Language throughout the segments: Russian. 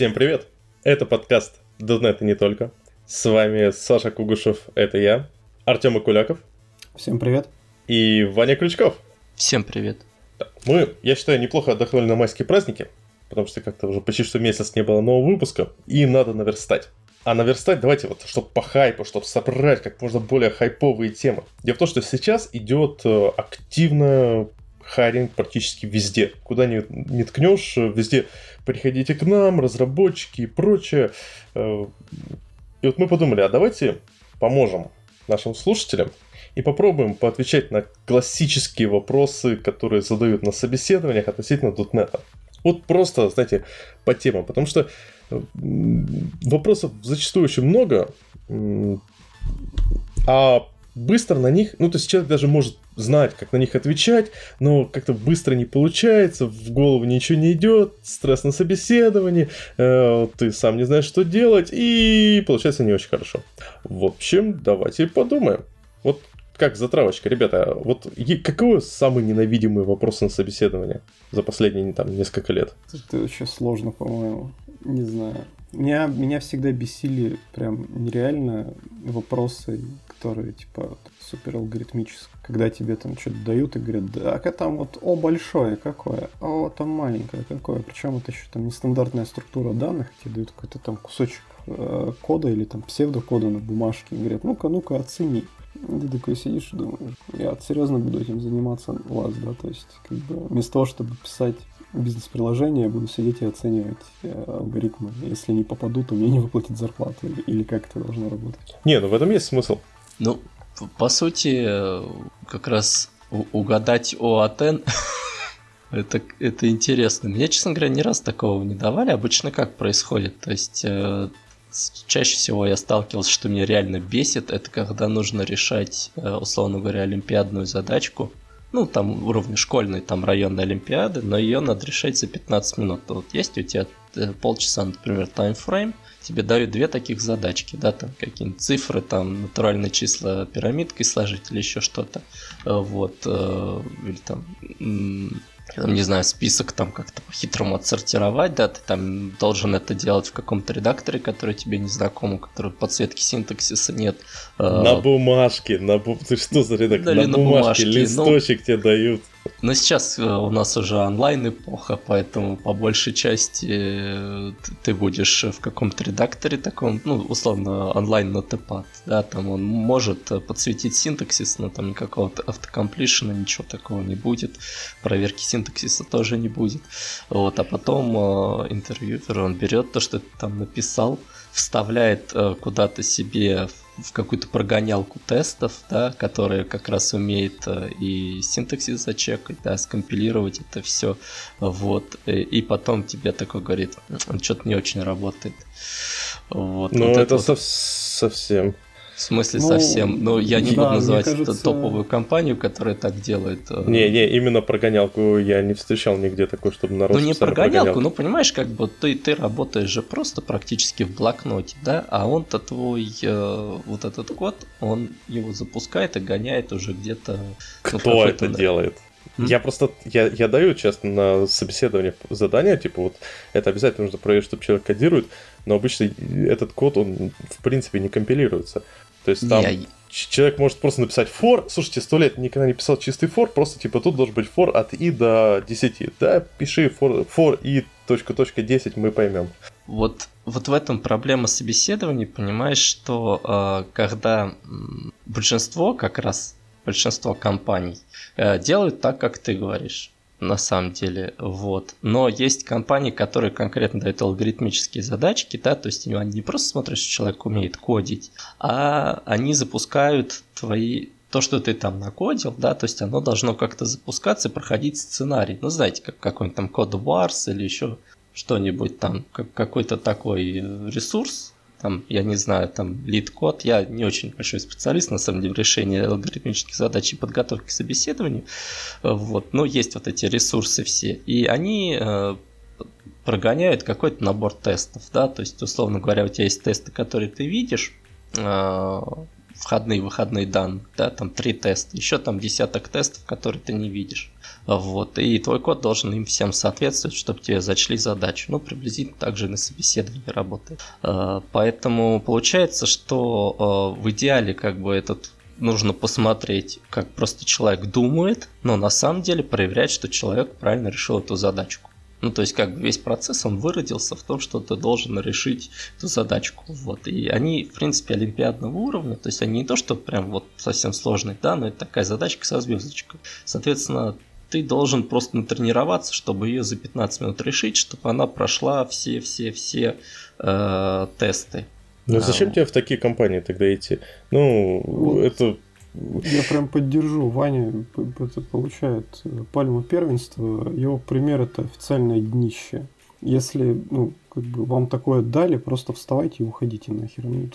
Всем привет! Это подкаст .NET и не только. С вами Саша Кугушев, это я, Артем Акуляков. Всем привет. И Ваня Крючков. Всем привет. Мы, я считаю, неплохо отдохнули на майские праздники, потому что как-то уже почти что месяц не было нового выпуска, и надо наверстать. А наверстать давайте вот, чтобы по хайпу, чтобы собрать как можно более хайповые темы. Дело в том, что сейчас идет э, активно хайринг практически везде. Куда ни, не ткнешь, везде приходите к нам, разработчики и прочее. Э, и вот мы подумали, а давайте поможем нашим слушателям и попробуем поотвечать на классические вопросы, которые задают на собеседованиях относительно .NET. Вот просто, знаете, по темам, потому что э, вопросов зачастую очень много, а быстро на них, ну, то есть человек даже может знать, как на них отвечать, но как-то быстро не получается, в голову ничего не идет, стресс на собеседовании, э, ты сам не знаешь, что делать, и получается не очень хорошо. В общем, давайте подумаем. Вот как затравочка, ребята, вот какой самый ненавидимый вопрос на собеседование за последние там несколько лет? Это очень сложно, по-моему. Не знаю. Меня, меня всегда бесили прям нереально вопросы, которые типа супер алгоритмические. Когда тебе там что-то дают и говорят, да, а там вот О большое какое, О там маленькое какое. Причем это еще там нестандартная структура данных, тебе дают какой-то там кусочек э, кода или там псевдокода на бумажке и говорят, ну-ка, ну-ка, оцени. Ты такой сидишь и думаешь, я серьезно буду этим заниматься у вас, да, то есть как бы вместо того, чтобы писать бизнес-приложение, буду сидеть и оценивать э, алгоритмы. Если не попаду, то мне не выплатят зарплату. Или, или как это должно работать? Не, ну в этом есть смысл. Ну, по сути, как раз угадать ОАТН это, это интересно. Мне, честно говоря, ни раз такого не давали. Обычно как происходит? То есть э, чаще всего я сталкивался, что меня реально бесит, это когда нужно решать, э, условно говоря, олимпиадную задачку ну, там уровня школьной, там районной олимпиады, но ее надо решать за 15 минут. Вот есть у тебя э, полчаса, например, таймфрейм, тебе дают две таких задачки, да, там какие-нибудь цифры, там натуральные числа пирамидкой сложить или еще что-то, э, вот, э, или там не знаю, список там как-то по-хитрому отсортировать, да, ты там должен это делать в каком-то редакторе, который тебе не знаком, у которого подсветки синтаксиса нет. А, на бумажке, на бу... ты что за редактор? На, на бумажке, бумажке, ну, листочек ну... тебе дают. Но сейчас э, у нас уже онлайн эпоха, поэтому по большей части э, ты будешь в каком-то редакторе таком, ну, условно, онлайн нотепад, да, там он может подсветить синтаксис, но там никакого автокомплишена, ничего такого не будет, проверки синтаксиса тоже не будет. Вот, а потом э, интервьюер, он берет то, что ты там написал, вставляет куда-то себе в какую-то прогонялку тестов, да, которая как раз умеет э, и синтаксис зачекать, да, скомпилировать это все, вот, и потом тебе такой говорит, что-то не очень работает. Вот, ну, вот это, это вот... совсем. В смысле ну, совсем? Ну, я не да, буду называть кажется... это топовую компанию, которая так делает. Э. Не, не, именно прогонялку я не встречал нигде такой, чтобы народ Ну, не прогонялку, прогонялку. ну, понимаешь, как бы ты, ты работаешь же просто практически в блокноте, да, а он-то твой, э, вот этот код, он его запускает и гоняет уже где-то... Ну, Кто ну, это делает? Я просто, я, я даю, честно, на собеседование задания, типа вот это обязательно нужно проверить, чтобы человек кодирует, но обычно этот код, он в принципе не компилируется. То есть там не, человек может просто написать for. Слушайте, сто лет никогда не писал чистый for, просто типа тут должен быть for от i до 10. Да, пиши for, for i точка, точка 10, мы поймем. Вот, вот в этом проблема собеседований, понимаешь, что э, когда большинство, как раз большинство компаний, э, делают так, как ты говоришь на самом деле, вот. Но есть компании, которые конкретно дают алгоритмические задачки, да, то есть они не просто смотрят, что человек умеет кодить, а они запускают твои то, что ты там накодил, да, то есть оно должно как-то запускаться и проходить сценарий. Ну, знаете, как какой-нибудь там код Wars или еще что-нибудь там, как какой-то такой ресурс, там, я не знаю, там, LeetCode, я не очень большой специалист, на самом деле, в решении алгоритмических задач и подготовки к собеседованию, вот, но есть вот эти ресурсы все, и они э, прогоняют какой-то набор тестов, да, то есть, условно говоря, у тебя есть тесты, которые ты видишь, э, входные выходные данные, да, там три теста, еще там десяток тестов, которые ты не видишь. Вот, и твой код должен им всем соответствовать, чтобы тебе зачли задачу. Ну, приблизительно так же на собеседовании работает. Э, поэтому получается, что э, в идеале как бы этот нужно посмотреть, как просто человек думает, но на самом деле проверять, что человек правильно решил эту задачку. Ну, то есть, как бы весь процесс, он выродился в том, что ты должен решить эту задачку. Вот. И они, в принципе, олимпиадного уровня, то есть они не то, что прям вот совсем сложные, да, но это такая задачка со звездочкой. Соответственно, ты должен просто натренироваться, чтобы ее за 15 минут решить, чтобы она прошла все-все-все э, тесты. Ну а, зачем тебе в такие компании тогда идти? Ну, вот. это я прям поддержу. Ваня получает пальму первенства. Его пример это официальное днище. Если ну, как бы вам такое дали, просто вставайте и уходите нахер. Ну,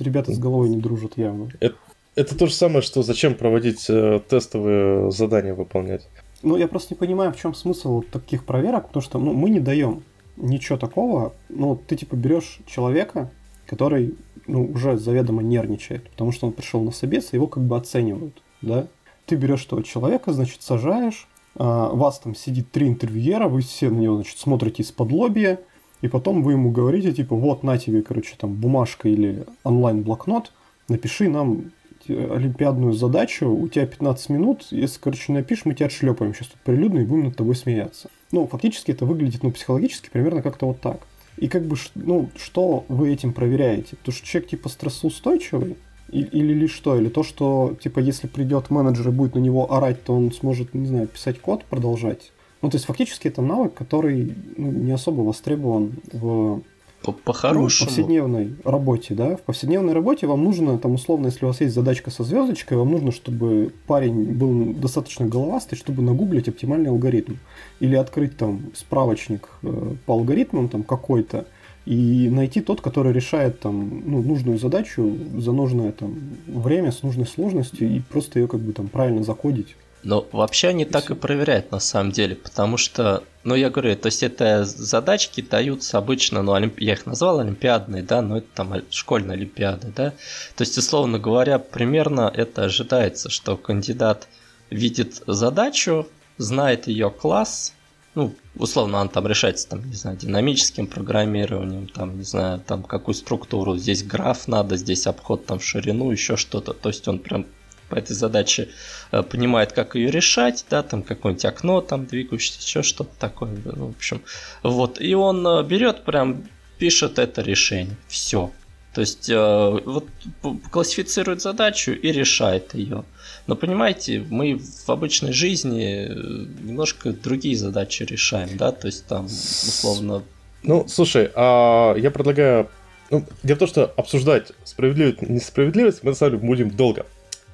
ребята с головой не дружат явно. Это, это то же самое, что зачем проводить э, тестовые задания выполнять. Ну, я просто не понимаю, в чем смысл таких проверок, потому что ну, мы не даем ничего такого. Ну, ты типа берешь человека, который ну, уже заведомо нервничает, потому что он пришел на собес, его как бы оценивают, да. Ты берешь этого человека, значит, сажаешь, а, вас там сидит три интервьюера, вы все на него, значит, смотрите из-под лобья, и потом вы ему говорите, типа, вот на тебе, короче, там бумажка или онлайн-блокнот, напиши нам олимпиадную задачу, у тебя 15 минут, если, короче, напишешь, мы тебя отшлепаем сейчас тут прилюдно и будем над тобой смеяться. Ну, фактически это выглядит, ну, психологически примерно как-то вот так. И как бы, ну, что вы этим проверяете? Потому что человек типа стрессоустойчивый, или, или что? Или то, что, типа, если придет менеджер и будет на него орать, то он сможет, не знаю, писать код, продолжать. Ну, то есть, фактически, это навык, который ну, не особо востребован в по-хорошему. Ну, в повседневной работе, да. В повседневной работе вам нужно, там, условно, если у вас есть задачка со звездочкой, вам нужно, чтобы парень был достаточно головастый, чтобы нагуглить оптимальный алгоритм. Или открыть там справочник э, по алгоритмам там какой-то, и найти тот, который решает там ну, нужную задачу за нужное там время с нужной сложностью и просто ее как бы там правильно закодить. Но вообще они так и проверяют на самом деле, потому что, ну я говорю, то есть это задачки даются обычно, ну олимп... я их назвал олимпиадные, да, но это там школьные олимпиады, да. То есть, условно говоря, примерно это ожидается, что кандидат видит задачу, знает ее класс, ну, условно, он там решается, там, не знаю, динамическим программированием, там, не знаю, там, какую структуру, здесь граф надо, здесь обход, там, ширину, еще что-то. То есть он прям по этой задаче э, понимает, как ее решать, да, там какое-нибудь окно там двигающееся, еще что-то такое, в общем, вот, и он э, берет прям, пишет это решение, все. То есть э, вот классифицирует задачу и решает ее. Но понимаете, мы в обычной жизни немножко другие задачи решаем, да, то есть там условно. Ну, слушай, а я предлагаю ну, дело в том, что обсуждать справедливость несправедливость мы на самом деле будем долго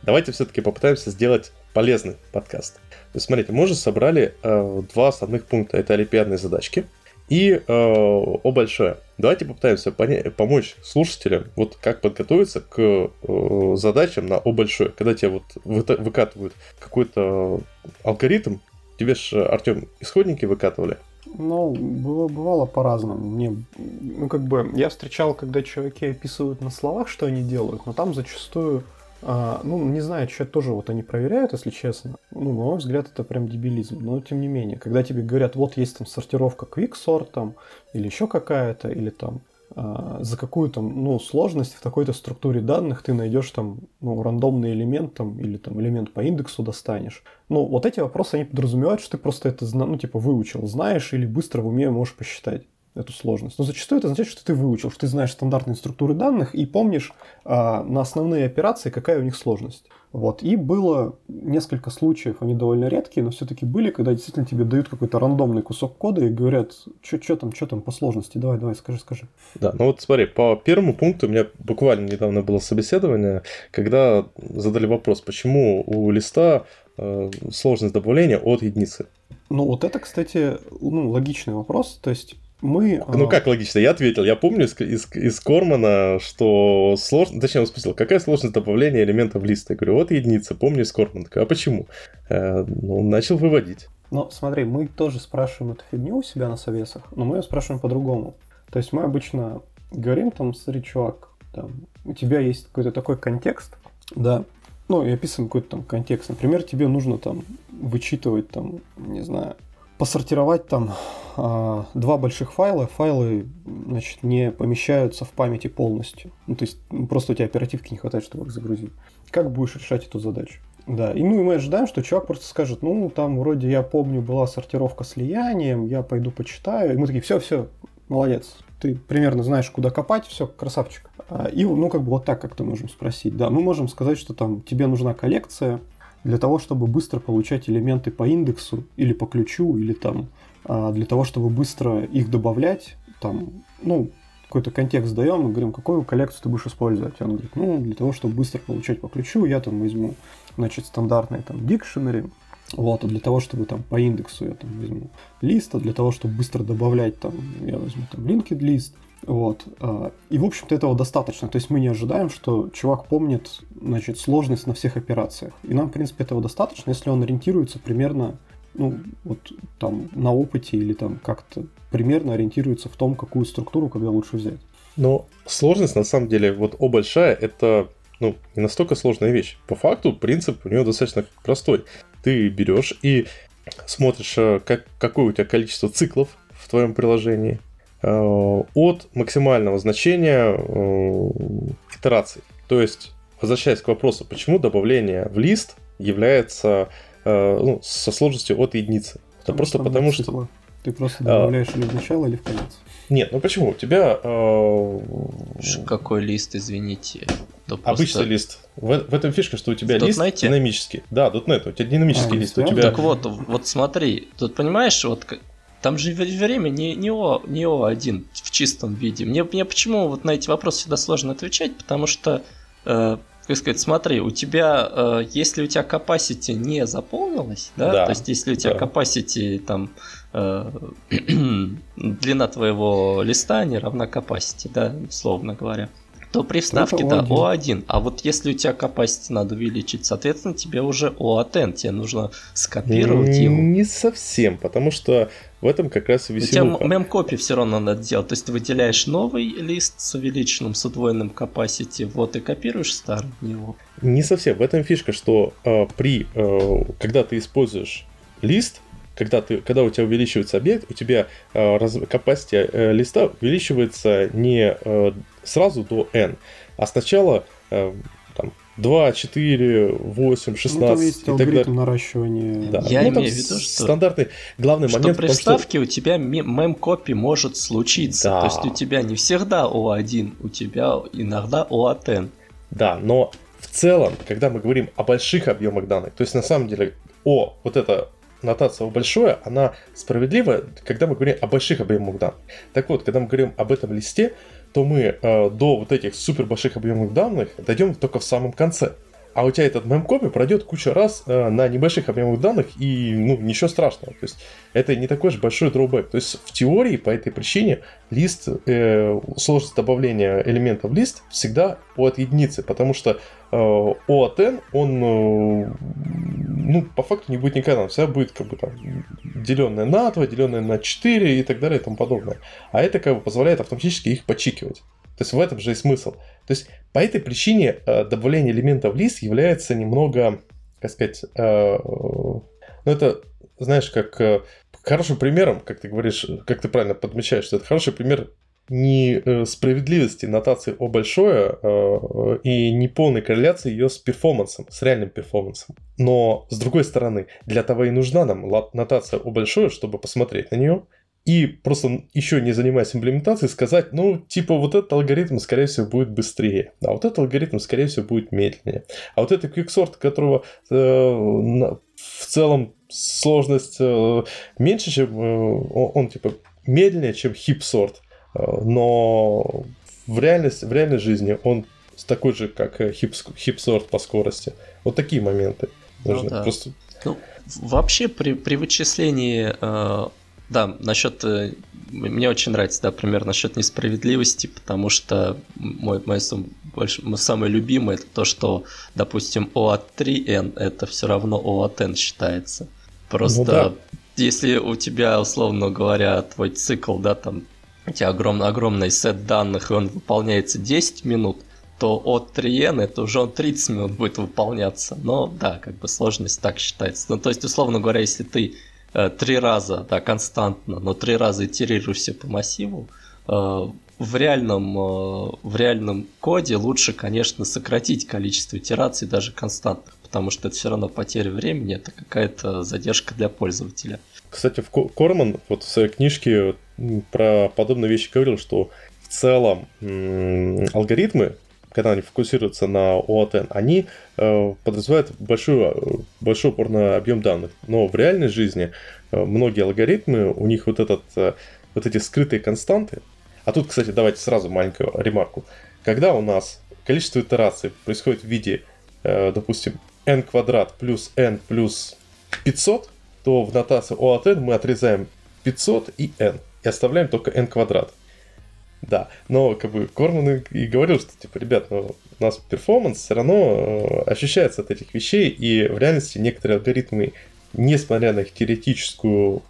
давайте все-таки попытаемся сделать полезный подкаст. То смотрите, мы уже собрали э, два основных пункта. Это олимпиадные задачки и э, О большое. Давайте попытаемся помочь слушателям, вот как подготовиться к э, задачам на О большое. Когда тебе вот вы- выкатывают какой-то алгоритм, тебе же, Артем, исходники выкатывали? Ну, было, бывало по-разному. Мне, ну, как бы, я встречал, когда чуваки описывают на словах, что они делают, но там зачастую а, ну, не знаю, что тоже вот они проверяют, если честно. Ну, на мой взгляд, это прям дебилизм. Но тем не менее, когда тебе говорят, вот есть там сортировка quicksort там, или еще какая-то, или там а, за какую там, ну, сложность в такой-то структуре данных ты найдешь там, ну, рандомный элемент там, или там элемент по индексу достанешь. Ну, вот эти вопросы, они подразумевают, что ты просто это, ну, типа, выучил, знаешь, или быстро в уме можешь посчитать эту сложность. Но зачастую это означает, что ты выучил, что ты знаешь стандартные структуры данных и помнишь а, на основные операции, какая у них сложность. Вот. И было несколько случаев, они довольно редкие, но все-таки были, когда действительно тебе дают какой-то рандомный кусок кода и говорят, что там, что там по сложности, давай, давай, скажи, скажи. Да, ну вот смотри, по первому пункту у меня буквально недавно было собеседование, когда задали вопрос, почему у листа э, сложность добавления от единицы. Ну вот это, кстати, ну, логичный вопрос, то есть мы... Ну а, как логично, я ответил. Я помню из, из, из Кормана, что сложно... Точнее, он спросил, какая сложность добавления элемента в лист? Я говорю, вот единица, помню из Кормана. А почему? Э, ну, он начал выводить. Ну, смотри, мы тоже спрашиваем эту фигню у себя на совесах, но мы ее спрашиваем по-другому. То есть мы обычно говорим там, смотри, чувак, там, у тебя есть какой-то такой контекст, Да. Ну, и описан какой-то там контекст. Например, тебе нужно там вычитывать там, не знаю, посортировать там э, два больших файла. Файлы, значит, не помещаются в памяти полностью. Ну, то есть просто у тебя оперативки не хватает, чтобы их загрузить. Как будешь решать эту задачу? Да, и ну и мы ожидаем, что чувак просто скажет, ну там вроде я помню была сортировка слиянием, я пойду почитаю. И мы такие, все, все, молодец, ты примерно знаешь, куда копать, все, красавчик. А, и, ну, как бы вот так как-то можем спросить. Да, мы можем сказать, что там тебе нужна коллекция для того, чтобы быстро получать элементы по индексу или по ключу, или там а, для того, чтобы быстро их добавлять, там, ну, какой-то контекст даем, мы говорим, какую коллекцию ты будешь использовать. Он говорит, ну, для того, чтобы быстро получать по ключу, я там возьму, значит, стандартный там dictionary, вот, а для того, чтобы там по индексу я там возьму лист, а для того, чтобы быстро добавлять там, я возьму там linked лист, вот. А, и, в общем-то, этого достаточно. То есть мы не ожидаем, что чувак помнит, значит, сложность на всех операциях. И нам, в принципе, этого достаточно, если он ориентируется примерно, ну, вот там на опыте или там как-то примерно ориентируется в том, какую структуру когда лучше взять. Но сложность, на самом деле, вот О большая, это ну, не настолько сложная вещь. По факту принцип у него достаточно простой ты берешь и смотришь, э, как, какое у тебя количество циклов в твоем приложении от максимального значения э, итераций. То есть, возвращаясь к вопросу, почему добавление в лист является ну, со сложностью от единицы. Это просто потому, что... Ты просто добавляешь а... или в начало, или в конец. Нет, ну почему? У тебя... Э... Какой лист, извините? Да Обычный лист. В, в этом фишка, что у тебя лист динамический. Да, .NET, у тебя динамический а, лист. У тебя... Так вот, вот смотри, тут понимаешь, вот там же время не, не, О, не О1 в чистом виде. Мне, мне почему вот на эти вопросы всегда сложно отвечать, потому что, э, как сказать, смотри, у тебя, э, если у тебя capacity не заполнилась, да, да то есть если у тебя да. capacity там Э, длина твоего листа не равна capacity, да, условно говоря, то при вставке, да, O1. А вот если у тебя capacity надо увеличить, соответственно, тебе уже O1, тебе нужно скопировать не, его. Не совсем, потому что в этом как раз веселуха. У тебя мем-копи все равно надо делать. То есть ты выделяешь новый лист с увеличенным, с удвоенным capacity, вот и копируешь старый него. Не совсем. В этом фишка, что э, при, э, когда ты используешь лист, когда, ты, когда у тебя увеличивается объект, у тебя э, раз, capacity э, листа увеличивается не э, сразу до n, а сначала э, 2, 4, 8, 16 ну, есть и так далее. наращивания. Да. Я ну, имею в виду, что стандартный главный что момент при вставке что... у тебя мем-копи может случиться. Да. То есть у тебя не всегда O1, у тебя иногда O1. Да, но в целом, когда мы говорим о больших объемах данных, то есть на самом деле о вот это нотация большое, она справедлива, когда мы говорим о больших объемах данных. Так вот, когда мы говорим об этом листе, то мы э, до вот этих супер больших объемов данных дойдем только в самом конце а у тебя этот мемкопи пройдет куча раз э, на небольших объемах данных, и ну, ничего страшного. То есть это не такой же большой дробэк. То есть в теории по этой причине лист, э, сложность добавления элементов в лист всегда от единицы, потому что э, от N, он э, ну, по факту не будет никогда, всегда будет как бы там деленное на 2, деленное на 4 и так далее и тому подобное. А это как бы позволяет автоматически их почикивать. То есть в этом же и смысл. То есть по этой причине э, добавление элементов в лист является немного, как сказать, э, ну это, знаешь, как э, хорошим примером, как ты говоришь, как ты правильно подмечаешь, что это хороший пример несправедливости нотации О большое и неполной корреляции ее с перформансом, с реальным перформансом. Но, с другой стороны, для того и нужна нам нотация О большое, чтобы посмотреть на нее и просто еще не занимаясь имплементацией, сказать, ну, типа, вот этот алгоритм, скорее всего, будет быстрее, а вот этот алгоритм, скорее всего, будет медленнее. А вот этот quicksort, которого э, в целом сложность э, меньше, чем э, он, он, типа, медленнее, чем э, но в, реальности, в реальной жизни он такой же, как hipsort по скорости. Вот такие моменты. Ну, да. просто... ну, вообще при, при вычислении э, да, насчет... Э, мне очень нравится, да, пример насчет несправедливости, потому что мой, мой больше, самое любимое это то, что, допустим, O от 3n это все равно O от n считается. Просто ну, да. если у тебя, условно говоря, твой цикл, да, там у тебя огромный, огромный сет данных, и он выполняется 10 минут, то от 3n это уже он 30 минут будет выполняться. Но да, как бы сложность так считается. Ну, то есть, условно говоря, если ты э, три раза, да, константно, но три раза итерируешься по массиву, э, в реальном, э, в реальном коде лучше, конечно, сократить количество итераций даже константных, потому что это все равно потеря времени, это какая-то задержка для пользователя. Кстати, Корман вот в своей книжке про подобные вещи говорил, что в целом алгоритмы когда они фокусируются на OAuth, они э, подразумевают большой, большой упор на объем данных. Но в реальной жизни э, многие алгоритмы, у них вот, этот, э, вот эти скрытые константы. А тут, кстати, давайте сразу маленькую ремарку. Когда у нас количество итераций происходит в виде, э, допустим, n квадрат плюс n плюс 500, то в нотации OAuth мы отрезаем 500 и n и оставляем только n квадрат. Да, но как бы Корман и говорил, что типа, ребят, ну, у нас перформанс все равно э, ощущается от этих вещей, и в реальности некоторые алгоритмы, несмотря на их теоретическую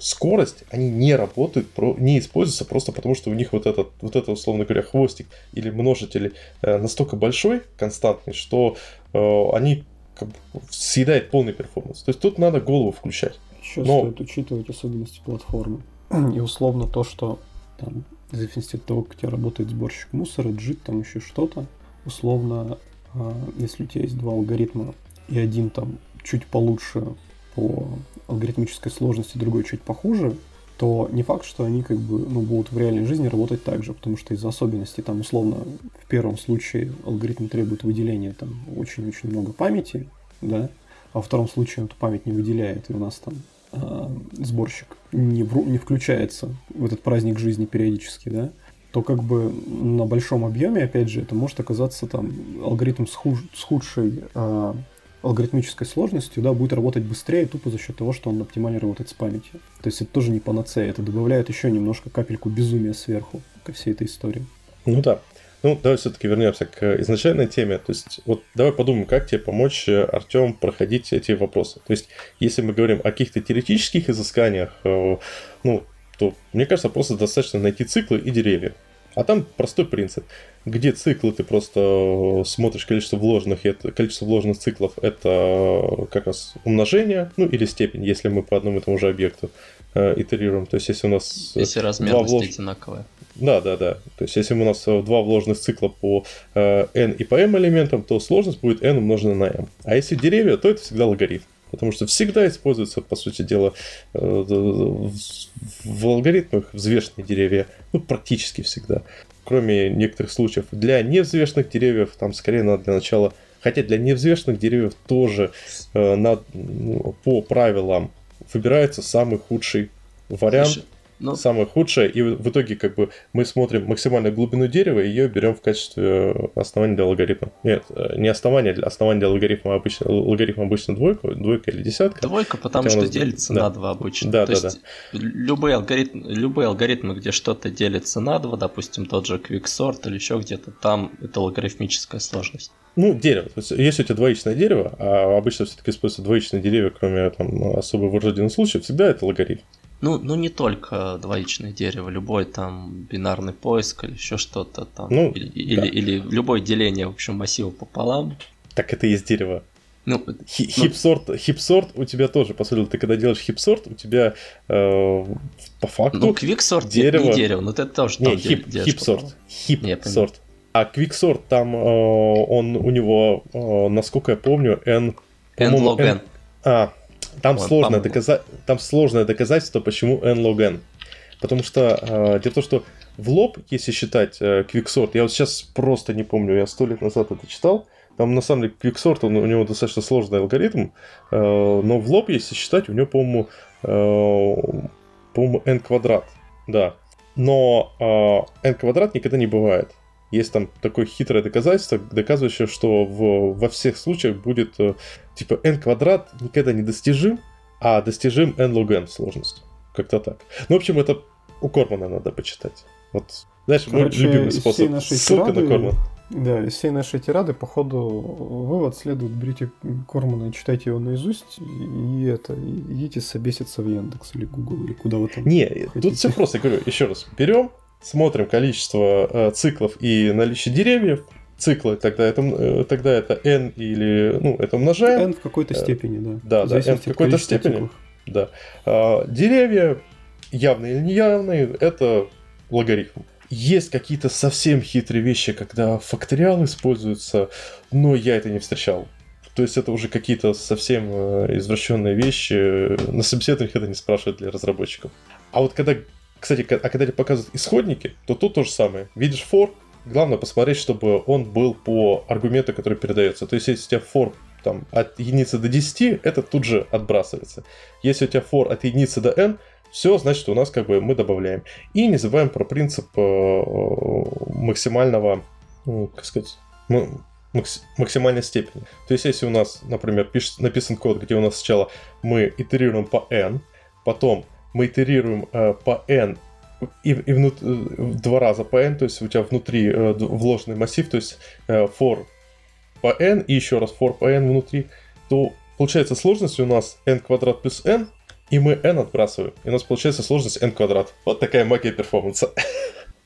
скорость, они не работают, не используются просто потому, что у них вот этот, вот это, условно говоря, хвостик или множитель э, настолько большой, константный, что э, они как бы, съедают полный перформанс. То есть тут надо голову включать. Еще Но... стоит учитывать особенности платформы. И условно то, что там, в зависимости от того, как у тебя работает сборщик мусора, джит, там еще что-то, условно, а, если у тебя есть два алгоритма, и один там чуть получше по алгоритмической сложности, другой чуть похуже, то не факт, что они как бы ну, будут в реальной жизни работать так же, потому что из-за особенностей там условно в первом случае алгоритм требует выделения там очень-очень много памяти, да, а во втором случае он эту память не выделяет, и у нас там э, сборщик не, в, не включается в этот праздник жизни периодически, да, то как бы на большом объеме, опять же, это может оказаться там алгоритм с, хуж, с худшей э, алгоритмической сложностью, да, будет работать быстрее тупо за счет того, что он оптимально работает с памятью. То есть это тоже не панацея, это добавляет еще немножко капельку безумия сверху ко всей этой истории. Ну да. Ну, давай все-таки вернемся к изначальной теме. То есть, вот давай подумаем, как тебе помочь, э, Артем, проходить эти вопросы. То есть, если мы говорим о каких-то теоретических изысканиях, э, ну, то, мне кажется, просто достаточно найти циклы и деревья. А там простой принцип. Где циклы, ты просто э, смотришь количество вложенных, и это, количество вложенных циклов это как раз умножение, ну или степень, если мы по одному и тому же объекту э, итерируем. То есть если у нас... Если размерность влож... одинаковая. Да, да, да. То есть, если у нас э, два вложенных цикла по э, n и по m элементам, то сложность будет n умножена на m. А если деревья, то это всегда логарифм. Потому что всегда используется, по сути дела, э, в алгоритмах взвешенные деревья. Ну, практически всегда. Кроме некоторых случаев. Для невзвешенных деревьев там скорее надо для начала... Хотя для невзвешенных деревьев тоже э, на, ну, по правилам выбирается самый худший вариант. Слушай, ну... Самое худшее, и в итоге как бы мы смотрим максимальную глубину дерева и ее берем в качестве основания для алгоритма. Нет, э, не основание, для основания для алгоритма обычно, алгоритм обычно двойка, двойка или десятка. Двойка, потому что нас... делится да. на два обычно. Да, То да, есть да. Любые, алгоритм, любые алгоритмы, где что-то делится на два, допустим, тот же Quicksort или еще где-то, там это логарифмическая сложность. Ну, дерево. То есть, если у тебя двоичное дерево, а обычно все-таки используются двоичные деревья, кроме там, особо выраженных случаев, всегда это логарифм. Ну, ну не только двоичное дерево, любой там бинарный поиск или еще что-то там. Ну, или, да. или, или любое деление, в общем, массива пополам. Так это и есть дерево. Ну, хипсорт, ну, хипсорт у тебя тоже, по сути, ты когда делаешь хипсорт, у тебя э, по факту Ну, квиксорт дерево... не дерево, но это тоже не, хип, хипсорт, хипсорт. А квиксорт там, э, он у него, э, насколько я помню, n... n log n. А, там, Ой, сложное, доказа... там сложное доказательство, почему n log n. Потому что э, дело в том, что в лоб, если считать э, Quicksort, я вот сейчас просто не помню, я сто лет назад это читал, там на самом деле Quicksort, он, у него достаточно сложный алгоритм, э, но в лоб, если считать, у него, по-моему, э, по-моему, n квадрат, да. Но э, n квадрат никогда не бывает есть там такое хитрое доказательство, доказывающее, что в, во всех случаях будет э, типа n квадрат никогда не достижим, а достижим n log n сложность. Как-то так. Ну, в общем, это у Кормана надо почитать. Вот, знаешь, Короче, мой любимый способ. Ссылка тирады, на Кормана. Да, из всей нашей тирады, походу, вывод следует, берите Кормана и читайте его наизусть, и это, и идите собеситься в Яндекс или Google, или куда вы там Не, хотите. тут все просто, говорю, еще раз, берем, смотрим количество э, циклов и наличие деревьев, циклы, тогда это, э, тогда это n или, ну, это умножаем. n в какой-то степени, да. Да, да, n в какой-то степени. Циклов. Да. А, деревья, явные или неявные, это логарифм. Есть какие-то совсем хитрые вещи, когда факториал используется, но я это не встречал. То есть это уже какие-то совсем э, извращенные вещи. На собеседованиях это не спрашивают для разработчиков. А вот когда, кстати, а когда тебе показывают исходники, то тут то же самое. Видишь for, главное посмотреть, чтобы он был по аргументу, который передается. То есть если у тебя for там, от единицы до 10, это тут же отбрасывается. Если у тебя for от единицы до n, все, значит, у нас как бы мы добавляем. И не забываем про принцип э, максимального, ну, как сказать, максимальной степени. То есть, если у нас, например, пиш, написан код, где у нас сначала мы итерируем по n, потом мы итерируем э, по n и, и внут, э, два раза по n, то есть у тебя внутри э, вложенный массив, то есть э, for по n и еще раз for по n внутри, то получается сложность у нас n квадрат плюс n, и мы n отбрасываем. И у нас получается сложность n квадрат. Вот такая магия перформанса.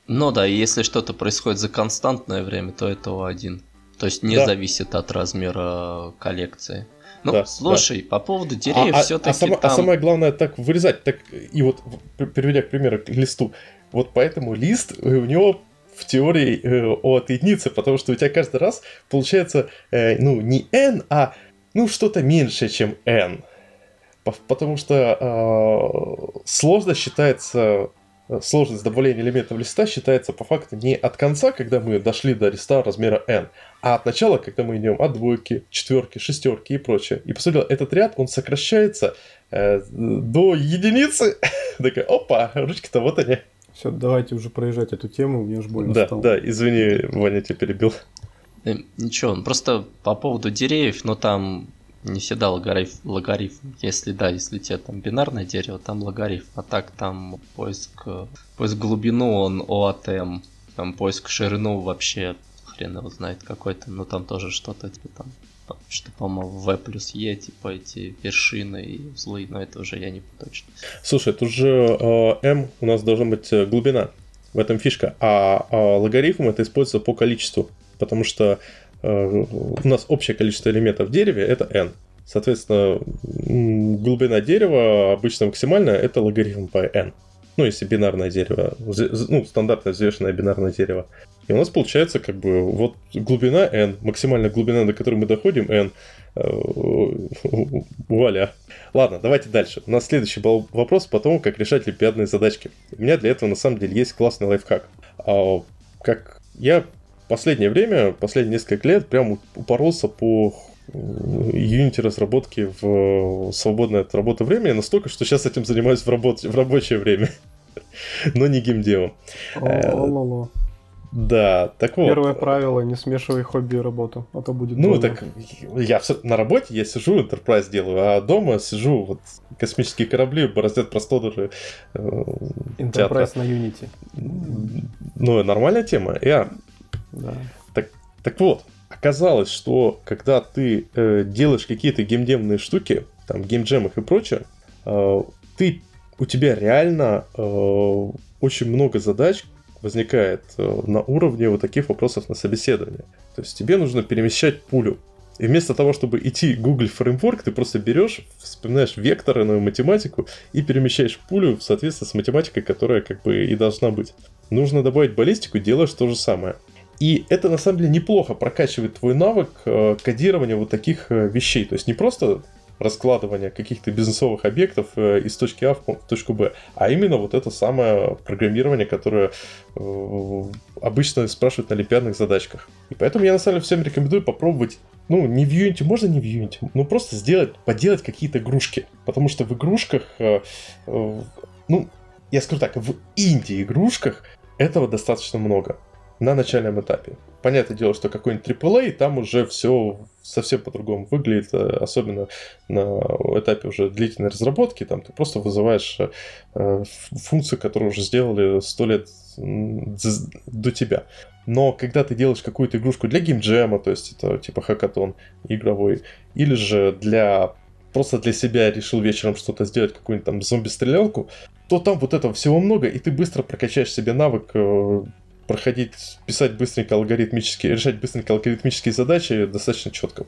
Ну да, и если что-то происходит за константное время, то это O1. То есть не да. зависит от размера коллекции. Ну, да, слушай, да. по поводу деревьев а, все-таки. А, а, само, там... а самое главное так вырезать. Так, и вот, переведя к примеру к листу, вот поэтому лист э, у него в теории э, от единицы, потому что у тебя каждый раз получается, э, ну, не n, а ну что-то меньше, чем n. Потому что э, сложность считается сложность добавления элементов листа считается по факту не от конца, когда мы дошли до листа размера n, а от начала, когда мы идем от двойки, четверки, шестерки и прочее. И посмотрел, этот ряд, он сокращается э, до единицы. Такая, опа, ручки-то вот они. Все, давайте уже проезжать эту тему, мне уж больно да, стало. Да, извини, Ваня, тебя перебил. Э, ничего, просто по поводу деревьев, но там не всегда логарифм, логарифм. Если да, если тебе там бинарное дерево, там логарифм. А так там поиск, поиск глубину, он OATM. Там поиск ширину вообще хрен его знает какой-то. Но там тоже что-то типа там что, по-моему, V плюс E, типа эти вершины и узлы, но это уже я не точно. Слушай, тут же э, M у нас должна быть э, глубина, в этом фишка, а, а логарифм это используется по количеству, потому что Э, у нас общее количество элементов в дереве это n. Соответственно, глубина дерева обычно максимальная это логарифм по n. Ну, если бинарное дерево, ну, стандартное взвешенное бинарное дерево. И у нас получается как бы вот глубина n, максимальная глубина, до которой мы доходим, n. Э, вуаля. Ладно, давайте дальше. У нас следующий был вопрос по тому, как решать олимпиадные задачки. У меня для этого на самом деле есть классный лайфхак. А, как я последнее время, последние несколько лет прям упоролся по Unity разработки в свободное от работы время настолько, что сейчас этим занимаюсь в, работ... в рабочее время, но не геймдевом. О-ло-ло. Да, так вот. Первое правило, не смешивай хобби и работу, а то будет Ну, больно. так я на работе, я сижу, Enterprise делаю, а дома сижу, вот космические корабли бороздят просторы э, Enterprise театра. на Unity. Ну, нормальная тема. Я да. Так, так вот, оказалось, что когда ты э, делаешь какие-то геймдемные штуки, там, геймджемах и прочее, э, ты, у тебя реально э, очень много задач возникает э, на уровне вот таких вопросов на собеседование. То есть тебе нужно перемещать пулю. И вместо того, чтобы идти Google Framework, ты просто берешь, вспоминаешь векторную математику и перемещаешь пулю в соответствии с математикой, которая как бы и должна быть. Нужно добавить баллистику, делаешь то же самое. И это на самом деле неплохо прокачивает твой навык э, кодирования вот таких э, вещей. То есть не просто раскладывание каких-то бизнесовых объектов э, из точки А в точку Б, а именно вот это самое программирование, которое обычно спрашивают на олимпиадных задачках. И поэтому я на самом деле всем рекомендую попробовать ну, не в Unity, можно не в Unity, но просто сделать, поделать какие-то игрушки. Потому что в игрушках, ну, я скажу так, в инди-игрушках этого достаточно много на начальном этапе. Понятное дело, что какой-нибудь AAA, там уже все совсем по-другому выглядит, э, особенно на этапе уже длительной разработки, там ты просто вызываешь э, функцию, которую уже сделали сто лет до тебя. Но когда ты делаешь какую-то игрушку для геймджема, то есть это типа хакатон игровой, или же для просто для себя решил вечером что-то сделать, какую-нибудь там зомби-стрелялку, то там вот этого всего много, и ты быстро прокачаешь себе навык э, проходить, писать быстренько алгоритмические, решать быстренько алгоритмические задачи достаточно четко.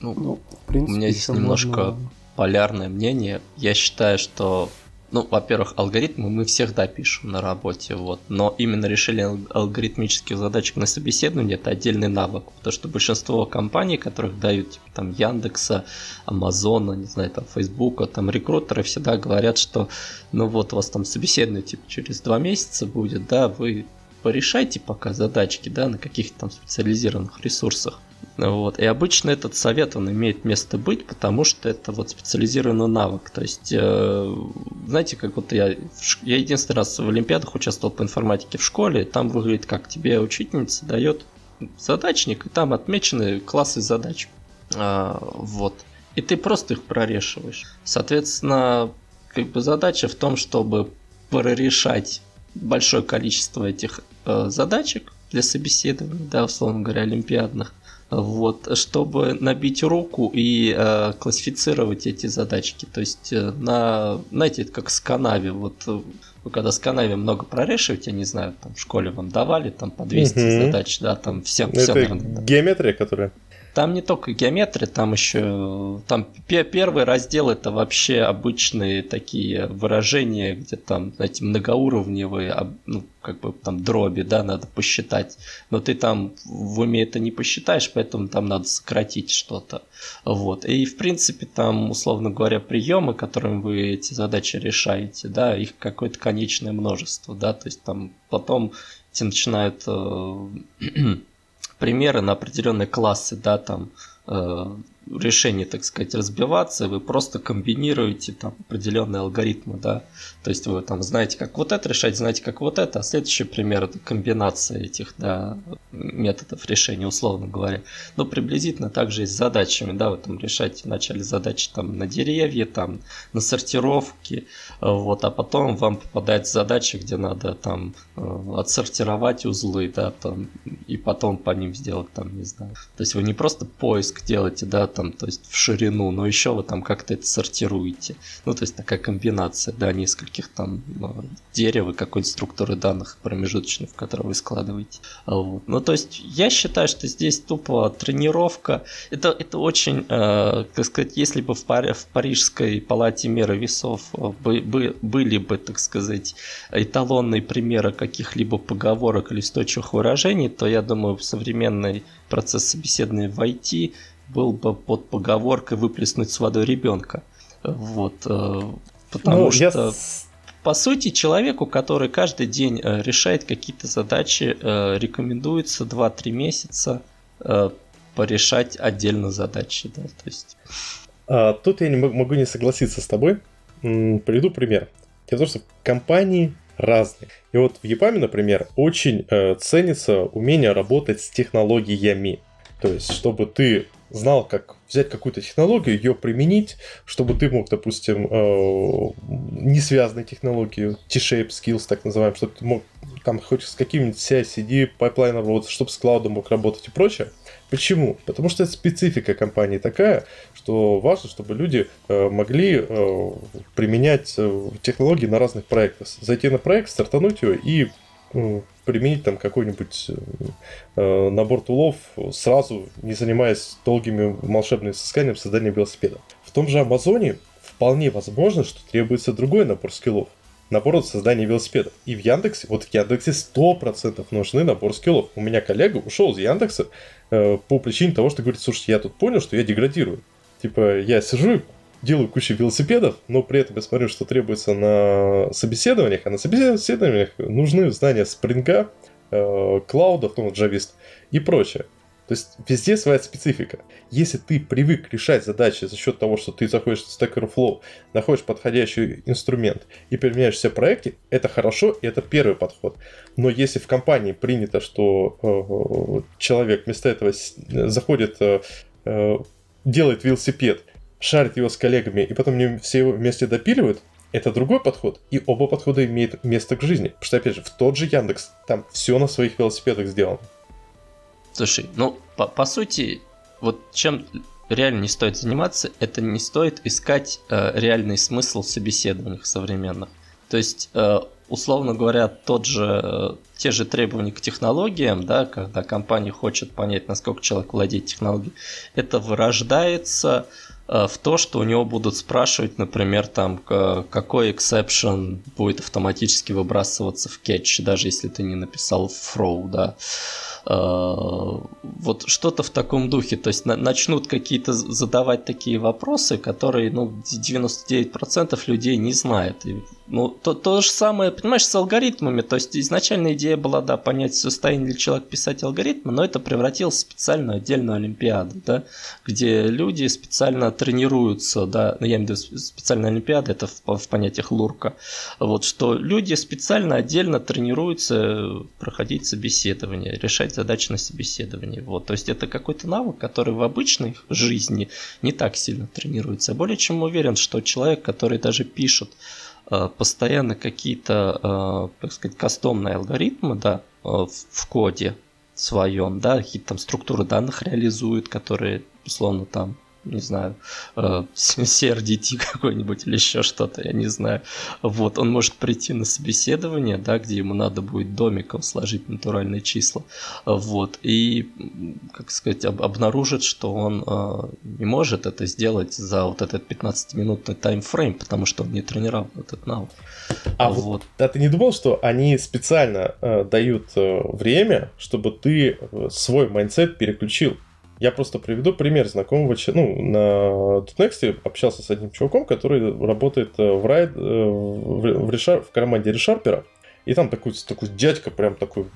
Ну, ну в принципе, у меня здесь немножко можно... полярное мнение. Я считаю, что ну, во-первых, алгоритмы мы всегда пишем на работе, вот. Но именно решение алгоритмических задачек на собеседовании это отдельный навык. Потому что большинство компаний, которых дают, типа, там, Яндекса, Амазона, не знаю, там, Фейсбука, там, рекрутеры всегда говорят, что, ну, вот, у вас там собеседование, типа, через два месяца будет, да, вы порешайте пока задачки, да, на каких-то там специализированных ресурсах. Вот. И обычно этот совет, он имеет место быть, потому что это вот специализированный навык. То есть, э, знаете, как вот я, я единственный раз в Олимпиадах участвовал по информатике в школе, там выглядит как тебе учительница дает задачник, и там отмечены классы задач. А, вот. И ты просто их прорешиваешь. Соответственно, как бы задача в том, чтобы прорешать большое количество этих э, задачек для собеседований, да, условно говоря, олимпиадных, вот, чтобы набить руку и э, классифицировать эти задачки. То есть, э, на, знаете, это как с канави. Вот э, вы когда с канави много прорешиваете, не знаю, там в школе вам давали там по 200 угу. задач, да, там всем, это всем наверное, геометрия, которая? Там не только геометрия, там еще там первый раздел это вообще обычные такие выражения, где там, знаете, многоуровневые, ну, как бы там дроби, да, надо посчитать. Но ты там в уме это не посчитаешь, поэтому там надо сократить что-то. Вот. И в принципе там, условно говоря, приемы, которыми вы эти задачи решаете, да, их какое-то конечное множество, да, то есть там потом те начинают э, примеры на определенные классы, да, там э, решение, так сказать, разбиваться, вы просто комбинируете там определенные алгоритмы, да, то есть вы там знаете, как вот это решать, знаете, как вот это, а следующий пример это комбинация этих, да, методов решения, условно говоря. Но приблизительно также и с задачами, да, вы там решаете вначале задачи там на деревья, там на сортировки, вот, а потом вам попадает задача, где надо там э, отсортировать узлы, да, там, и потом по ним сделать там, не знаю. То есть вы не просто поиск делаете, да, там, то есть в ширину, но еще вы там как-то это сортируете. Ну, то есть такая комбинация, да, нескольких там ну, дерева, какой-нибудь структуры данных промежуточных, в которые вы складываете. Вот. Ну, то есть я считаю, что здесь тупо тренировка. Это, это очень, э, так сказать, если бы в, Пари, в Парижской палате меры весов э, бы, бы, были бы, так сказать, эталонные примеры каких-либо поговорок или устойчивых выражений, то я думаю, современный процесс собеседования в IT был бы под поговоркой выплеснуть с водой ребенка. Вот. Э, потому ну, что, я... по сути, человеку, который каждый день э, решает какие-то задачи, э, рекомендуется 2-3 месяца порешать отдельно задачи. Да, то есть... а, тут я не могу не согласиться с тобой. Приведу пример. Дело в том, что компании разные. И вот в EPAM, например, очень э, ценится умение работать с технологиями. То есть, чтобы ты знал, как взять какую-то технологию, ее применить, чтобы ты мог, допустим, э, не связанные технологии, T-shape skills, так называемые, чтобы ты мог там хоть с каким-нибудь CI/CD pipeline работать, чтобы с клаудом мог работать и прочее. Почему? Потому что специфика компании такая, что важно, чтобы люди э, могли э, применять технологии на разных проектах. Зайти на проект, стартануть его и применить там какой-нибудь э, набор тулов сразу, не занимаясь долгими волшебными сысканием создания велосипеда. В том же Амазоне вполне возможно, что требуется другой набор скиллов. Набор создания велосипеда. И в Яндексе, вот в Яндексе 100% нужны набор скиллов. У меня коллега ушел из Яндекса э, по причине того, что говорит, слушайте, я тут понял, что я деградирую. Типа, я сижу делаю кучу велосипедов, но при этом я смотрю, что требуется на собеседованиях, а на собеседованиях нужны знания спринга, э, клауда, в том джавист и прочее. То есть везде своя специфика. Если ты привык решать задачи за счет того, что ты заходишь в Stack Overflow, находишь подходящий инструмент и применяешь все проекты, это хорошо, и это первый подход. Но если в компании принято, что э, человек вместо этого заходит, э, э, делает велосипед, шарит его с коллегами и потом не все его вместе допиливают, это другой подход, и оба подхода имеют место к жизни. Потому что, опять же, в тот же Яндекс, там все на своих велосипедах сделано. Слушай, ну, по, по сути, вот чем реально не стоит заниматься, это не стоит искать э, реальный смысл в собеседованиях современных. То есть, э, условно говоря, тот же, те же требования к технологиям, да, когда компания хочет понять, насколько человек владеет технологией, это вырождается Э, в то, что у него будут спрашивать, например, там, какой exception будет автоматически выбрасываться в кетч, даже если ты не написал throw, да. Э, вот что-то в таком духе. То есть начнут какие-то задавать такие вопросы, которые ну, 99% людей не знают. И, ну, то, то же самое, понимаешь, с алгоритмами. То есть изначально идея была, да, понять, состояние ли человек писать алгоритмы, но это превратилось в специальную отдельную олимпиаду, да, где люди специально тренируются, да, ну, я имею в виду специальная олимпиада, это в, в понятиях лурка, вот, что люди специально отдельно тренируются проходить собеседование, решать решать задачи на собеседовании. Вот. То есть это какой-то навык, который в обычной жизни не так сильно тренируется. Я более чем уверен, что человек, который даже пишет э, постоянно какие-то, э, так сказать, кастомные алгоритмы, да, э, в коде своем, да, какие-то там структуры данных реализует, которые, условно, там не знаю, э, CRDT какой-нибудь или еще что-то, я не знаю. Вот, он может прийти на собеседование, да, где ему надо будет домиком сложить натуральные числа, вот, и, как сказать, об, обнаружит, что он э, не может это сделать за вот этот 15-минутный timeframe, потому что он не тренировал этот навык. А вот, вот а ты не думал, что они специально э, дают э, время, чтобы ты э, свой mindset переключил? Я просто приведу пример знакомого, ну, на Next общался с одним чуваком, который работает э, в, Rider, э, в, в, решар, в команде ReSharper а. И там такой, такой дядька, прям такой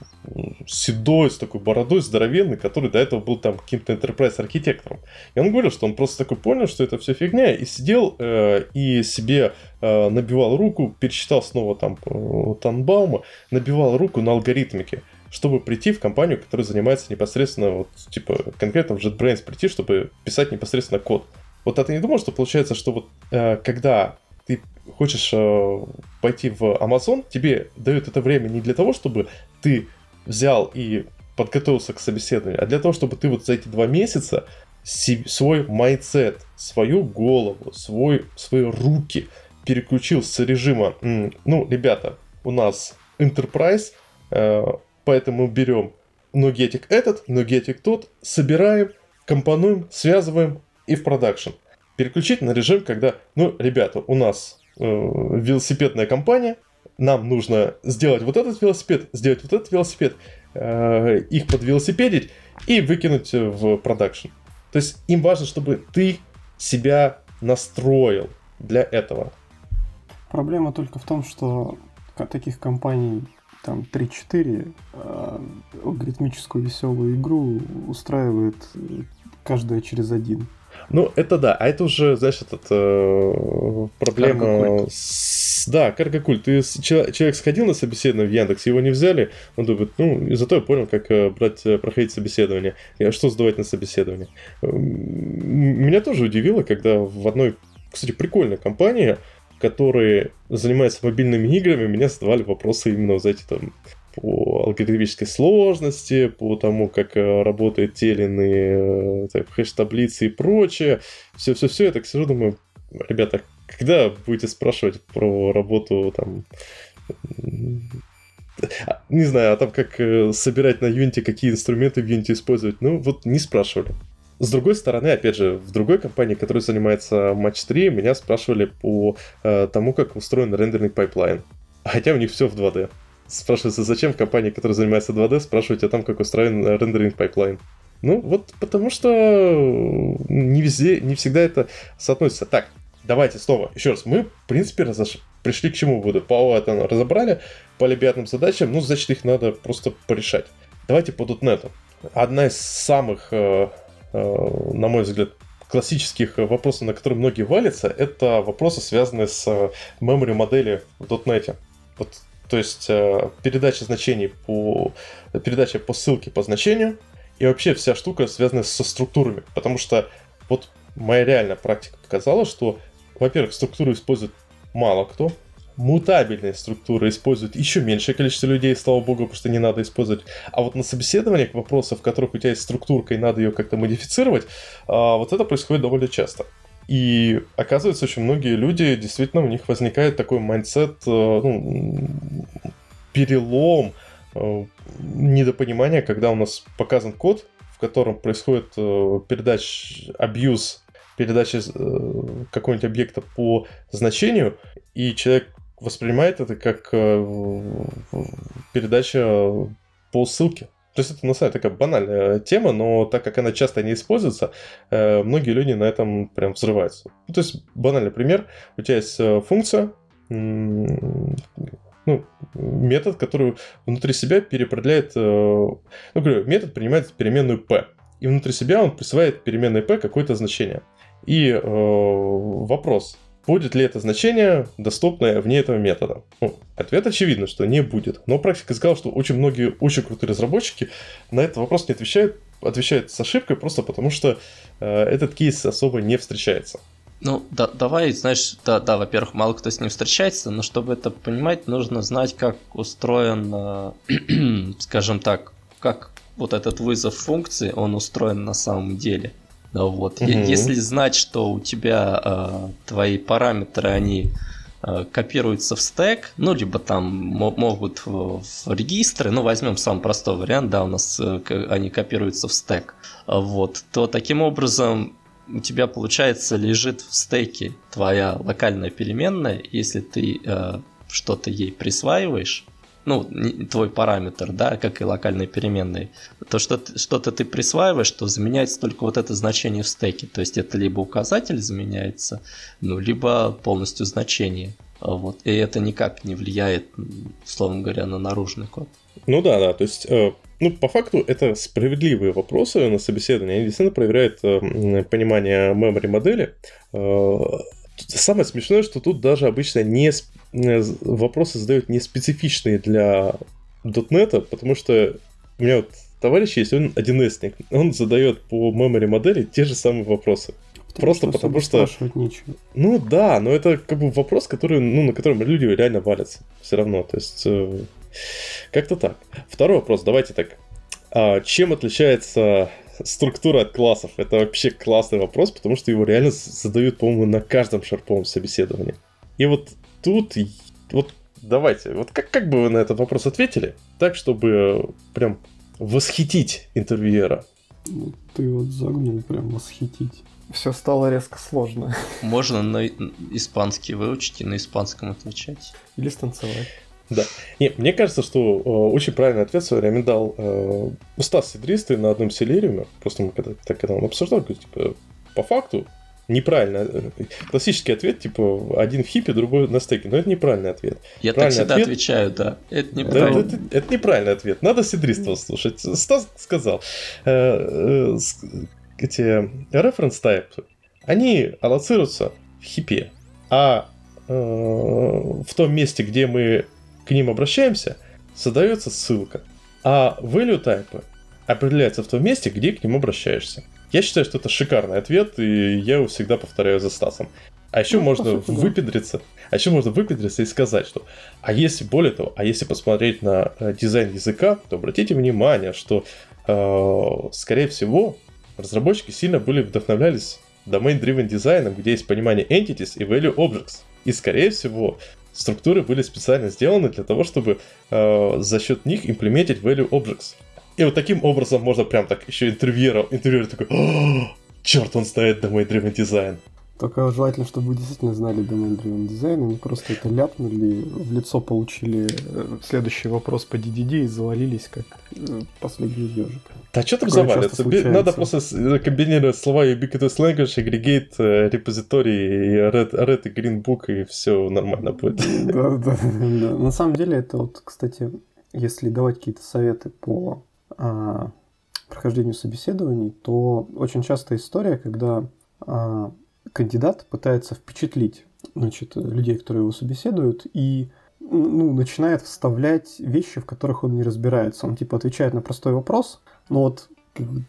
седой, с такой бородой, здоровенный, который до этого был там каким-то enterprise архитектором. И он говорил, что он просто такой понял, что это все фигня, и сидел э, и себе э, набивал руку, пересчитал снова там э, Танбаума, набивал руку на алгоритмике чтобы прийти в компанию, которая занимается непосредственно, вот, типа, конкретно в JetBrains прийти, чтобы писать непосредственно код. Вот а ты не думал, что получается, что вот э, когда ты хочешь э, пойти в Amazon, тебе дают это время не для того, чтобы ты взял и подготовился к собеседованию, а для того, чтобы ты вот за эти два месяца свой mindset, свою голову, свой, свои руки переключил с режима, ну, ребята, у нас Enterprise, э, Поэтому берем нугетик этот, нугетик тот, собираем, компонуем, связываем и в продакшн. Переключить на режим, когда, ну, ребята, у нас э, велосипедная компания, нам нужно сделать вот этот велосипед, сделать вот этот велосипед, э, их подвелосипедить и выкинуть в продакшн. То есть им важно, чтобы ты себя настроил для этого. Проблема только в том, что таких компаний там 3-4, а алгоритмическую веселую игру устраивает каждая через один. Ну, это да, а это уже, знаешь, этот, э, проблема... С, да, каргокульт. Ты, человек сходил на собеседование в Яндекс, его не взяли, он думает, ну, и зато я понял, как э, брать, э, проходить собеседование, и что сдавать на собеседование. Меня тоже удивило, когда в одной, кстати, прикольной компании которые занимаются мобильными играми, меня задавали вопросы именно за эти там по алгоритмической сложности, по тому, как э, работают те или иные э, хэш-таблицы и прочее. Все-все-все, я так сижу, думаю, ребята, когда будете спрашивать про работу там не знаю, а там как э, собирать на Unity, какие инструменты в Unity использовать, ну вот не спрашивали. С другой стороны, опять же, в другой компании, которая занимается Match 3, меня спрашивали по э, тому, как устроен рендерный pipeline. Хотя у них все в 2D. Спрашивается, зачем в компании, которая занимается 2D, спрашивать о том, как устроен rendering pipeline. Ну, вот потому что не везде, не всегда это соотносится. Так, давайте снова, еще раз. Мы, в принципе, разош... пришли к чему выводу. По это разобрали, по LeetCode ным задачам, ну, значит, их надо просто порешать. Давайте по .NET. Одна из самых э, Э, на мой взгляд, классических вопросов, на которые многие валятся, это вопросы, связанные с э, memory модели в .NET. Вот, то есть э, передача значений по передача по ссылке по значению и вообще вся штука связана со структурами, потому что вот моя реальная практика показала, что, во-первых, структуру использует мало кто, мутабельные структуры используют еще меньшее количество людей, слава богу, потому что не надо использовать. А вот на собеседованиях вопросов, в которых у тебя есть структурка и надо ее как-то модифицировать, а, вот это происходит довольно часто. И оказывается, очень многие люди, действительно, у них возникает такой mindset, э, ну, перелом, э, недопонимание, когда у нас показан код, в котором происходит э, передач, абьюз, передача какого-нибудь объекта по значению, и человек воспринимает это как передача по ссылке. То есть это на самом деле такая банальная тема, но так как она часто не используется, э, многие люди на этом прям взрываются. Ну, то есть банальный пример. У тебя есть э, функция, ну, метод, который внутри себя переопределяет... Э, ну, говорю, метод принимает переменную p. И внутри себя он присваивает переменной p какое-то значение. И э, вопрос, Будет ли это значение доступное вне этого метода? Ну, ответ очевидно, что не будет. Но практика сказала, что очень многие очень крутые разработчики на этот вопрос не отвечают, отвечают с ошибкой просто потому, что э, этот кейс особо не встречается. Ну, да, давай, знаешь, да, да, во-первых, мало кто с ним встречается, но чтобы это понимать, нужно знать, как устроен, э, скажем так, как вот этот вызов функции, он устроен на самом деле. Вот. Угу. Если знать, что у тебя э, твои параметры, они э, копируются в стек, ну, либо там могут в, в регистры, ну, возьмем самый простой вариант, да, у нас э, они копируются в стек, вот, то таким образом у тебя, получается, лежит в стеке твоя локальная переменная, если ты э, что-то ей присваиваешь, ну, твой параметр, да, как и локальные переменные, то что что-то ты присваиваешь, то заменяется только вот это значение в стеке. То есть это либо указатель заменяется, ну, либо полностью значение. Вот. И это никак не влияет, условно говоря, на наружный код. Ну да, да. То есть, э, ну, по факту, это спроветливые вопросы на собеседовании. Они действительно проверяют э, понимание memory модели. Э, самое смешное, что тут даже обычно не вопросы задают не специфичные для .NET, потому что у меня вот товарищ есть, он 1С, он задает по memory модели те же самые вопросы. Потому Просто что потому что... Нечего. Ну да, но это как бы вопрос, который, ну, на котором люди реально валятся. Все равно. То есть, э, как-то так. Второй вопрос, давайте так. А чем отличается структура от классов? Это вообще классный вопрос, потому что его реально задают, по-моему, на каждом шарповом собеседовании. И вот тут вот давайте, вот как, как бы вы на этот вопрос ответили, так, чтобы прям восхитить интервьюера? Ну, ты вот загнул прям восхитить. Все стало резко сложно. Можно на испанский выучить и на испанском отвечать. Или станцевать. Да. Не, мне кажется, что э, очень правильный ответ в свое время дал э, Стас Сидристый на одном селериуме. Просто мы когда, так, когда он обсуждал, говорит, типа, по факту неправильно. Классический ответ, типа, один в хипе, другой на стеке. Но это неправильный ответ. Я так всегда ответ... отвечаю, да. Это неправильно. Это, это, это неправильный ответ. Надо Сидристова слушать. Стас сказал. Э, э, эти reference type, они аллоцируются в хипе. А э, в том месте, где мы к ним обращаемся, создается ссылка. А value type определяется в том месте, где к ним обращаешься. Я считаю, что это шикарный ответ, и я его всегда повторяю за Стасом. А еще ну, можно сути, выпедриться, а еще можно выпедриться и сказать, что, а если, более того, а если посмотреть на э, дизайн языка, то обратите внимание, что, э, скорее всего, разработчики сильно были вдохновлялись domain-driven дизайном, где есть понимание entities и value objects. И, скорее всего, структуры были специально сделаны для того, чтобы э, за счет них имплементить value objects. И вот таким образом можно прям так еще интервьюер, интервьюер такой, черт, он ставит domain driven дизайн. Только желательно, чтобы вы действительно знали domain driven а не просто это ляпнули, в лицо получили э, следующий вопрос по DDD и завалились как э, последний ежик. Да что там завалится? Надо просто э, комбинировать слова ubiquitous language, aggregate, репозиторий, red, red и green book, и все нормально будет. Да, да, да. На самом деле это вот, кстати, если давать какие-то советы по а, прохождению собеседований, то очень часто история, когда а, кандидат пытается впечатлить значит, людей, которые его собеседуют, и ну, начинает вставлять вещи, в которых он не разбирается. Он типа отвечает на простой вопрос, но вот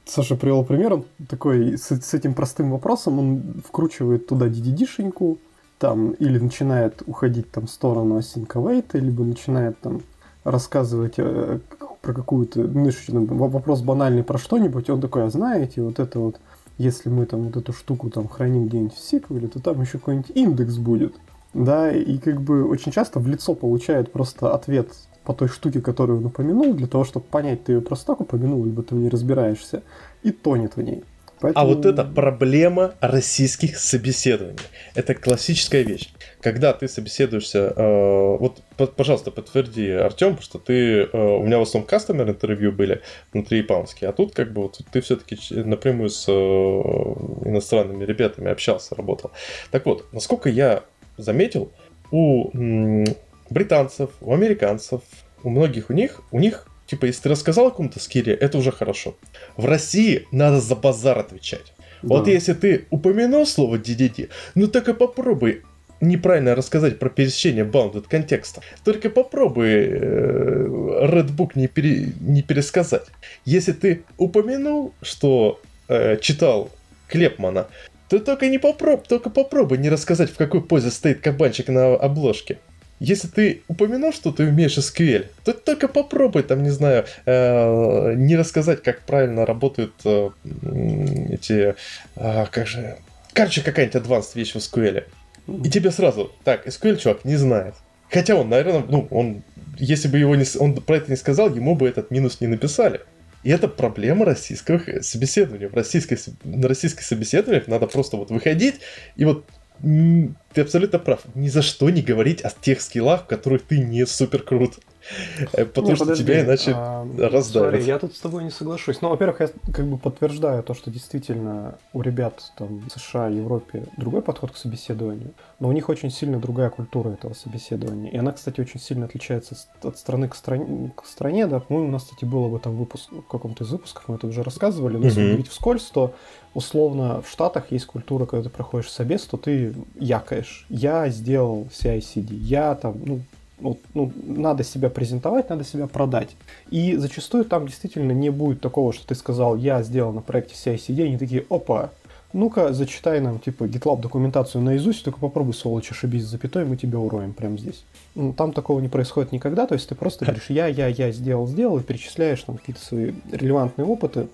Саша привел пример, он такой с, с этим простым вопросом он вкручивает туда DDD-шеньку, там, или начинает уходить там в сторону async await, либо начинает там рассказывать э, про какую-то, ну, вопрос банальный про что-нибудь, он такой, а знаете, вот это вот если мы там вот эту штуку там храним где-нибудь в сиквеле, то там еще какой-нибудь индекс будет. Да, и как бы очень часто в лицо получает просто ответ по той штуке, которую он упомянул, для того, чтобы понять, ты ее просто так упомянул, либо ты не разбираешься, и тонет в ней. Поэтому... А вот это проблема российских собеседований. Это классическая вещь. Когда ты собеседуешься, э, вот, пожалуйста, подтверди, Артем, что ты, э, у меня в основном кастомер интервью были внутри японские, а тут как бы вот ты все-таки напрямую с э, иностранными ребятами общался, работал. Так вот, насколько я заметил, у м, британцев, у американцев, у многих у них, у них Типа, если ты рассказал о каком-то скилле, это уже хорошо. В России надо за базар отвечать. Да. Вот если ты упомянул слово DDD, ну так и попробуй неправильно рассказать про пересечение bounded контекста. Только попробуй э, Redbook не, пере, не пересказать. Если ты упомянул, что э, читал Клепмана, то только не попробуй, только попробуй не рассказать, в какой позе стоит кабанчик на обложке. Если ты упомянул, что ты умеешь SQL, то только попробуй там, не знаю, э, не рассказать, как правильно работают э, эти, э, как же, короче, какая-нибудь advanced вещь в SQL. И тебе сразу, так, SQL чувак не знает. Хотя он, наверное, ну, он, если бы его не, он про это не сказал, ему бы этот минус не написали. И это проблема российских собеседований. В российской, на российских собеседованиях надо просто вот выходить и вот ты абсолютно прав. Ни за что не говорить о тех скиллах, в которых ты не супер крут. Э, потому не, что подожди, тебя иначе а, раздавят. Смотри, я тут с тобой не соглашусь. Ну, во-первых, я как бы подтверждаю то, что действительно у ребят там в США, Европе другой подход к собеседованию, но у них очень сильно другая культура этого собеседования. И она, кстати, очень сильно отличается от страны к стране. К стране да. Ну, у нас, кстати, был об этом выпуск, в каком-то из выпусков, мы это уже рассказывали, но если говорить вскользь, то условно в Штатах есть культура, когда ты проходишь собес, то ты якаешь. Я сделал CI-CD, я там, ну, вот, ну, надо себя презентовать, надо себя продать. И зачастую там действительно не будет такого, что ты сказал, я сделал на проекте CI-CD, они такие, опа, ну-ка, зачитай нам, типа, GitLab документацию наизусть, только попробуй, сволочь, ошибись с запятой, мы тебя уроем прямо здесь. Ну, там такого не происходит никогда, то есть ты просто говоришь, я, я, я сделал, сделал, и перечисляешь там какие-то свои релевантные опыты.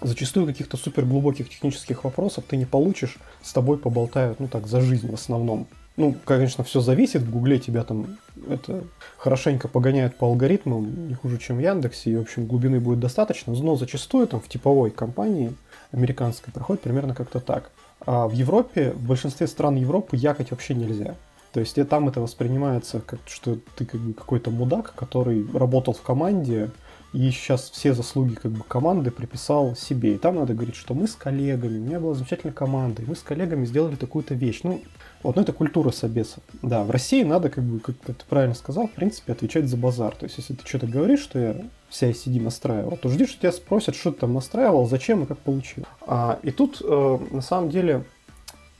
Зачастую каких-то супер глубоких технических вопросов ты не получишь, с тобой поболтают, ну так, за жизнь в основном. Ну, конечно, все зависит. В Гугле тебя там это хорошенько погоняют по алгоритмам, не хуже, чем в Яндексе, и, в общем, глубины будет достаточно. Но зачастую там в типовой компании американской проходит примерно как-то так. А в Европе, в большинстве стран Европы якать вообще нельзя. То есть там это воспринимается как, что ты как бы какой-то мудак, который работал в команде, и сейчас все заслуги как бы команды приписал себе. И там надо говорить, что мы с коллегами, у меня была замечательная команда, и мы с коллегами сделали такую-то вещь. Ну, вот, ну это культура собесов. Да, в России надо, как бы, как ты правильно сказал, в принципе, отвечать за базар. То есть, если ты что-то говоришь, что я вся ICD настраивал, то жди, что тебя спросят, что ты там настраивал, зачем и как получил. А, и тут, э, на самом деле,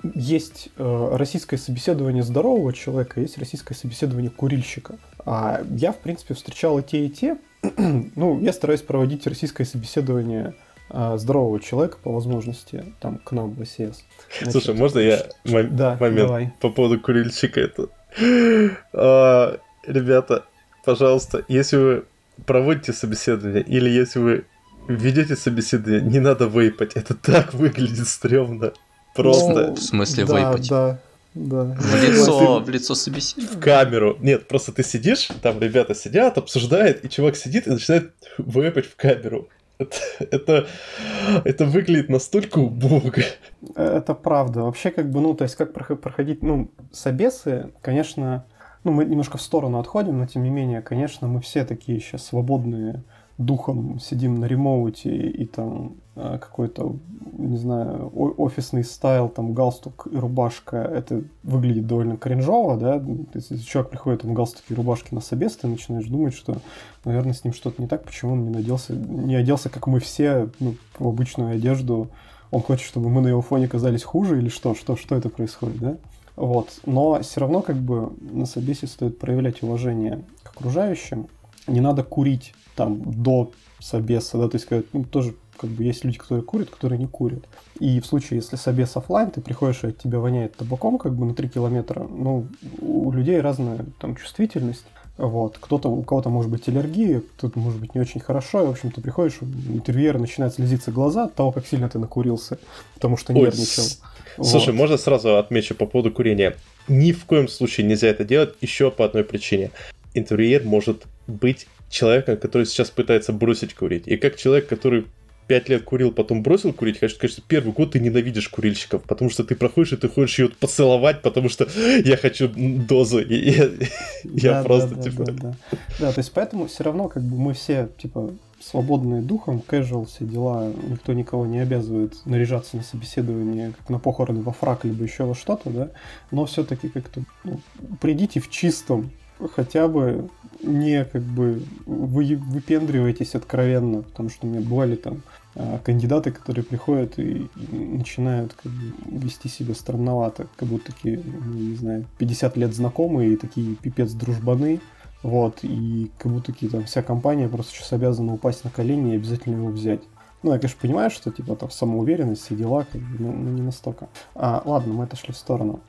есть э, российское собеседование здорового человека, есть российское собеседование курильщика. А я, в принципе, встречал и те, и те. ну, я стараюсь проводить российское собеседование а, здорового человека по возможности там к нам в СС. Значит, Слушай, можно я мом- да, момент давай. по поводу курильщика это? а, ребята, пожалуйста, если вы проводите собеседование или если вы ведете собеседование, не надо вейпать. Это так выглядит стрёмно. Просто. Ну, в смысле да, вейпать? Да, да. В лицо, в лицо собеседования? В камеру. Нет, просто ты сидишь, там ребята сидят, обсуждают, и чувак сидит и начинает вейпать в камеру. Это, это, это выглядит настолько убого. Это правда. Вообще, как бы, ну, то есть, как проходить, ну, собесы, конечно, ну, мы немножко в сторону отходим, но тем не менее, конечно, мы все такие сейчас свободные духом сидим на ремоуте и, и там какой-то, не знаю, офисный стайл, там галстук и рубашка, это выглядит довольно кринжово, да, если человек приходит в галстуке и рубашке на собес, ты начинаешь думать, что, наверное, с ним что-то не так, почему он не наделся, не оделся, как мы все, ну, в обычную одежду, он хочет, чтобы мы на его фоне казались хуже или что, что, что это происходит, да? Вот. Но все равно как бы на собесе стоит проявлять уважение к окружающим. Не надо курить там до собеса, да, то есть ну, тоже как бы есть люди, которые курят, которые не курят. И в случае, если собес офлайн, ты приходишь, и от тебя воняет табаком как бы на 3 километра, ну, у людей разная там чувствительность, Вот. Кто-то, у кого-то может быть аллергия, кто-то может быть не очень хорошо. И, в общем, ты приходишь, интервьюер начинает слезиться глаза от того, как сильно ты накурился, потому что Ой, нервничал. Слушай, вот. можно сразу отмечу по поводу курения. Ни в коем случае нельзя это делать еще по одной причине. Интервьюер может быть человеком, который сейчас пытается бросить курить. И как человек, который пять лет курил, потом бросил курить, хочу сказать, что первый год ты ненавидишь курильщиков, потому что ты проходишь и ты хочешь ее поцеловать, потому что я хочу дозу, и я, я да, просто, да, типа... Да, да. да, то есть поэтому все равно, как бы, мы все, типа, свободные духом, casual, все дела, никто никого не обязывает наряжаться на собеседование, как на похороны во фрак, либо еще во что-то, да, но все-таки как-то ну, придите в чистом, хотя бы не как бы вы выпендриваетесь откровенно, потому что у меня бывали там кандидаты, которые приходят и, начинают как бы, вести себя странновато, как будто такие, ну, не знаю, 50 лет знакомые и такие пипец дружбаны, вот, и как будто такие, там вся компания просто сейчас обязана упасть на колени и обязательно его взять. Ну, я, конечно, понимаю, что, типа, там, самоуверенность, все дела, как бы, ну, ну, не настолько. А, ладно, мы отошли в сторону.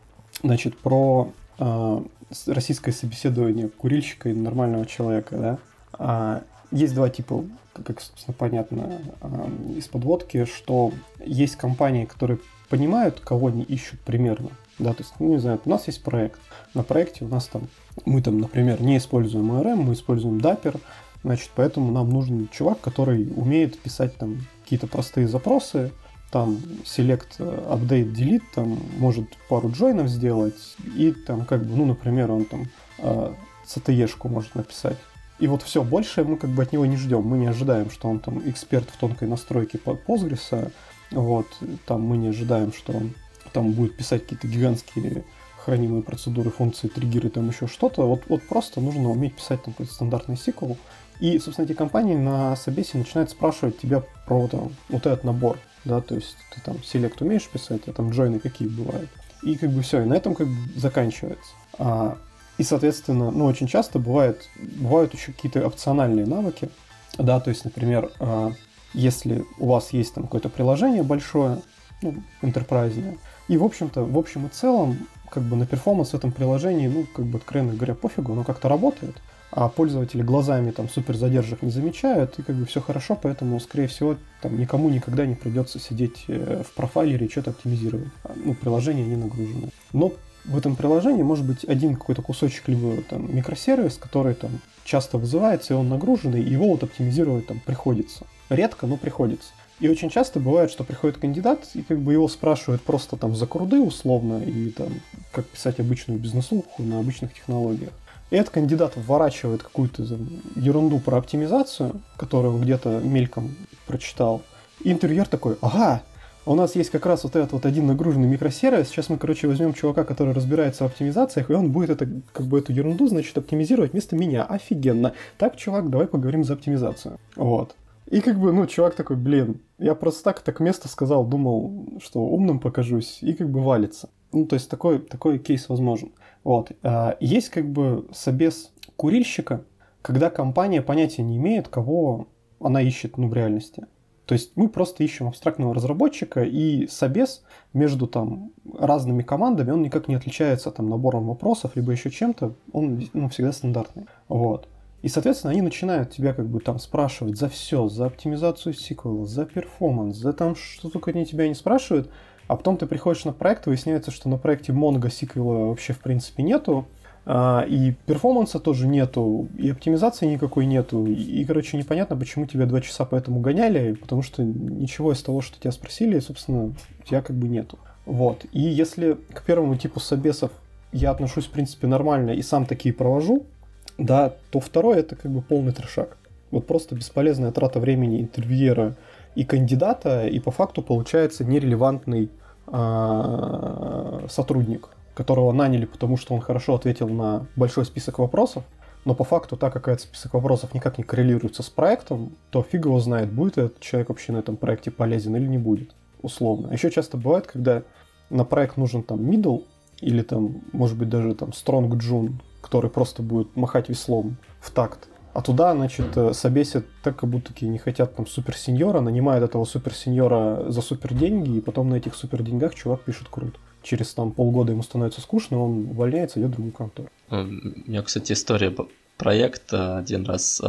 Значит, про а, российское собеседование курильщика и нормального человека, да, а, есть два типа, как, собственно, понятно а, из подводки, что есть компании, которые понимают, кого они ищут примерно, да, то есть, ну, не знаю, у нас есть проект, на проекте у нас там, мы там, например, не используем ORM, мы используем Dapper, значит, поэтому нам нужен чувак, который умеет писать там какие-то простые запросы, там select, э, update, delete, там может пару джойнов сделать, и там как бы, ну, например, он там э, CTE-шку может написать. И вот все, больше мы как бы от него не ждем. Мы не ожидаем, что он там эксперт в тонкой настройке Postgres. Вот, там мы не ожидаем, что он там будет писать какие-то гигантские хранимые процедуры, функции, триггеры, там еще что-то. Вот, вот просто нужно уметь писать там какой-то стандартный SQL. И, собственно, эти компании на собесе начинают спрашивать тебя про там, вот этот набор да, то есть ты там селект умеешь писать, а там джойны какие бывают. И как бы все, и на этом как бы заканчивается. А, и, соответственно, ну, очень часто бывает, бывают еще какие-то опциональные навыки, да, то есть, например, а, если у вас есть там какое-то приложение большое, ну, интерпрайзное, и, в общем-то, в общем и целом, как бы на перформанс в этом приложении, ну, как бы, откровенно говоря, пофигу, оно как-то работает, а пользователи глазами там супер задержек не замечают, и как бы все хорошо, поэтому, скорее всего, там никому никогда не придется сидеть э, в профайлере и что-то оптимизировать. Ну, приложение не нагружено. Но в этом приложении может быть один какой-то кусочек, либо там микросервис, который там часто вызывается, и он нагруженный, и его вот оптимизировать там приходится. Редко, но приходится. И очень часто бывает, что приходит кандидат, и как бы его спрашивают просто там за круды условно, и там как писать обычную бизнес-луху на обычных технологиях. И этот кандидат вворачивает какую-то ерунду про оптимизацию, которую он где-то мельком прочитал. И интервьюер такой, ага, у нас есть как раз вот этот вот один нагруженный микросервис. Сейчас мы, короче, возьмем чувака, который разбирается в оптимизациях, и он будет это, как бы эту ерунду, значит, оптимизировать вместо меня. Офигенно. Так, чувак, давай поговорим за оптимизацию. Вот. И как бы, ну, чувак такой, блин, я просто так, так место сказал, думал, что умным покажусь, и как бы валится. Ну, то есть такой, такой кейс возможен. Вот. А, есть как бы собес курильщика, когда компания понятия не имеет, кого она ищет ну, в реальности. То есть мы просто ищем абстрактного разработчика, и собес между там разными командами, он никак не отличается там набором вопросов, либо еще чем-то, он ну, всегда стандартный. Вот. И, соответственно, они начинают тебя как бы там спрашивать за все, за оптимизацию сиквела, за перформанс, за там что только они тебя не спрашивают, а потом ты приходишь на проект, выясняется, что на проекте Mongo сиквела вообще в принципе нету, и перформанса тоже нету, и оптимизации никакой нету, и, короче, непонятно, почему тебя два часа по этому гоняли, потому что ничего из того, что тебя спросили, собственно, у тебя как бы нету. Вот. И если к первому типу собесов я отношусь, в принципе, нормально и сам такие провожу, да, то второй это как бы полный трешак. Вот просто бесполезная трата времени интервьюера и кандидата, и по факту получается нерелевантный э, сотрудник, которого наняли, потому что он хорошо ответил на большой список вопросов, но по факту, так как этот список вопросов никак не коррелируется с проектом, то фиг его знает, будет этот человек вообще на этом проекте полезен или не будет, условно. Еще часто бывает, когда на проект нужен там middle, или там, может быть, даже там strong June, который просто будет махать веслом в такт. А туда, значит, э, собесят так, как будто не хотят там суперсеньора, нанимают этого суперсеньора за супер деньги, и потом на этих супер деньгах чувак пишет крут. Через там полгода ему становится скучно, он увольняется, идет в другую контору. У меня, кстати, история проект один раз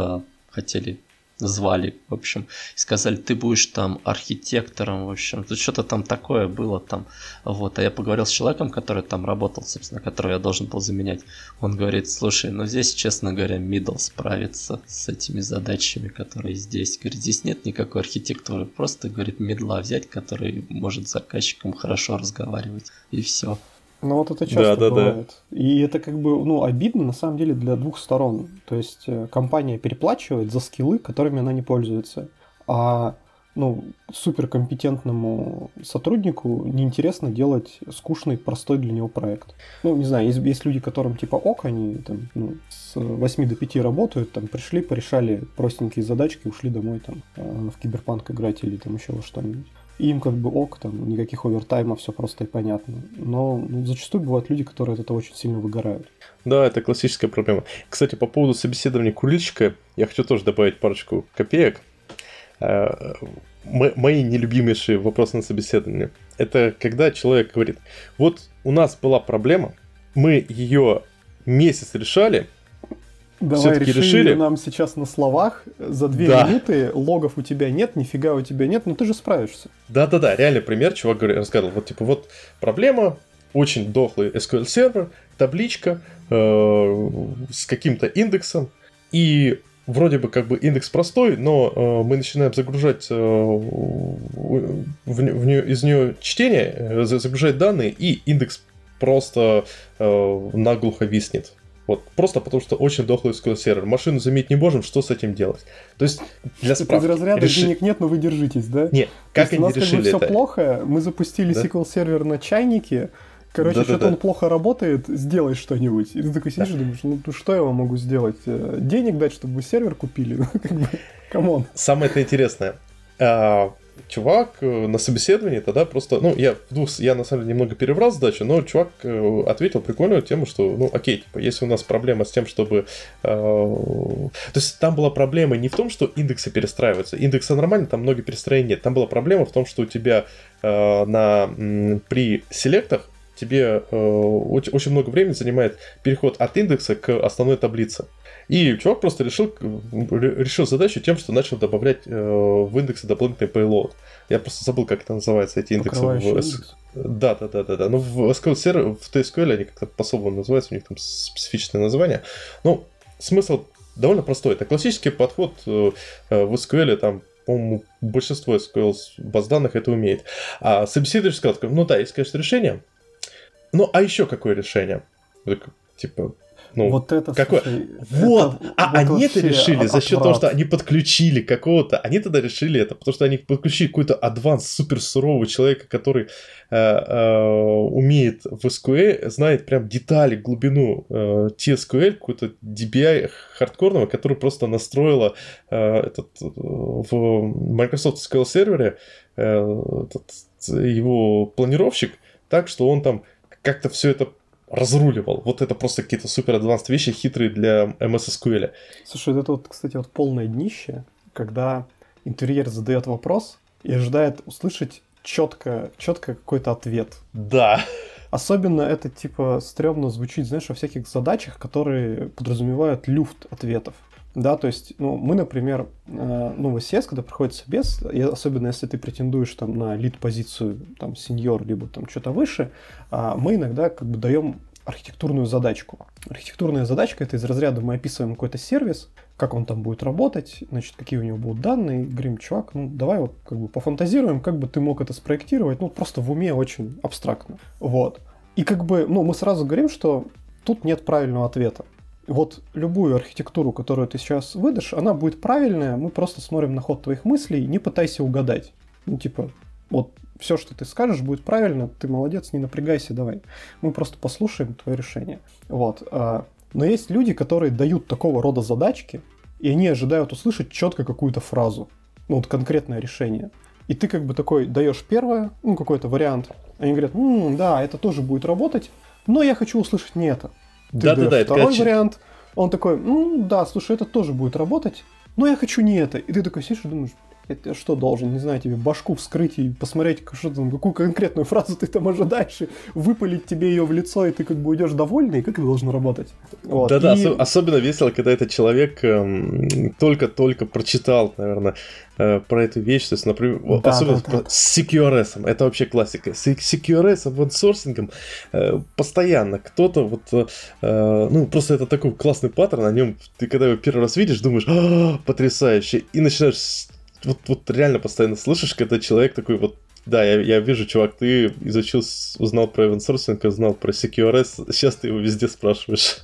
хотели звали, в общем, и сказали, ты будешь там архитектором, в общем, тут что-то там такое было там, вот, а я поговорил с человеком, который там работал, собственно, которого я должен был заменять, он говорит, слушай, ну здесь, честно говоря, middle справится с этими задачами, которые здесь, говорит, здесь нет никакой архитектуры, просто, говорит, медла взять, который может с заказчиком хорошо разговаривать, и все. Ну вот это часто да, да, бывает. Да. И это как бы, ну, обидно на самом деле для двух сторон. То есть э, компания переплачивает за скиллы, которыми она не пользуется. А ну, суперкомпетентному сотруднику неинтересно делать скучный, простой для него проект. Ну, не знаю, есть, есть люди, которым типа ок, они там, ну, с 8 до 5 работают, там пришли, порешали простенькие задачки, ушли домой там э, в киберпанк играть или там еще во что-нибудь им как бы ок, там никаких овертайма, все просто и понятно. Но ну, зачастую бывают люди, которые от этого очень сильно выгорают. Да, это классическая проблема. Кстати, по поводу собеседования курильщика, я хочу тоже добавить парочку копеек. Э, мои нелюбимейшие вопросы на собеседовании. Это когда человек говорит, вот у нас была проблема, мы ее месяц решали, Давай решили, решили нам сейчас на словах за две да. минуты, логов у тебя нет, нифига у тебя нет, но ты же справишься. Да-да-да, реальный пример, чувак говорит, рассказывал, вот типа вот проблема, очень дохлый SQL сервер, табличка э, с каким-то индексом, и вроде бы как бы индекс простой, но э, мы начинаем загружать э, в, в нее, из нее чтение, э, загружать данные, и индекс просто э, наглухо виснет. Вот, просто потому что очень дохлый SQL сервер. Машину заменить не можем, что с этим делать? То есть, для справки... Из разряда Реши... денег нет, но вы держитесь, да? Нет, как они у нас решили как бы это? все плохо, мы запустили да? SQL Server на чайнике, Короче, да, что-то да, да. он плохо работает, сделай что-нибудь. И ты такой сидишь да. и думаешь, ну что я вам могу сделать? Э, денег дать, чтобы вы сервер купили? come on. Самое это интересное. Чувак э, на собеседовании тогда просто, ну, я в двух, я на самом деле немного переврал задачу, но чувак э, ответил прикольную тему, что, ну, окей, типа, если у нас проблема с тем, чтобы... Э, то есть там была проблема не в том, что индексы перестраиваются. Индексы нормально, там много перестроений нет. Там была проблема в том, что у тебя э, на, при селектах тебе э, очень, очень много времени занимает переход от индекса к основной таблице. И чувак просто решил, решил задачу тем, что начал добавлять э, в индексы дополнительный payload. Я просто забыл, как это называется, эти индексы. В... Индекс. Да, да, да, да, да. Ну, в SQL Server, в TSQL они как-то по-особому называются, у них там специфичное название. Ну, смысл довольно простой. Это классический подход э, э в SQL, там, по-моему, большинство SQL баз данных это умеет. А собеседующий сказал, ну да, есть, конечно, решение. Ну, а еще какое решение? Типа, ну, вот это, какое? Слушай, вот, это, а вот они это решили за счет того, что они подключили какого-то, они тогда решили это, потому что они подключили какой-то адванс супер сурового человека, который э, э, умеет в SQL, знает прям детали, глубину э, TSQL, какой-то DBI хардкорного, который просто настроила э, этот, э, в Microsoft SQL сервере э, этот, его планировщик так, что он там как-то все это разруливал. Вот это просто какие-то супер адванс вещи, хитрые для MS SQL. Слушай, это вот, кстати, вот полное днище, когда интерьер задает вопрос и ожидает услышать четко, четко какой-то ответ. Да. Особенно это, типа, стрёмно звучит, знаешь, во всяких задачах, которые подразумевают люфт ответов. Да, то есть, ну, мы, например, э, ну, в СС, когда проходит собес, и особенно если ты претендуешь там на лид-позицию, там, сеньор, либо там что-то выше, а, мы иногда как бы даем архитектурную задачку. Архитектурная задачка это из разряда мы описываем какой-то сервис, как он там будет работать, значит, какие у него будут данные, говорим, чувак, ну давай вот как бы пофантазируем, как бы ты мог это спроектировать, ну просто в уме очень абстрактно. Вот. И как бы, ну мы сразу говорим, что тут нет правильного ответа вот любую архитектуру, которую ты сейчас выдашь, она будет правильная, мы просто смотрим на ход твоих мыслей, не пытайся угадать. Ну, типа, вот все, что ты скажешь, будет правильно, ты молодец, не напрягайся, давай. Мы просто послушаем твое решение. Вот. А, но есть люди, которые дают такого рода задачки, и они ожидают услышать четко какую-то фразу, ну вот конкретное решение. И ты как бы такой даешь первое, ну какой-то вариант, они говорят, М, да, это тоже будет работать, но я хочу услышать не это. Да, да, да. Второй это вариант. Он такой, ну да, слушай, это тоже будет работать, но я хочу не это. И ты такой сидишь и думаешь, я что должен, не знаю, тебе башку вскрыть и посмотреть, что там, какую конкретную фразу ты там ожидаешь, и выпалить тебе ее в лицо, и ты как бы уйдешь довольный, как это должно работать? Вот. Да-да, и... ос- особенно весело, когда этот человек эм, только-только прочитал, наверное, э, про эту вещь, то есть, например, да, особенно да, да. с CQRS, это вообще классика, с CQRS, аутсорсингом э, постоянно кто-то вот, э, ну, просто это такой классный паттерн, о нем ты когда его первый раз видишь, думаешь, а, потрясающе, и начинаешь вот, вот реально постоянно слышишь, когда человек такой вот да, я, я вижу, чувак, ты изучил, узнал про event узнал про CQRS, сейчас ты его везде спрашиваешь.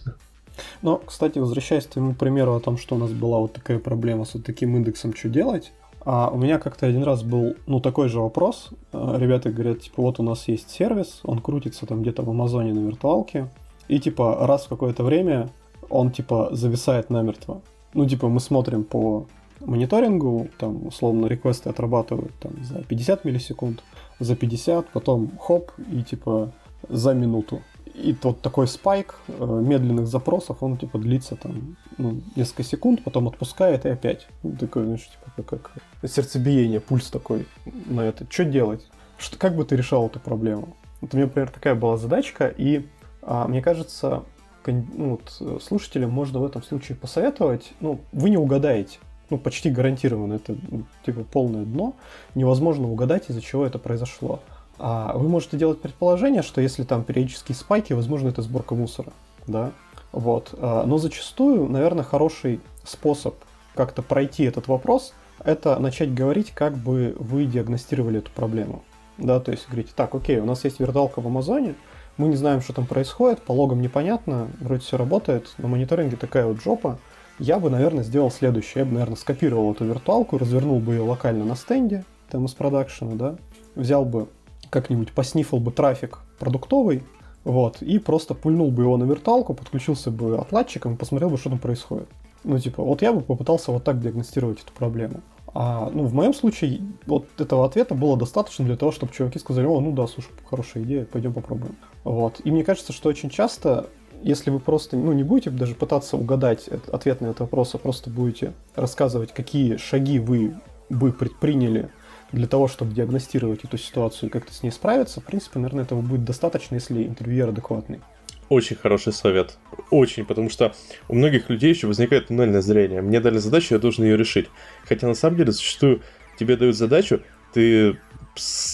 Но, кстати, возвращаясь к твоему примеру о том, что у нас была вот такая проблема с вот таким индексом, что делать, а у меня как-то один раз был, ну, такой же вопрос. А, ребята говорят, типа, вот у нас есть сервис, он крутится там где-то в Амазоне на виртуалке, и, типа, раз в какое-то время он, типа, зависает намертво. Ну, типа, мы смотрим по мониторингу, там, условно, реквесты отрабатывают там за 50 миллисекунд, за 50, потом хоп, и типа за минуту. И вот такой спайк э, медленных запросов, он типа длится там ну, несколько секунд, потом отпускает и опять. Ну, такой, знаешь, типа как, как сердцебиение, пульс такой на это. Что делать? Что, как бы ты решал эту проблему? Вот у меня, например, такая была задачка, и а, мне кажется, ну, вот, слушателям можно в этом случае посоветовать, ну, вы не угадаете ну, почти гарантированно, это ну, типа полное дно, невозможно угадать, из-за чего это произошло. А вы можете делать предположение, что если там периодические спайки, возможно, это сборка мусора, да, вот. А, но зачастую, наверное, хороший способ как-то пройти этот вопрос, это начать говорить, как бы вы диагностировали эту проблему. Да, то есть говорите, так, окей, у нас есть виртуалка в Амазоне, мы не знаем, что там происходит, по логам непонятно, вроде все работает, на мониторинге такая вот жопа, я бы, наверное, сделал следующее. Я бы, наверное, скопировал эту виртуалку, развернул бы ее локально на стенде, там из продакшена, да, взял бы как-нибудь поснифал бы трафик продуктовый, вот, и просто пульнул бы его на виртуалку, подключился бы отладчиком и посмотрел бы, что там происходит. Ну, типа, вот я бы попытался вот так диагностировать эту проблему. А, ну, в моем случае, вот этого ответа было достаточно для того, чтобы чуваки сказали, о, ну да, слушай, хорошая идея, пойдем попробуем. Вот. И мне кажется, что очень часто если вы просто ну, не будете даже пытаться угадать ответ на этот вопрос, а просто будете рассказывать, какие шаги вы бы предприняли для того, чтобы диагностировать эту ситуацию и как-то с ней справиться, в принципе, наверное, этого будет достаточно, если интервьюер адекватный. Очень хороший совет. Очень, потому что у многих людей еще возникает туннельное зрение. Мне дали задачу, я должен ее решить. Хотя на самом деле зачастую тебе дают задачу, ты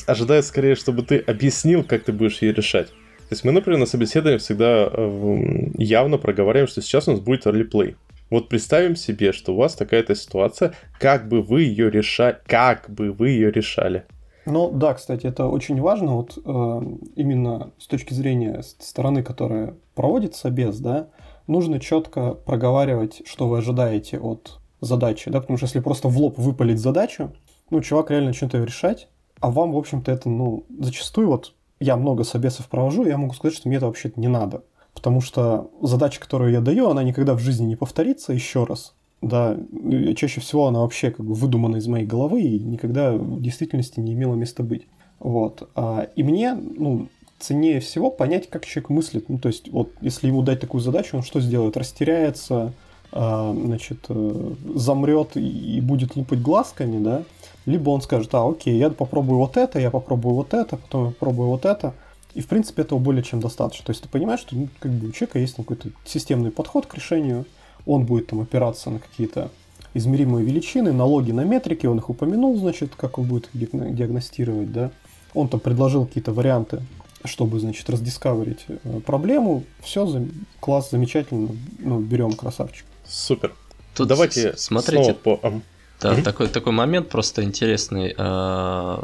ожидаешь скорее, чтобы ты объяснил, как ты будешь ее решать. То есть мы, например, на собеседованиях всегда э, явно проговариваем, что сейчас у нас будет ролеплей. Вот представим себе, что у вас такая-то ситуация, как бы вы ее решали, как бы вы ее решали. Ну да, кстати, это очень важно, вот э, именно с точки зрения стороны, которая проводит собес, да, нужно четко проговаривать, что вы ожидаете от задачи, да, потому что если просто в лоб выпалить задачу, ну, чувак реально ее решать, а вам, в общем-то, это, ну, зачастую вот я много собесов провожу, я могу сказать, что мне это вообще не надо. Потому что задача, которую я даю, она никогда в жизни не повторится еще раз. Да, чаще всего она вообще как бы выдумана из моей головы и никогда в действительности не имела места быть. Вот. А, и мне, ну, ценнее всего понять, как человек мыслит. Ну, то есть, вот, если ему дать такую задачу, он что сделает? Растеряется, а, значит, э, замрет и будет лупать глазками, да, либо он скажет, а, окей, я попробую вот это, я попробую вот это, потом я попробую вот это. И, в принципе, этого более чем достаточно. То есть ты понимаешь, что ну, как бы у человека есть какой-то системный подход к решению, он будет там опираться на какие-то измеримые величины, налоги на метрики, он их упомянул, значит, как он будет их диагностировать, да. Он там предложил какие-то варианты, чтобы, значит, раздискаверить э, проблему. Все, класс, замечательно, ну, берем красавчик. Супер. Тут Давайте смотрите, снова по... Да, mm-hmm. такой, такой момент просто интересный, э,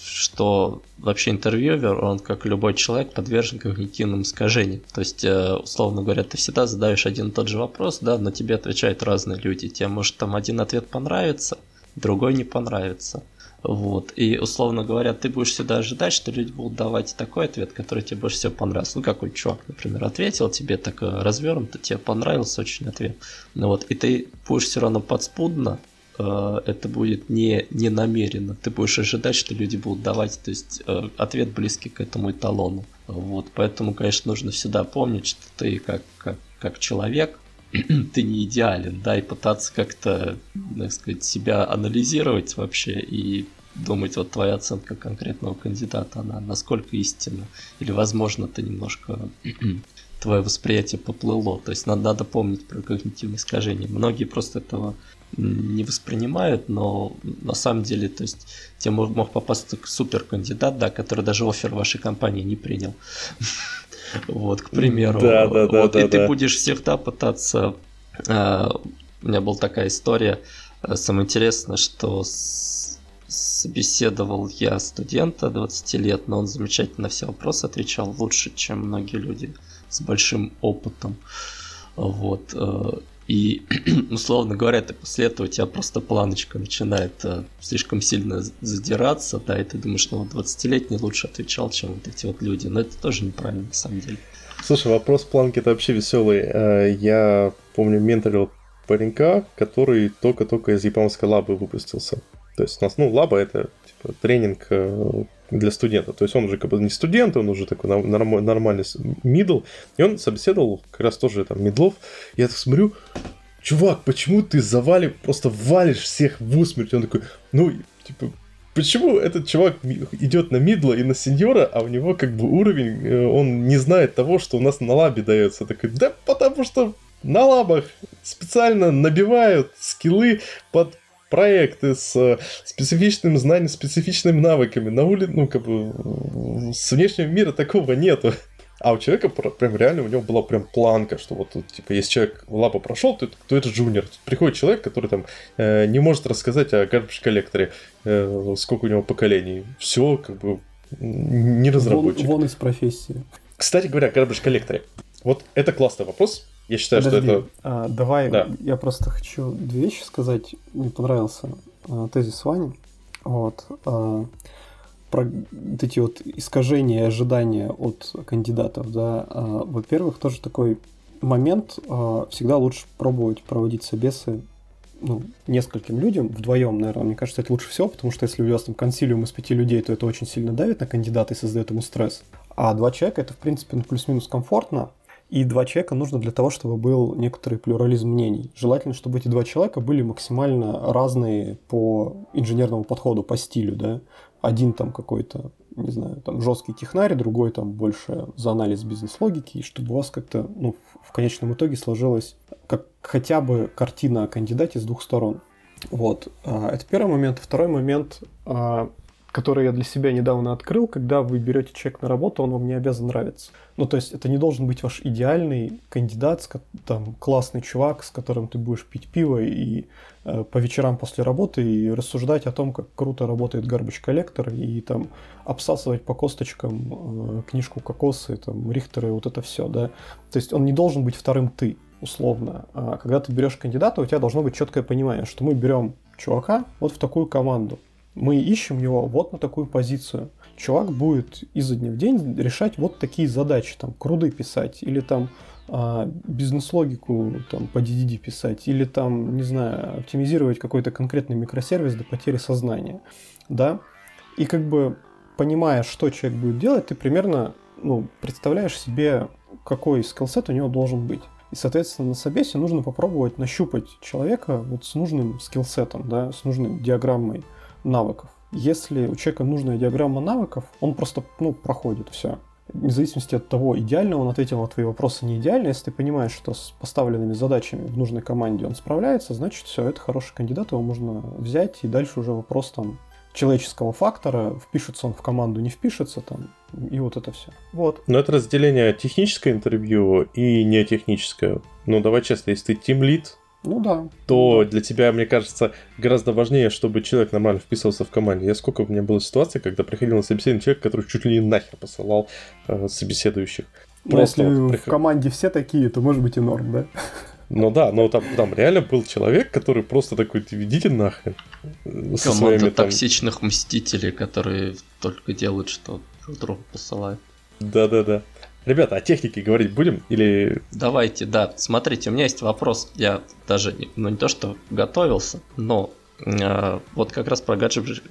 что вообще интервьюер, он, как любой человек, подвержен когнитивным искажениям. То есть, э, условно говоря, ты всегда задаешь один и тот же вопрос, да, но тебе отвечают разные люди. Тебе может там один ответ понравится, другой не понравится. Вот. И, условно говоря, ты будешь всегда ожидать, что люди будут давать такой ответ, который тебе больше всего понравился. Ну, какой чувак, например, ответил тебе так э, развернуто, тебе понравился очень ответ. Ну вот, и ты будешь все равно подспудно это будет не, не намеренно. Ты будешь ожидать, что люди будут давать то есть, э, ответ близкий к этому эталону. Вот, поэтому, конечно, нужно всегда помнить, что ты как, как, как человек, ты не идеален, да, и пытаться как-то, так сказать, себя анализировать вообще и думать, вот твоя оценка конкретного кандидата, она насколько истинна, или, возможно, ты немножко твое восприятие поплыло. То есть надо, надо помнить про когнитивные искажения. Многие просто этого не воспринимают, но на самом деле, то есть тебе мог, мог попасться супер кандидат, да, который даже офер вашей компании не принял. Вот, к примеру. Да, да, да. Вот, и ты будешь всегда пытаться. А, у меня была такая история. Самое интересное, что собеседовал я студента 20 лет, но он замечательно на все вопросы отвечал лучше, чем многие люди с большим опытом. Вот. И, условно говоря, ты после этого у тебя просто планочка начинает э, слишком сильно задираться, да, и ты думаешь, ну, 20-летний лучше отвечал, чем вот эти вот люди. Но это тоже неправильно, на самом деле. Слушай, вопрос планки это вообще веселый. Э, я помню, менторил паренька, который только-только из EPAM овской лабы выпустился. То есть у нас, ну, лаба это типа тренинг э, для студента. То есть он уже как бы не студент, он уже такой нормальный middle. И он собеседовал как раз тоже там мидлов. Я так смотрю, чувак, почему ты завали, просто валишь всех в усмерть? Он такой, ну, типа, почему этот чувак идет на мидла и на сеньора, а у него как бы уровень, э, он не знает того, что у нас на лабе дается. Такой, да потому что на лабах специально набивают скиллы под проекты с э, специфичным знанием, специфичными навыками. На улице, ну, как бы, с внешнего мира такого нету. А у человека прям реально у него была прям планка, что вот типа если человек лапа прошел, то, то это джуниор. Приходит человек, который там э, не может рассказать о garbage коллекторе, э, сколько у него поколений. Все как бы не разработчик. Вон, вон из профессии. Кстати говоря, garbage коллекторе. Вот это классный вопрос. Я считаю, Подожди, что это... А, давай, да. я просто хочу две вещи сказать. Мне понравился а, тезис Вани. Вот. А, про вот эти вот искажения и ожидания от кандидатов, да. А, во-первых, тоже такой момент. А, всегда лучше пробовать проводить собесы ну, нескольким людям, вдвоем, наверное, мне кажется, это лучше всего, потому что если у вас там консилиум из пяти людей, то это очень сильно давит на кандидата и создает ему стресс. А два человека это, в принципе, ну, плюс-минус комфортно, и два человека нужно для того, чтобы был некоторый плюрализм мнений. Желательно, чтобы эти два человека были максимально разные по инженерному подходу, по стилю, да. Один там какой-то, не знаю, там жесткий технарь, другой там больше за анализ бизнес-логики, и чтобы у вас как-то, ну, в конечном итоге сложилась как хотя бы картина о кандидате с двух сторон. Вот. А, это первый момент. Второй момент а, который я для себя недавно открыл, когда вы берете человека на работу, он вам не обязан нравиться. Ну, то есть это не должен быть ваш идеальный кандидат, там, классный чувак, с которым ты будешь пить пиво и э, по вечерам после работы и рассуждать о том, как круто работает garbage коллектор и там обсасывать по косточкам э, книжку Кокосы, там, Рихтеры, вот это все, да. То есть он не должен быть вторым ты, условно. А когда ты берешь кандидата, у тебя должно быть четкое понимание, что мы берем чувака вот в такую команду мы ищем его вот на такую позицию. Чувак будет изо дня в день решать вот такие задачи, там, круды писать, или там а, бизнес-логику там, по DDD писать, или там, не знаю, оптимизировать какой-то конкретный микросервис до потери сознания, да, и как бы понимая, что человек будет делать, ты примерно ну, представляешь себе, какой скиллсет у него должен быть. И, соответственно, на собесе нужно попробовать нащупать человека вот с нужным скиллсетом, да, с нужной диаграммой навыков. Если у человека нужная диаграмма навыков, он просто ну, проходит все. Вне зависимости от того, идеально он ответил на твои вопросы, не идеально, если ты понимаешь, что с поставленными задачами в нужной команде он справляется, значит все, это хороший кандидат, его можно взять, и дальше уже вопрос там человеческого фактора, впишется он в команду, не впишется там, и вот это все. Вот. Но это разделение техническое интервью и не техническое. Ну, давай честно, если ты тим лид, ну да. То для тебя, мне кажется, гораздо важнее, чтобы человек нормально вписывался в команде. Я сколько у меня было ситуаций, когда приходил на собеседование человек, который чуть ли не нахер посылал э, собеседующих. Ну, если вот приход... в команде все такие, то может быть и норм, да? Ну да, но там, там реально был человек, который просто такой, ты ведите нахрен. Со Команда своими, токсичных там... мстителей, которые только делают, что друг другу посылают. Да-да-да. Ребята, о технике говорить будем или... Давайте, да. Смотрите, у меня есть вопрос. Я даже, ну не то, что готовился, но А, вот как раз про garbage,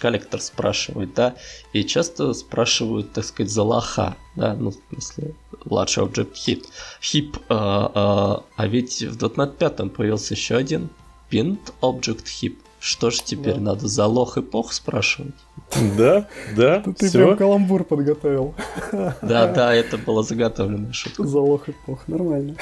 collector спрашивают, да, и часто спрашивают, так сказать, за лоха, да, ну, в смысле, large object heap. Heap, а, а, а ведь в .NET 5 появился еще один pinned object heap. Что ж теперь, да. надо за лох эпох спрашивать? Да, да, Ты прям каламбур подготовил. Да, да, это была заготовленная шутка. За лох эпох, нормально.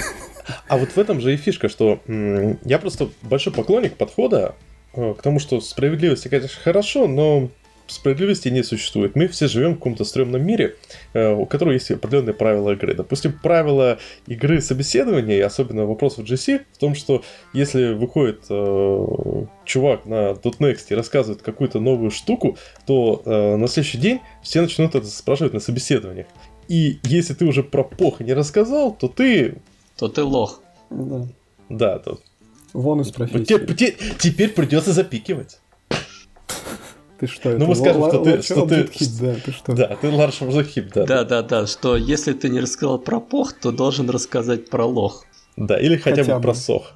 А вот в этом же и фишка, что я просто большой поклонник подхода э, к тому, что справедливость, конечно, хорошо, но справедливости не существует. Мы все живем в каком-то стрёмном мире, э, у которого есть определенные правила игры. Допустим, правила игры собеседования, и особенно вопрос в GC, в том, что если выходит э, чувак на .next и рассказывает какую-то новую штуку, то э, на следующий день все начнут это спрашивать на собеседованиях. И если ты уже про пох не рассказал, то ты... То ты лох. Да. Да, то... Вон из профессии. Теперь, теперь придется запикивать. Ты что? Ну, мы скажем, что ты... Что ты да, ты что? Да, ты large object хип, да. Да, да, да, что если ты не рассказал про пох, то должен рассказать про лох. Да, или хотя, хотя бы, бы про сох.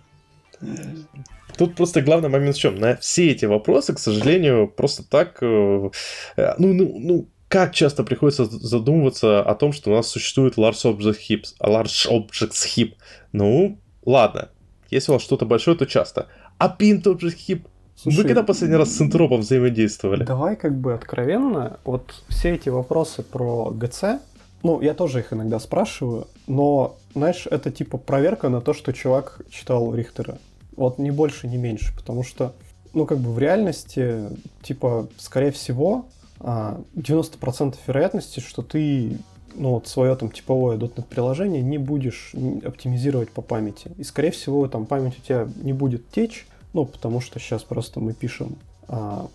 Тут просто главный момент в чем? На все эти вопросы, к сожалению, просто так... Э, э, ну, ну, ну, как часто приходится задумываться о том, что у нас существует large object heaps, large objects heap. Ну, ладно, если у вас что-то большое, то часто. А pinned object heap Слушай, Вы когда последний раз с энтропом взаимодействовали? Давай как бы откровенно, вот все эти вопросы про ГЦ, ну, я тоже их иногда спрашиваю, но, знаешь, это типа проверка на то, что чувак читал Рихтера. Вот ни больше, ни меньше, потому что, ну, как бы в реальности, типа, скорее всего, 90% а, вероятности, что ты ну, вот свое там типовое .NET приложение не будешь оптимизировать по памяти. И, скорее всего, там память у тебя не будет течь, ну, потому что сейчас просто мы пишем а,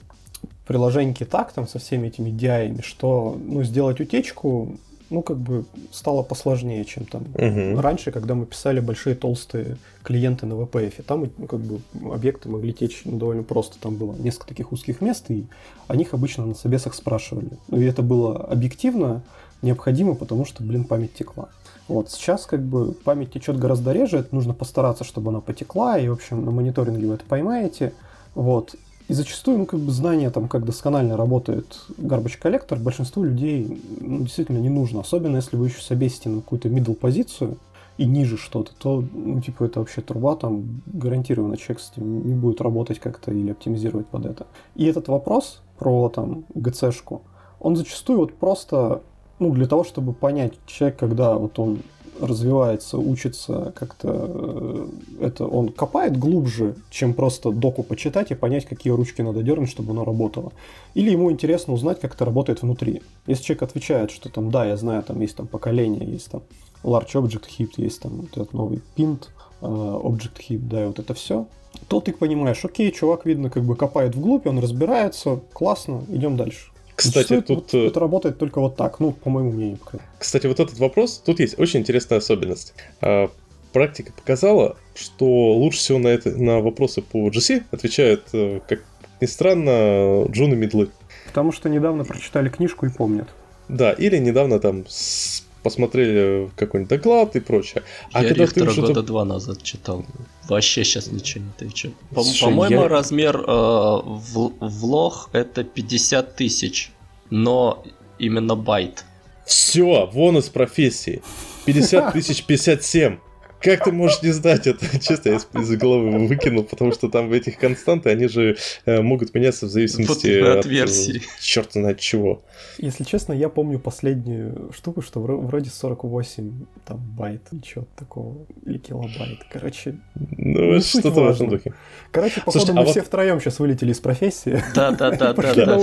приложеньки так, там, со всеми этими DI, что, ну, сделать утечку, ну, как бы стало посложнее, чем там угу. раньше, когда мы писали большие толстые клиенты на VPF. Там, ну, как бы, объекты могли течь ну, довольно просто. Там было несколько таких узких мест, и о них обычно на собесах спрашивали. Ну, и это было объективно необходимо, потому что, блин, память текла. Вот, сейчас как бы память течет гораздо реже, это нужно постараться, чтобы она потекла, и, в общем, на мониторинге вы это поймаете. Вот. И зачастую, ну, как бы знание, там, как досконально работает garbage коллектор, большинству людей ну, действительно не нужно. Особенно, если вы еще собесите на какую-то middle позицию и ниже что-то, то, ну, типа, это вообще труба, там, гарантированно человек с этим не будет работать как-то или оптимизировать под это. И этот вопрос про, там, ГЦшку, он зачастую вот просто ну, для того, чтобы понять человек, когда вот он развивается, учится как-то, э, это он копает глубже, чем просто доку почитать и понять, какие ручки надо дернуть, чтобы оно работало. Или ему интересно узнать, как это работает внутри. Если человек отвечает, что там, да, я знаю, там есть там поколение, есть там large object heap, есть там вот этот новый pint, э, object heap, да, и вот это все, то ты понимаешь, окей, чувак, видно, как бы копает вглубь, он разбирается, классно, идем дальше. Кстати, Существует, тут... Вот, э, это работает только вот так, ну, по моему мнению. Кстати, вот этот вопрос, тут есть очень интересная особенность. А, практика показала, что лучше всего на, это, на вопросы по GC отвечают, э, как ни странно, Джун и Мидлы. Потому что недавно прочитали книжку и помнят. Да, или недавно там с посмотрели какой-нибудь доклад и прочее. А я когда Рихтера ты года два назад читал. Вообще сейчас ничего не отвечу. По- по-моему, я... размер э, в, в лох это 50 тысяч, но именно байт. Все, вон из профессии. 50 тысяч 57. Как ты можешь не знать это? Честно, я из головы выкинул, потому что там в этих константы, они же э, могут меняться в зависимости от, от версии. Черт знает чего. Если честно, я помню последнюю штуку, что вроде 48 там байт, ничего такого, или килобайт. Короче, ну, что-то в этом духе. Короче, походу, Слушай, мы а все вот... втроем сейчас вылетели из профессии. Да, да, да, да.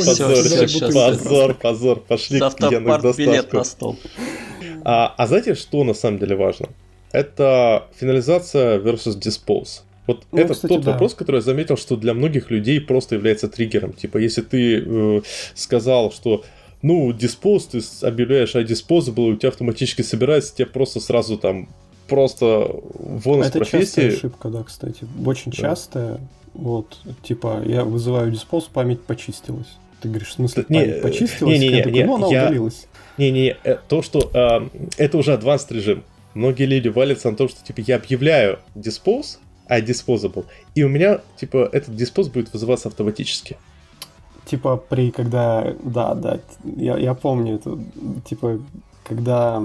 Позор, позор, пошли к билет на стол. А, а знаете, что на самом деле важно? Это финализация versus dispose. Вот ну, это кстати, тот да. вопрос, который я заметил, что для многих людей просто является триггером. Типа, если ты э, сказал, что ну, dispose, ты объявляешь а disposable, у тебя автоматически собирается, тебе просто сразу там просто вон из это профессии. Это ошибка, да, кстати. Очень да. частая. Вот, типа, я вызываю dispose, память почистилась. Ты говоришь, в смысле, память не, почистилась? Не, не, не, я такой, ну, она я, удалилась. Не-не, э, то, что э, это уже advanced режим многие люди валятся на том, что типа я объявляю dispose, iDisposable. И у меня, типа, этот диспоз будет вызываться автоматически. Типа при, когда, да, да, я, я помню это, типа, когда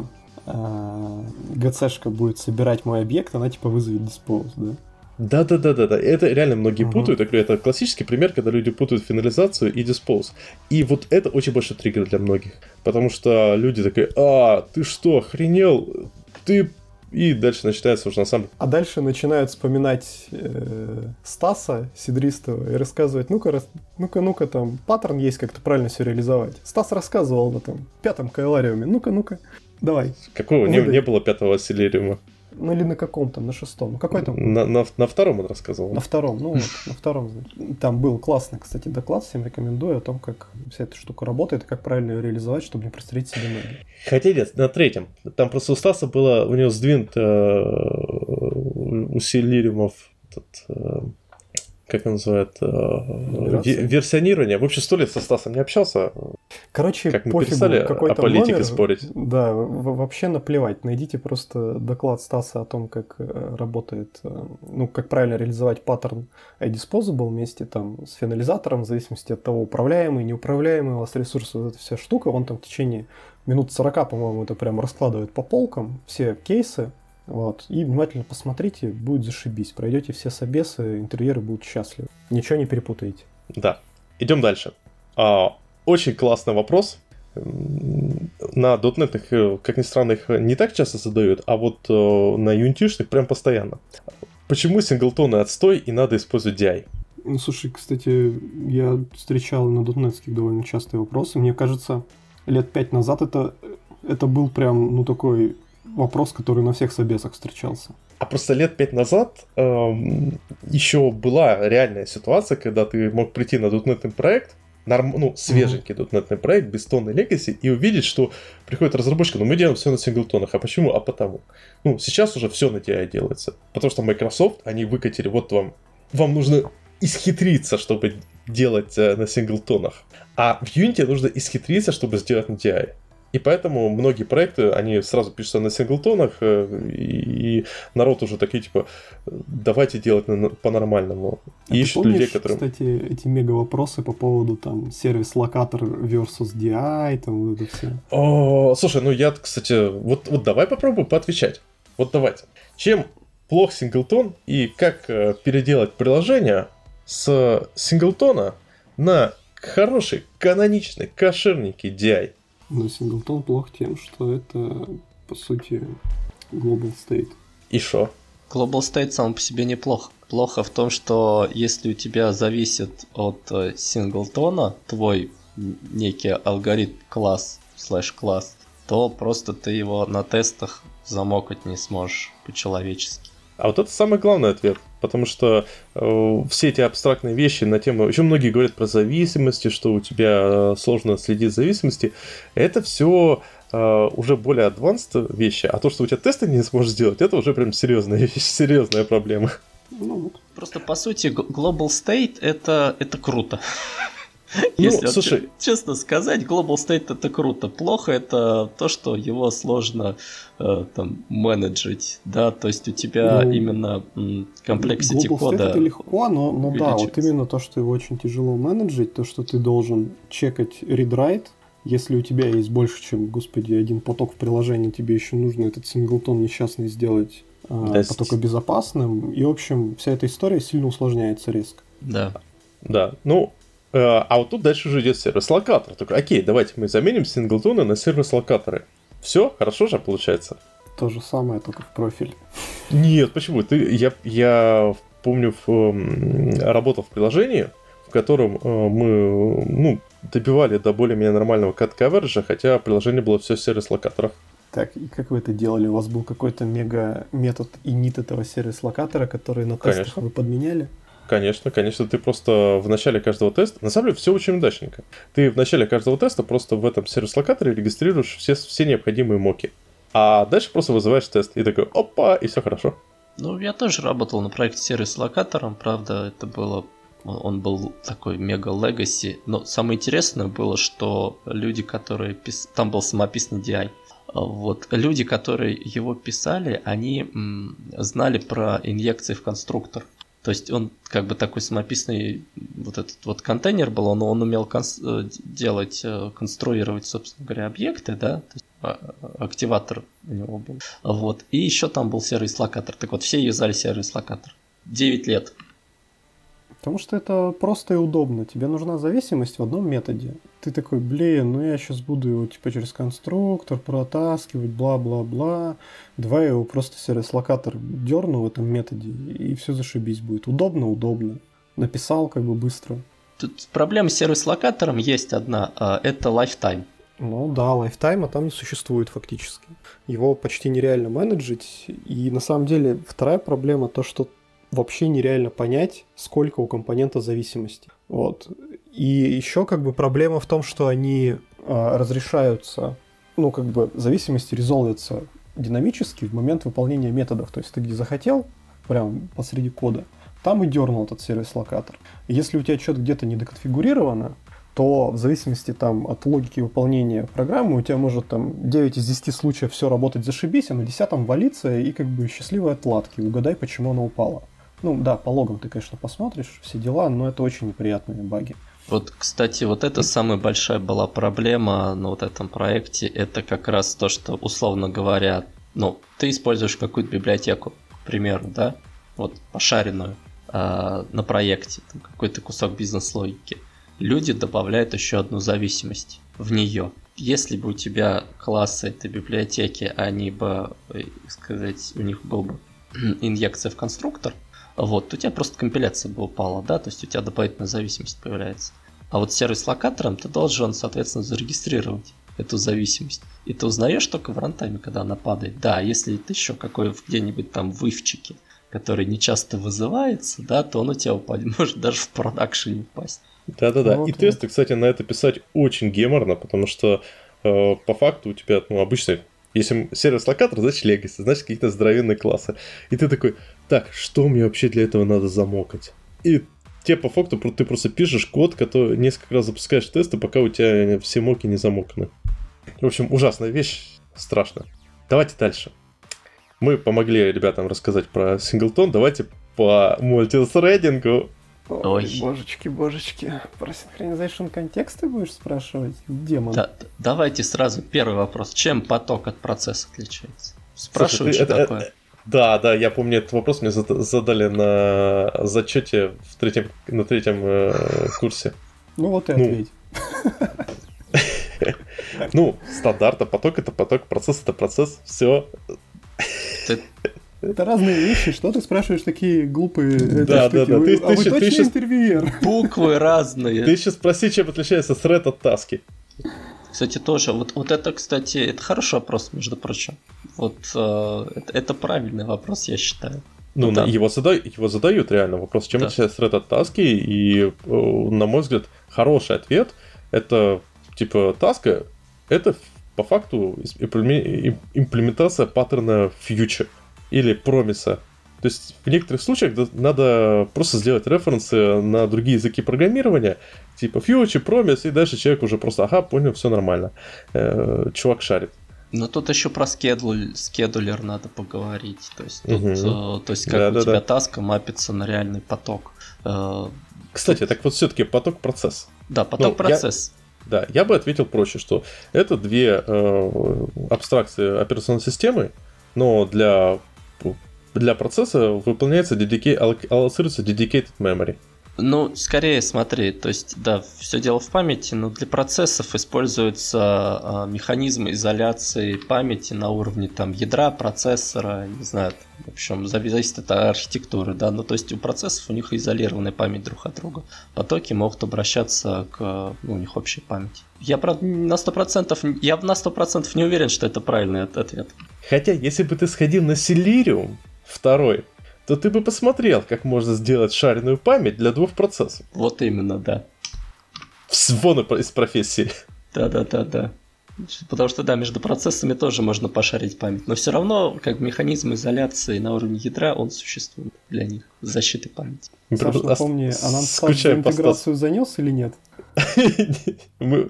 э, GC-шка будет собирать мой объект, она типа вызовет диспоз, да? Да, да, да, да, да. Это реально многие uh-huh. путают. Я говорю, это классический пример, когда люди путают финализацию и диспоз. И вот это очень большой триггер для многих. Потому что люди такие, а, ты что, охренел? Ты и дальше начинается уже на самом А дальше начинают вспоминать э, Стаса Сидристова и рассказывать, ну-ка, рас... ну-ка, ну-ка, там паттерн есть, как-то правильно все реализовать. Стас рассказывал об этом пятом кайлариуме. Ну-ка, ну-ка, давай. Какого? Не, не было пятого силериума. Ну или на каком там, на шестом. Ну какой там? На, на, на втором он рассказывал. На втором, ну вот, на втором. Там был классный, кстати, доклад, всем рекомендую о том, как вся эта штука работает и как правильно ее реализовать, чтобы не прострелить себе ноги. Хотя нет, на третьем. Там просто у Стаса было, у него сдвинут э, усилиримов этот, э, как он называет, э, версионирование. В общем, сто лет со Стасом не общался. Короче, как мы пофигу, перестали о политике номер, спорить. Да, вообще наплевать. Найдите просто доклад Стаса о том, как э, работает, э, ну, как правильно реализовать паттерн iDisposable вместе там с финализатором, в зависимости от того, управляемый, неуправляемый у вас ресурс, вот эта вся штука, он там в течение минут 40, по-моему, это прям раскладывает по полкам все кейсы, вот. И внимательно посмотрите, будет зашибись. Пройдете все собесы, интерьеры будут счастливы. Ничего не перепутаете. Да. Идем дальше. А, очень классный вопрос. На дотнетных, э, как ни странно, их не так часто задают, а вот э, на юнитишных прям постоянно. Почему синглтоны отстой и надо использовать DI? Ну, слушай, кстати, я встречал на дотнетских довольно частые вопросы. Мне кажется, лет пять назад это, это был прям, ну, такой вопрос, который на всех собесах встречался. А просто лет пять назад эм, еще была реальная ситуация, когда ты мог прийти на дотнетный проект, норм, ну, свеженький mm-hmm. дотнетный проект, без тонны Legacy, и увидеть, что приходит разработчик, ну, мы делаем все на синглтонах. А почему? А потому. Ну, сейчас уже все на TI делается. Потому что Microsoft, они выкатили, вот вам, вам нужно исхитриться, чтобы делать э, на синглтонах. А в Unity нужно исхитриться, чтобы сделать на TI. И поэтому многие проекты, они сразу пишутся на синглтонах, э, и народ уже такие, типа, давайте делать по-нормальному. А и ищут помнишь, людей, которые... кстати, эти мега вопросы по поводу там сервис-локатор versus DI, там вот это все. О, слушай, ну я, кстати, вот, вот давай попробуем поотвечать. Вот давайте. Чем плох синглтон и как э, переделать приложение с синглтона на хороший, каноничный, кошерненький DI? Но синглтон плох тем, что это, по сути, global state. И что? Global state сам по себе неплохо. Плохо в том, что если у тебя зависит от э, синглтона твой некий алгоритм класс слэш класс, то просто ты его на тестах замокать не сможешь по-человечески. А вот это самый главный ответ. Потому что э, все эти абстрактные вещи на тему... Еще многие говорят про зависимости, что у тебя э, сложно следить за зависимости. Это все э, уже более advanced вещи. А то, что у тебя тесты не сможешь сделать, это уже прям серьезная вещь, серьезная проблема. Ну, просто по сути Global State это, это круто. Ну, Если слушай... честно сказать, Global State это круто. Плохо это то, что его сложно э, там менеджить, да, то есть у тебя ну, именно комплексити кода. State это легко, но, но да, вот именно то, что его очень тяжело менеджить, то, что ты должен чекать read-write, если у тебя есть больше, чем, господи, один поток в приложении, тебе еще нужно этот синглтон несчастный сделать э, потокобезопасным. И, в общем, вся эта история сильно усложняется резко. Да. Да, ну, а вот тут дальше уже идет сервис-локатор. Только, окей, давайте мы заменим синглтоны на сервис-локаторы. Все, хорошо же получается. То же самое, только в профиль. Нет, почему? Ты, я, я помню, в, э, работал в приложении, в котором э, мы ну, добивали до более-менее нормального кат-каверджа, хотя приложение было все сервис-локаторов. Так, и как вы это делали? У вас был какой-то мега метод инит этого сервис-локатора, который на тестах Конечно. вы подменяли? Конечно, конечно, ты просто в начале каждого теста, на самом деле все очень удачненько. Ты в начале каждого теста просто в этом сервис-локаторе регистрируешь все, все необходимые моки. А дальше просто вызываешь тест и такой, опа, и все хорошо. Ну, я тоже работал на проекте сервис-локатором, правда, это было он был такой мега легаси. Но самое интересное было, что люди, которые пис... там был самописный DI, Вот люди, которые его писали, они м, знали про инъекции в конструктор. То есть он как бы такой самописный вот этот вот контейнер был, он, он умел конс- э, делать, э, конструировать, собственно говоря, объекты, да, то есть а, а, активатор у него был. Вот. И еще там был сервис-локатор. Так вот, все юзали сервис-локатор. 9 лет. Потому что это просто и удобно. Тебе нужна зависимость в одном методе. Ты такой, блин, ну я сейчас буду его типа через конструктор протаскивать, бла-бла-бла. Давай его просто сервис-локатор дерну в этом методе, и все зашибись будет. Удобно, удобно. Написал как бы быстро. Тут проблема с сервис-локатором есть одна. а, Это lifetime. Ну да, лайфтайма там не существует фактически. Его почти нереально менеджить. И на самом деле вторая проблема то, что вообще нереально понять, сколько у компонента зависимости. Вот. И еще как бы проблема в том, что они а, разрешаются, ну как бы зависимости резолвятся динамически в момент выполнения методов. То есть ты где захотел, прям посреди кода, там и дернул этот сервис-локатор. Если у тебя что-то где-то не доконфигурировано, то в зависимости там от логики выполнения программы у тебя может там 9 из 10 случаев все работать зашибись, а на 10 валиться и как бы счастливые отладки. Угадай, почему она упала. Ну да, по логам ты, конечно, посмотришь, все дела, но это очень неприятные баги. Вот, кстати, вот это самая большая была проблема на вот этом проекте. Это как раз то, что, условно говоря, ну, ты используешь какую-то библиотеку, к примеру, да, вот пошаренную э, на проекте, какой-то кусок бизнес-логики. Люди добавляют еще одну зависимость в нее. Если бы у тебя классы этой библиотеки, они бы, э, сказать, у них был бы инъекция в конструктор, вот, то у тебя просто компиляция бы упала, да, то есть у тебя дополнительная зависимость появляется. А вот сервис-локатором ты должен, соответственно, зарегистрировать эту зависимость. И ты узнаешь только в рантайме, когда она падает. Да, если ты еще какой где-нибудь там в ивчике, который не часто вызывается, да, то он у тебя упадет, может даже в продакшене упасть. Да-да-да. Вот, и вот. тесты, кстати, на это писать очень геморно, потому что э, по факту у тебя ну, обычный если сервис-локатор, значит legacy, значит какие-то здоровенные классы. И ты такой, так, что мне вообще для этого надо замокать? И те по факту ты просто пишешь код, который несколько раз запускаешь тесты, пока у тебя все моки не замоканы. В общем, ужасная вещь, страшно. Давайте дальше. Мы помогли ребятам рассказать про синглтон, давайте по мультисредингу Ой, Ой, божечки, божечки. Про синхронизation контекста будешь спрашивать? Демон. Да, давайте сразу первый вопрос. Чем поток от процесса отличается? Спрашиваю, что это, такое. Это, да, да, я помню этот вопрос мне задали на зачете в третьем, на третьем э, курсе. Ну вот и ну. ответь. Ну, стандарта, поток это поток, процесс это процесс, все. Это разные вещи. Что ты спрашиваешь такие глупые да, штуки? Да, да. Ты, а ты, вы ты, точно ты интервьюер? Буквы разные. Ты еще спроси, чем отличается thread от таски. Кстати, тоже. Вот, вот это, кстати, это хороший вопрос, между прочим. Вот э, это, это правильный вопрос, я считаю. Ну, да. его, задают, его задают реально вопрос, чем да. отличается thread от таски, и, э, на мой взгляд, хороший ответ это, типа, таска, это по факту имплементация паттерна future или промиса. То есть в некоторых случаях надо просто сделать референсы на другие языки программирования, типа Future, Promise, и дальше человек уже просто, ага, понял, все нормально. Э, чувак шарит. Но тут еще про скедуль, скедулер надо поговорить. То есть, тут, угу. э, то есть как да, у да, тебя да. таска мапится на реальный поток. Э, Кстати, так вот все-таки поток-процесс. Да, поток-процесс. Ну, да, я бы ответил проще, что это две э, абстракции операционной системы, но для для процесса выполняется dedicated, аллоцируется dedicated memory. Ну, скорее смотри, то есть, да, все дело в памяти, но для процессов используются а, механизмы изоляции памяти на уровне там ядра, процессора, не знаю, в общем, зависит от архитектуры, да, ну, то есть у процессов у них изолированная память друг от друга. Потоки могут обращаться к, ну, у них общей памяти. Я, правда, на 100%, я на 100% не уверен, что это правильный ответ. Хотя, если бы ты сходил на Селириум, второй, то ты бы посмотрел, как можно сделать шаренную память для двух процессов. Вот именно, да. Вон из профессии. Да-да-да-да. Потому что, да, между процессами тоже можно пошарить память. Но все равно, как механизм изоляции на уровне ядра, он существует для них. Защиты памяти. Саша, напомни, а нам за интеграцию занес или нет? Мы...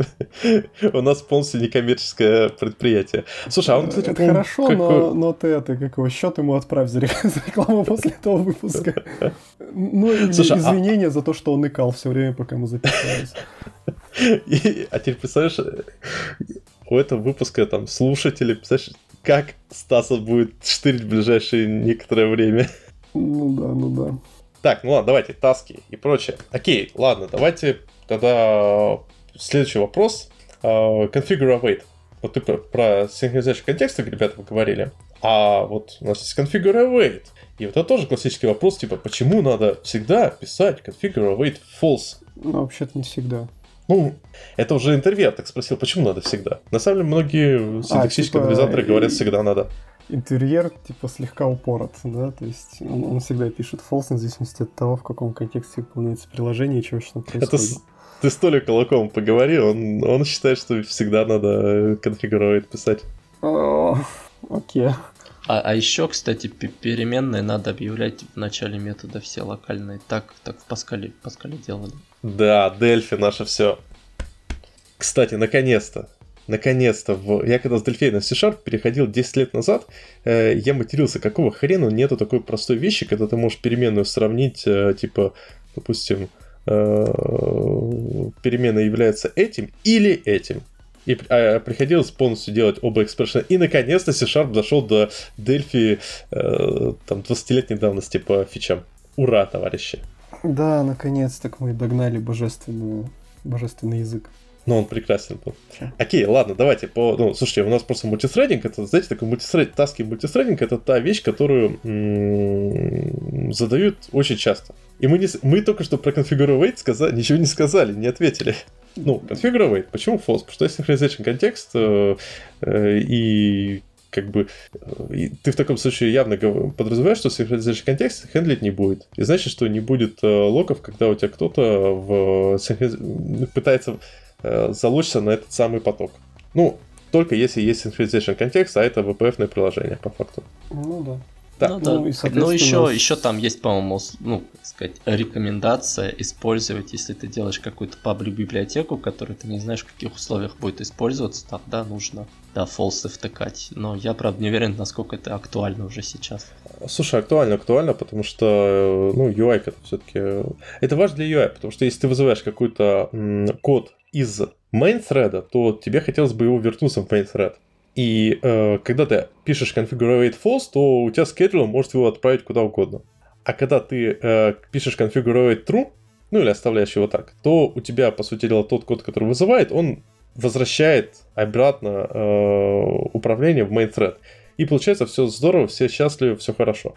У нас полностью некоммерческое предприятие. Слушай, а он, кстати, Это хорошо, какой... но, но ты это, как его, счет ему отправь за рекламу после этого выпуска. Ну, или Слушай, а извинения а... за то, что он икал все время, пока мы записывались. И, а теперь представляешь, у этого выпуска там слушатели, представляешь, как Стаса будет штырить в ближайшее некоторое время. Ну да, ну да. Так, ну ладно, давайте, таски и прочее. Окей, ладно, давайте тогда следующий вопрос. Uh, configure await. Вот ты про, про синхронизацию контекста, ребята, говорили. А вот у нас есть configure await. И вот это тоже классический вопрос, типа, почему надо всегда писать configure await false? Ну, вообще-то не всегда. Ну, это уже интервью, так спросил, почему надо всегда? На самом деле, многие синтаксические а, типа, анализаторы говорят, всегда надо интерьер типа слегка упорот, да, то есть он, он всегда пишет false в зависимости от того, в каком контексте выполняется приложение и что вообще там происходит. Это ты с Толей Кулаком поговори, он, он считает, что всегда надо конфигурировать, писать. Окей. А, а еще, кстати, переменные надо объявлять в начале метода все локальные. Так, так в Паскале, Паскале делали. Да, Дельфи наше все. Кстати, наконец-то, наконец-то, в... я когда с Дельфей на C-Sharp переходил 10 лет назад, э, я матерился, какого хрена нету такой простой вещи, когда ты можешь переменную сравнить, э, типа, допустим, э, перемена является этим или этим. И а, приходилось полностью делать оба экспрессиона. И наконец-то C-Sharp дошел до Delphi э, там 20-летней давности по фичам. Ура, товарищи! Да, наконец-то мы догнали божественную, божественный язык. Но он прекрасен был. Окей, ладно, давайте по... Ну, слушайте, у нас просто мультисрединг, это, знаете, такой мультисред... таски мультисрединг, это та вещь, которую м- задают очень часто. И мы, не... мы только что про configure сказали, ничего не сказали, не ответили. Ну, configure почему false? Потому что есть synchronization контекст, э, э, и как бы э, и ты в таком случае явно подразумеваешь, что синхронизация контекст хендлить не будет. И значит, что не будет э, локов, когда у тебя кто-то в синхрониз... пытается э, залучиться на этот самый поток. Ну, только если есть synchronization контекст, а это VPF приложение, по факту. Ну да. Да. Ну, да. ну, и, ну еще, еще там есть, по-моему, ну, как сказать, рекомендация использовать, если ты делаешь какую-то паблик библиотеку, которую ты не знаешь, в каких условиях будет использоваться, тогда нужно, да, фолсы втыкать. Но я, правда, не уверен, насколько это актуально уже сейчас. Слушай, актуально, актуально, потому что, ну, UI это все-таки... Это важно для UI, потому что если ты вызываешь какой-то код из main thread, то тебе хотелось бы его вернуться в main thread. И э, когда ты пишешь configure false, то у тебя schedule может его отправить куда угодно. А когда ты э, пишешь configure true, ну или оставляешь его так, то у тебя, по сути дела, тот код, который вызывает, он возвращает обратно э, управление в main thread. И получается все здорово, все счастливы, все хорошо.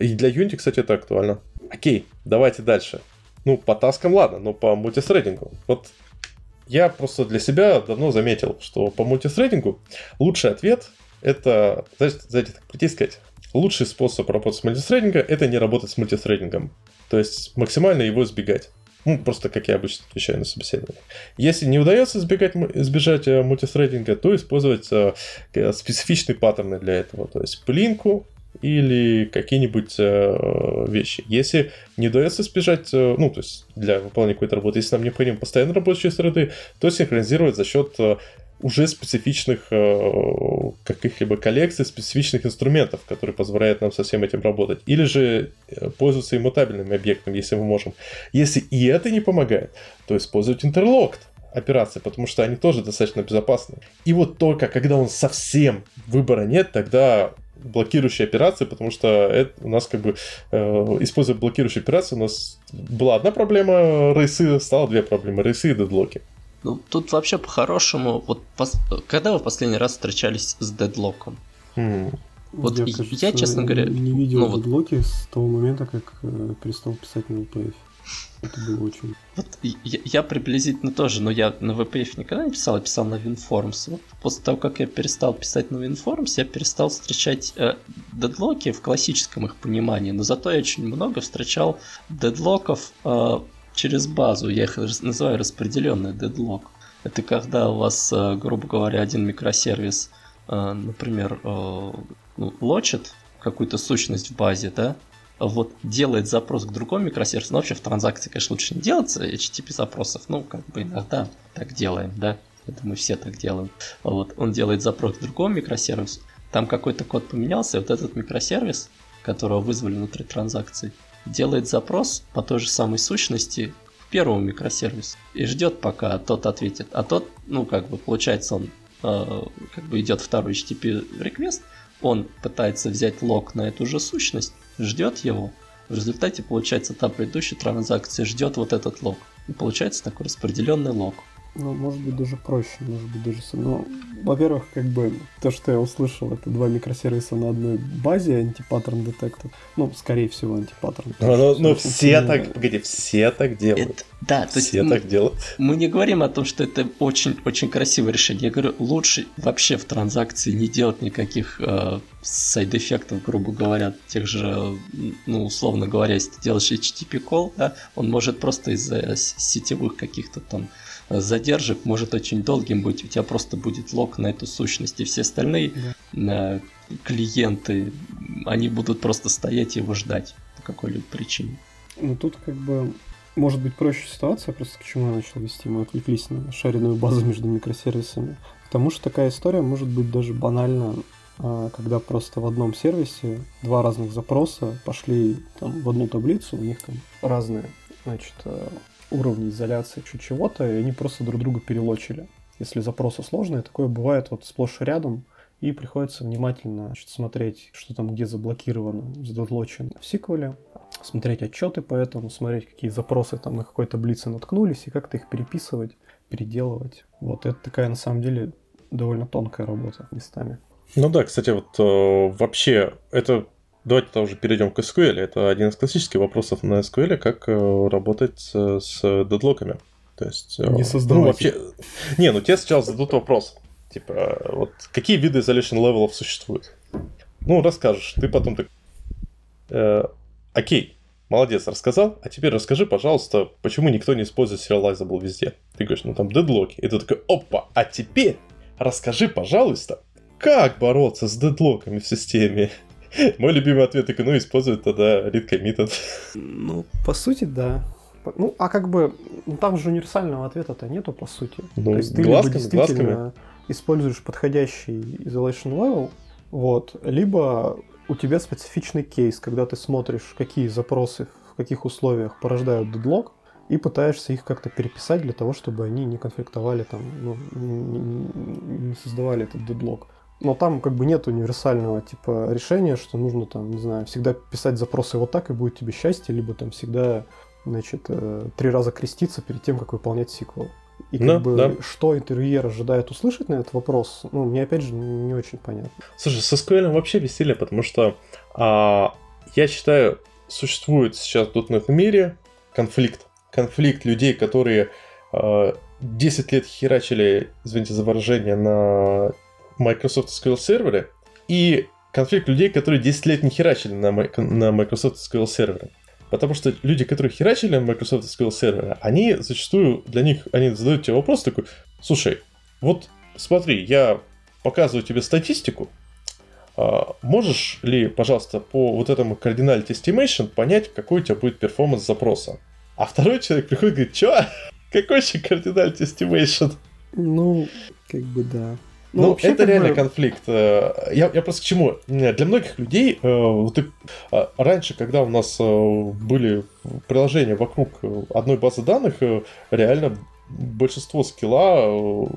И для Unity, кстати, это актуально. Окей, давайте дальше. Ну, по таскам ладно, но по мультисредингу. Вот я просто для себя давно заметил, что по мультистрейдингу лучший ответ это, знаете, так прийти сказать, лучший способ работать с мультистрейдингом это не работать с мультистрейдингом. То есть максимально его избегать. Ну, просто как я обычно отвечаю на собеседование. Если не удается избегать, избежать э, мультистрейдинга, то использовать э, специфичные паттерны для этого. То есть пылинку, или какие-нибудь э, вещи. Если не удается избежать, э, ну, то есть для выполнения какой-то работы, если нам необходимо постоянно рабочие среды, то синхронизировать за счет э, уже специфичных э, каких-либо коллекций, специфичных инструментов, которые позволяют нам со всем этим работать. Или же э, пользоваться иммутабельным объектом, если мы можем. Если и это не помогает, то использовать интерлокт операции, потому что они тоже достаточно безопасны. И вот только когда он совсем выбора нет, тогда блокирующие операции, потому что это у нас как бы, э, используя блокирующие операции, у нас была одна проблема рейсы, стало две проблемы, рейсы и дедлоки. Ну, тут вообще по-хорошему, вот пос... когда вы последний раз встречались с дедлоком? Mm. Вот я, кажется, я, честно говоря, не видел ну, дедлоки вот... с того момента, как э, перестал писать на WPF. Это было очень... Вот я, я приблизительно тоже, но я на VPF никогда не писал, я писал на WinForms. Вот после того, как я перестал писать на WinForms, я перестал встречать э, дедлоки в классическом их понимании, но зато я очень много встречал дедлоков э, через базу. Я их называю распределенный дедлок. Это когда у вас, э, грубо говоря, один микросервис, э, например, э, ну, лочит какую-то сущность в базе, да, вот делает запрос к другому микросервису, но вообще в транзакции, конечно, лучше не делать HTTP запросов, ну, как бы иногда так делаем, да, это мы все так делаем. Вот, он делает запрос к другому микросервису, там какой-то код поменялся, и вот этот микросервис, которого вызвали внутри транзакции, делает запрос по той же самой сущности к первому микросервису и ждет, пока тот ответит. А тот, ну, как бы, получается, он э, как бы идет второй HTTP request, он пытается взять lock на эту же сущность, ждет его, в результате, получается, та предыдущая транзакция ждет вот этот lock. И получается такой распределенный lock. Ну, может быть, даже проще, может быть, даже... Ну, во-первых, как бы, то, что я услышал, это два микросервиса на одной базе antipattern detected. Ну, скорее всего, антипаттерн. Ну, ну, ну все так, погоди, все так делают. Это, да, то все есть так мы, делают. Мы не говорим о том, что это очень-очень красивое решение. Я говорю, лучше вообще в транзакции не делать никаких э, side-эффектов, грубо говоря, тех же, ну, условно говоря, если ты делаешь HTTP call, да, он может просто из-за сетевых каких-то там задержек может очень долгим быть. У тебя просто будет лог на эту сущность, и все остальные да. клиенты, они будут просто стоять и его ждать по какой-либо причине. Ну тут как бы может быть проще ситуация, просто к чему я начал вести, мы отвлеклись на шаренную базу между микросервисами. Потому что такая история может быть даже банально, а, когда просто в одном сервисе два разных запроса пошли там, в одну таблицу, у них там разные значит, уровни изоляции чуть чего-то, и они просто друг друга перелочили. Если запросы сложные, такое бывает вот сплошь и рядом, и приходится внимательно значит, смотреть, что там где заблокировано, задлочено в сиквеле, смотреть отчеты по этому, смотреть, какие запросы там на какой таблице наткнулись, и как-то их переписывать, переделывать. Вот это такая, на самом деле, довольно тонкая работа местами. Ну да, кстати, вот э, вообще это Давайте тогда уже перейдем к SQL. Это один из классических вопросов на SQL, как э, работать с deadlock ами. То есть... Э, Не создавать. Ну, вообще... Не, ну тебе сначала зададут вопрос. Типа, вот какие виды isolation level ов существуют? Ну, расскажешь. Ты потом так... Э, окей, молодец, рассказал. А теперь расскажи, пожалуйста, почему никто не использует serializable везде? Ты говоришь, ну там deadlock и. И ты такой, опа, а теперь расскажи, пожалуйста, как бороться с дедлоками в системе? Мой любимый ответ ну, используют тогда read committed. Ну, по сути, да. Ну, а как бы, ну, там же универсального ответа-то нету, по сути. Ну, То есть ты глазками, либо действительно глазками. используешь подходящий isolation level, вот, либо у тебя специфичный кейс, когда ты смотришь, какие запросы в каких условиях порождают дедлог, и пытаешься их как-то переписать для того, чтобы они не конфликтовали там, ну, не, не создавали этот дедлог но там как бы нет универсального типа решения, что нужно там, не знаю, всегда писать запросы вот так и будет тебе счастье, либо там всегда, значит, э, три раза креститься перед тем, как выполнять сиквел. И как да, бы да. что интервьюер ожидает услышать на этот вопрос, ну, мне опять же не очень понятно. Слушай, со SQL вообще веселье, потому что а, я считаю, существует сейчас в .NET мире конфликт. Конфликт людей, которые а, 10 лет херачили, извините за выражение, на Microsoft SQL сервере и конфликт людей, которые 10 лет не херачили на, на Microsoft SQL сервере. Потому что люди, которые херачили на Microsoft SQL сервере, они зачастую для них, они задают тебе вопрос такой, слушай, вот смотри, я показываю тебе статистику, а, можешь ли, пожалуйста, по вот этому Cardinality Estimation понять, какой у тебя будет перформанс запроса? А второй человек приходит и говорит, чё? Какой еще Cardinality Estimation? Ну, как бы да. Ну, ну вообще, это реально бы... конфликт. Э, я, я просто к чему? Для многих людей, э, вот и, а, раньше, когда у нас э, были приложения вокруг одной базы данных, реально большинство скилла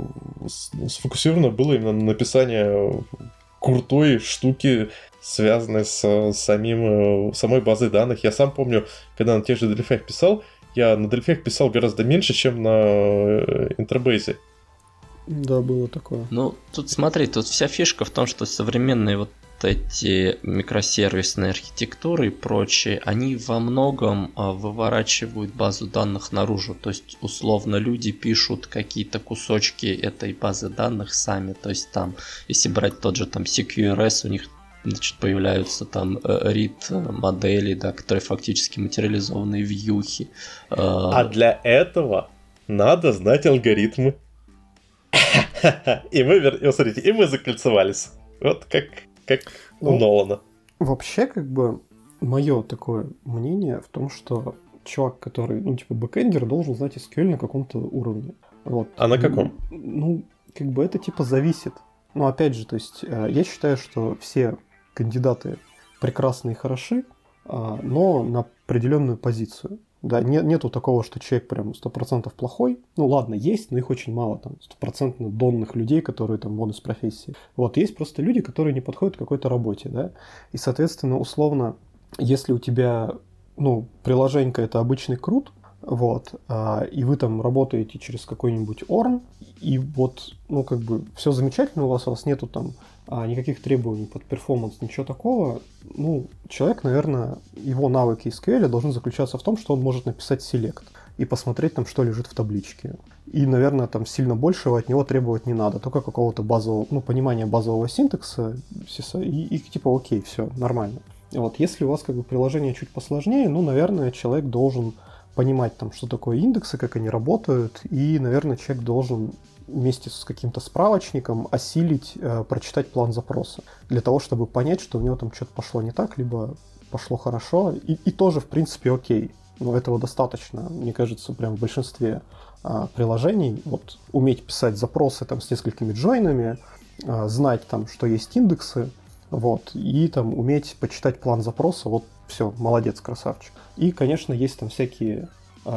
сфокусировано было именно на написании крутой штуки, связанной с самим, самой базой данных. Я сам помню, когда на тех же Delphi писал, я на Delphi писал гораздо меньше, чем на Интербейзе. Да, было такое. Ну, тут смотри, тут вся фишка в том, что современные вот эти микросервисные архитектуры и прочие, они во многом а, выворачивают базу данных наружу. То есть, условно, люди пишут какие-то кусочки этой базы данных сами. То есть, там, если брать тот же там CQRS, у них значит, появляются там э, read модели, да, которые фактически материализованные вьюхи. А для этого надо знать алгоритмы. И мы, вер... смотрите, и мы закольцевались. Вот как, как у ну, Нолана. Вообще, как бы, мое такое мнение в том, что чувак, который, ну, типа, бэкэндер, должен знать SQL на каком-то уровне. Вот. А на каком? Ну, как бы это типа зависит. Но опять же, то есть э, я считаю, что все кандидаты прекрасны и хороши, а, но на определенную позицию. Да, нет, нету такого, что человек прям 100% плохой. Ну ладно, есть, но их очень мало, там, стопроцентно донных людей, которые там вон из профессии. Вот, есть просто люди, которые не подходят к какой-то работе, да. И, соответственно, условно, если у тебя, ну, приложение это обычный крут, вот, а, и вы там работаете через какой-нибудь орн, и вот, ну, как бы, все замечательно у вас, у вас нету там а, никаких требований под перформанс, ничего такого, ну, человек, наверное, его навыки SQL должны заключаться в том, что он может написать селект и посмотреть там, что лежит в табличке. И, наверное, там сильно большего от него требовать не надо, только какого-то базового, ну, понимания базового синтакса, и, и типа, окей, все, нормально. Вот, если у вас как бы приложение чуть посложнее, ну, наверное, человек должен понимать там, что такое индексы, как они работают, и, наверное, человек должен вместе с каким-то справочником осилить, э, прочитать план запроса, для того, чтобы понять, что у него там что-то пошло не так, либо пошло хорошо, и, и тоже, в принципе, окей. Но этого достаточно, мне кажется, прям в большинстве а, приложений. Вот уметь писать запросы там с несколькими джойнами, а, знать там, что есть индексы, вот, и там уметь почитать план запроса, вот все, молодец, красавчик. И, конечно, есть там всякие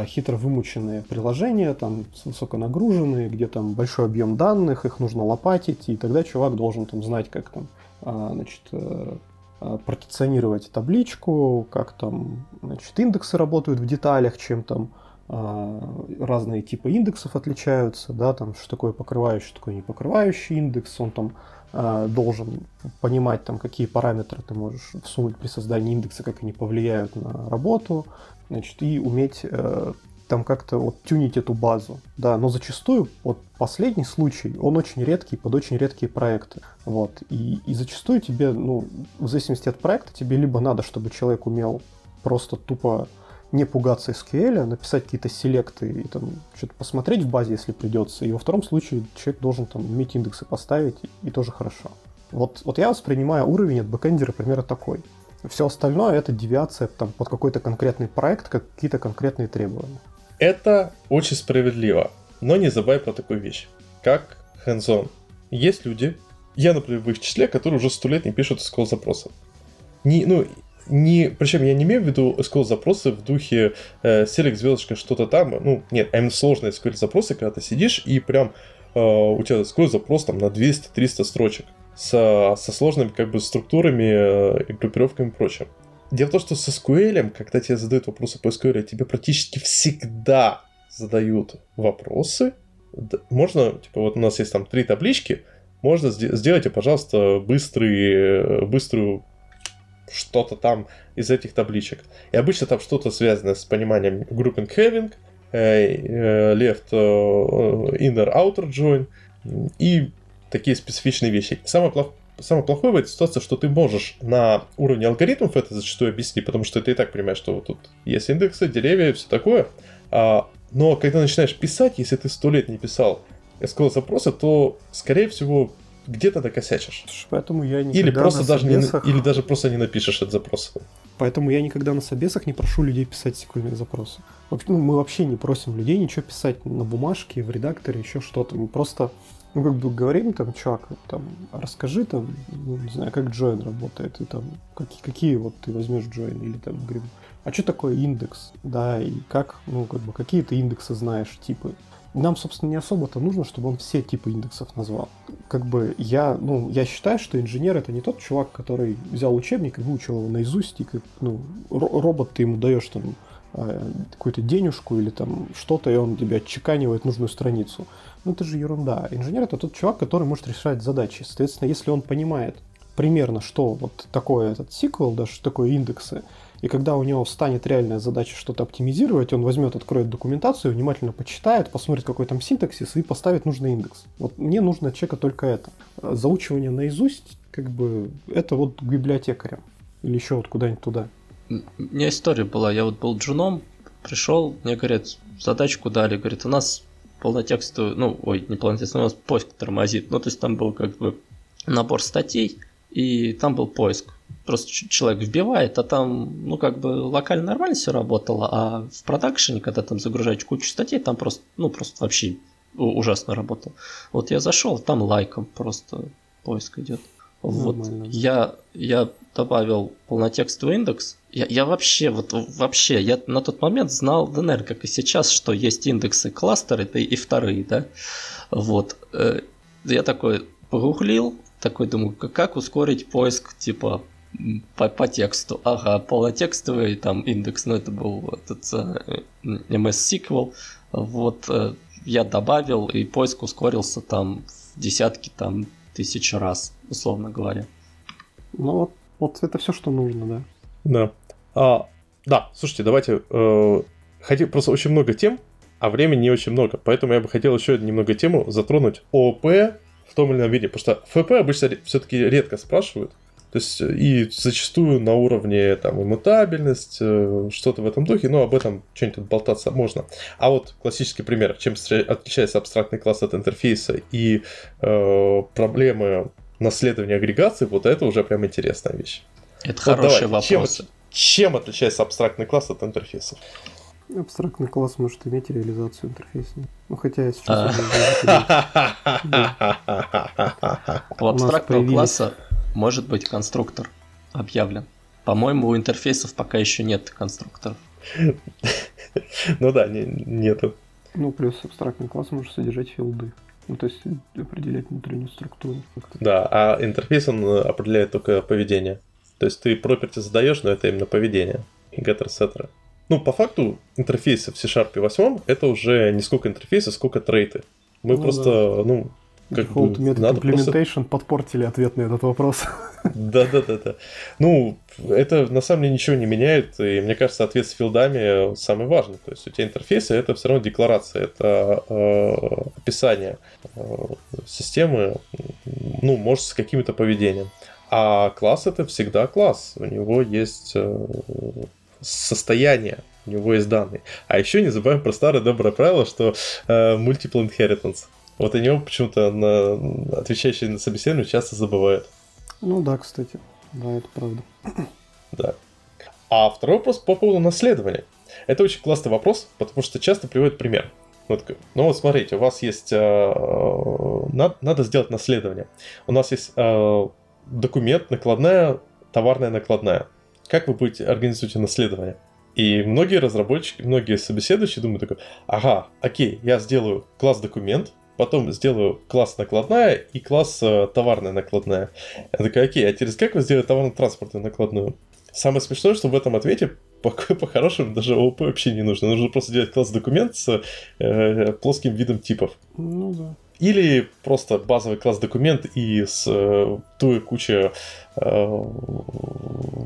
хитро вымученные приложения, там высоконагруженные, где там большой объем данных, их нужно лопатить, и тогда чувак должен там знать, как там, а, значит, э, а, партиционировать табличку, как там, значит, индексы работают в деталях, чем там разные типы индексов отличаются, да, там, что такое покрывающий, что такое не покрывающий индекс, он там должен понимать, там, какие параметры ты можешь всунуть при создании индекса, как они повлияют на работу, значит, и уметь э, там как-то вот тюнить эту базу. Да, но зачастую, вот последний случай, он очень редкий, под очень редкие проекты. Вот, и, и зачастую тебе, ну, в зависимости от проекта, тебе либо надо, чтобы человек умел просто тупо не пугаться SQL, написать какие-то селекты и там что-то посмотреть в базе, если придется. И во втором случае человек должен там уметь индексы поставить, и тоже хорошо. Вот, вот я воспринимаю уровень от бэкэндера примерно такой. Все остальное это девиация там, под какой-то конкретный проект, как какие-то конкретные требования. Это очень справедливо, но не забывай про такую вещь, как hands-on. Есть люди, я, например, в их числе, которые уже сто лет не пишут SQL запросов. Не, ну, не, причем я не имею в виду SQL запросы в духе э, select звездочка что-то там, ну, нет, а именно сложные SQL запросы, когда ты сидишь и прям э, у тебя SQL запрос там на 200-300 строчек со, со сложными как бы структурами э, и группировками и прочим. Дело в том, что с SQL, когда тебе задают вопросы по SQL, тебе практически всегда задают вопросы. Можно, типа, вот у нас есть там три таблички, можно сделайте, пожалуйста, быстрый, э, быструю что-то там из этих табличек. И обычно там что-то связано с пониманием grouping having, э, left inner outer join и такие специфичные вещи. Самое, плох... Самое плохое в этой ситуации, что ты можешь на уровне алгоритмов это зачастую объяснить, потому что ты и так понимаешь, что вот тут есть индексы, деревья и все такое. А, но когда начинаешь писать, если ты сто лет не писал SQL запросы, то, скорее всего, где-то накосячишь. Поэтому я или просто даже собесах... не, или даже просто не напишешь этот запрос. Поэтому я никогда на собесах не прошу людей писать сиквельные запросы. Ну, мы вообще не просим людей ничего писать на бумажке, в редакторе, еще что-то. Мы просто ну, как бы говорим, там, чувак, там, расскажи, там, ну, не знаю, как join работает, и там, какие, какие вот ты возьмешь join, или там, говорим, а что такое индекс, да, и как, ну, как бы, какие ты индексы знаешь, типы, нам, собственно, не особо-то нужно, чтобы он все типы индексов назвал. Как бы я, ну, я считаю, что инженер это не тот чувак, который взял учебник и выучил его наизусть, и как, ну, робот ты ему даешь там а, какую-то денежку или там что-то, и он тебе отчеканивает нужную страницу. Ну, это же ерунда. Инженер это тот чувак, который может решать задачи. Соответственно, если он понимает примерно, что вот такое этот сиквел, да, что такое индексы, и когда у него встанет реальная задача что-то оптимизировать, он возьмет, откроет документацию, внимательно почитает, посмотрит, какой там синтаксис и поставит нужный индекс. Вот мне нужно от человека только это. Заучивание наизусть, как бы, это вот к библиотекарям. Или еще вот куда-нибудь туда. У меня история была. Я вот был джуном, пришел, мне говорят, задачку дали. Говорит, у нас полнотекстовый, ну, ой, не полнотекстовый, у нас поиск тормозит. Ну, то есть там был как бы набор статей, и там был поиск. просто человек вбивает, а там, ну, как бы локально нормально все работало, а в продакшене, когда там загружаешь кучу статей, там просто, ну, просто вообще ужасно работал. Вот я зашел, там лайком просто поиск идет. Вот я, я добавил полнотекстовый индекс. Я, я вообще, вот вообще, я на тот момент знал, да, наверное, как и сейчас, что есть индексы кластеры и, и вторые, да. Вот. Э, я такой погуглил, такой думаю, как ускорить поиск, типа, по, по тексту. Ага, полнотекстовый там индекс, ну это был этот uh, MS SQL. Вот uh, я добавил, и поиск ускорился там в десятки там тысяч раз, условно говоря. Ну вот, вот это все, что нужно, да. Да. А, да, слушайте, давайте. Э, хотел просто очень много тем, а времени не очень много. Поэтому я бы хотел еще немного тему затронуть ООП в том или ином виде. Потому что ФП обычно все-таки редко спрашивают. То есть и зачастую на уровне там иммутабельность, э, что-то в этом духе, но об этом что-нибудь болтаться можно. А вот классический пример, чем отличается абстрактный класс от интерфейса и э, проблемы наследования агрегации, вот это уже прям интересная вещь. Это вот хороший давай, вопрос. Чем, чем отличается абстрактный класс от интерфейсов? Абстрактный класс может иметь реализацию интерфейса. Ну, хотя я сейчас... У абстрактного класса может быть конструктор объявлен. По-моему, у интерфейсов пока еще нет конструкторов. Ну да, нету. Ну, плюс абстрактный класс может содержать филды. Ну, то есть определять внутреннюю структуру. Да, а интерфейс он определяет только поведение. То есть ты property задаешь, но это именно поведение. И getter setter. Ну, по факту, интерфейсы в C-Sharp 8 это уже не сколько интерфейса, сколько трейты. Мы ну, просто, да. ну, как Default бы, метод надо implementation просто... подпортили ответ на этот вопрос. Да-да-да. Ну, это на самом деле ничего не меняет, и мне кажется, ответ с филдами самый важный. То есть у тебя интерфейсы это все равно декларация, это э, описание э, системы, ну, может, с каким-то поведением. А класс это всегда класс. У него есть э, состояние, у него есть данные. А еще не забываем про старое доброе правило, что э, multiple inheritance. Вот о нем почему-то на отвечающие на собеседование часто забывают. Ну да, кстати. Да, это правда. Да. А второй вопрос по поводу наследования. Это очень классный вопрос, потому что часто приводит пример. Вот, ну вот смотрите, у вас есть... Э, надо, надо сделать наследование. У нас есть э, документ, накладная, товарная накладная. Как вы будете организовать наследование? И многие разработчики, многие собеседующие думают такой, ага, окей, я сделаю класс документ, потом сделаю класс накладная и класс э, товарная накладная. Я такая, окей, а через как вы сделаете товарно-транспортную накладную? Самое смешное, что в этом ответе по-хорошему даже ООП вообще не нужно. Нужно просто делать класс документ с э, плоским видом типов. Ну да. Или просто базовый класс документ и с э, той кучей э,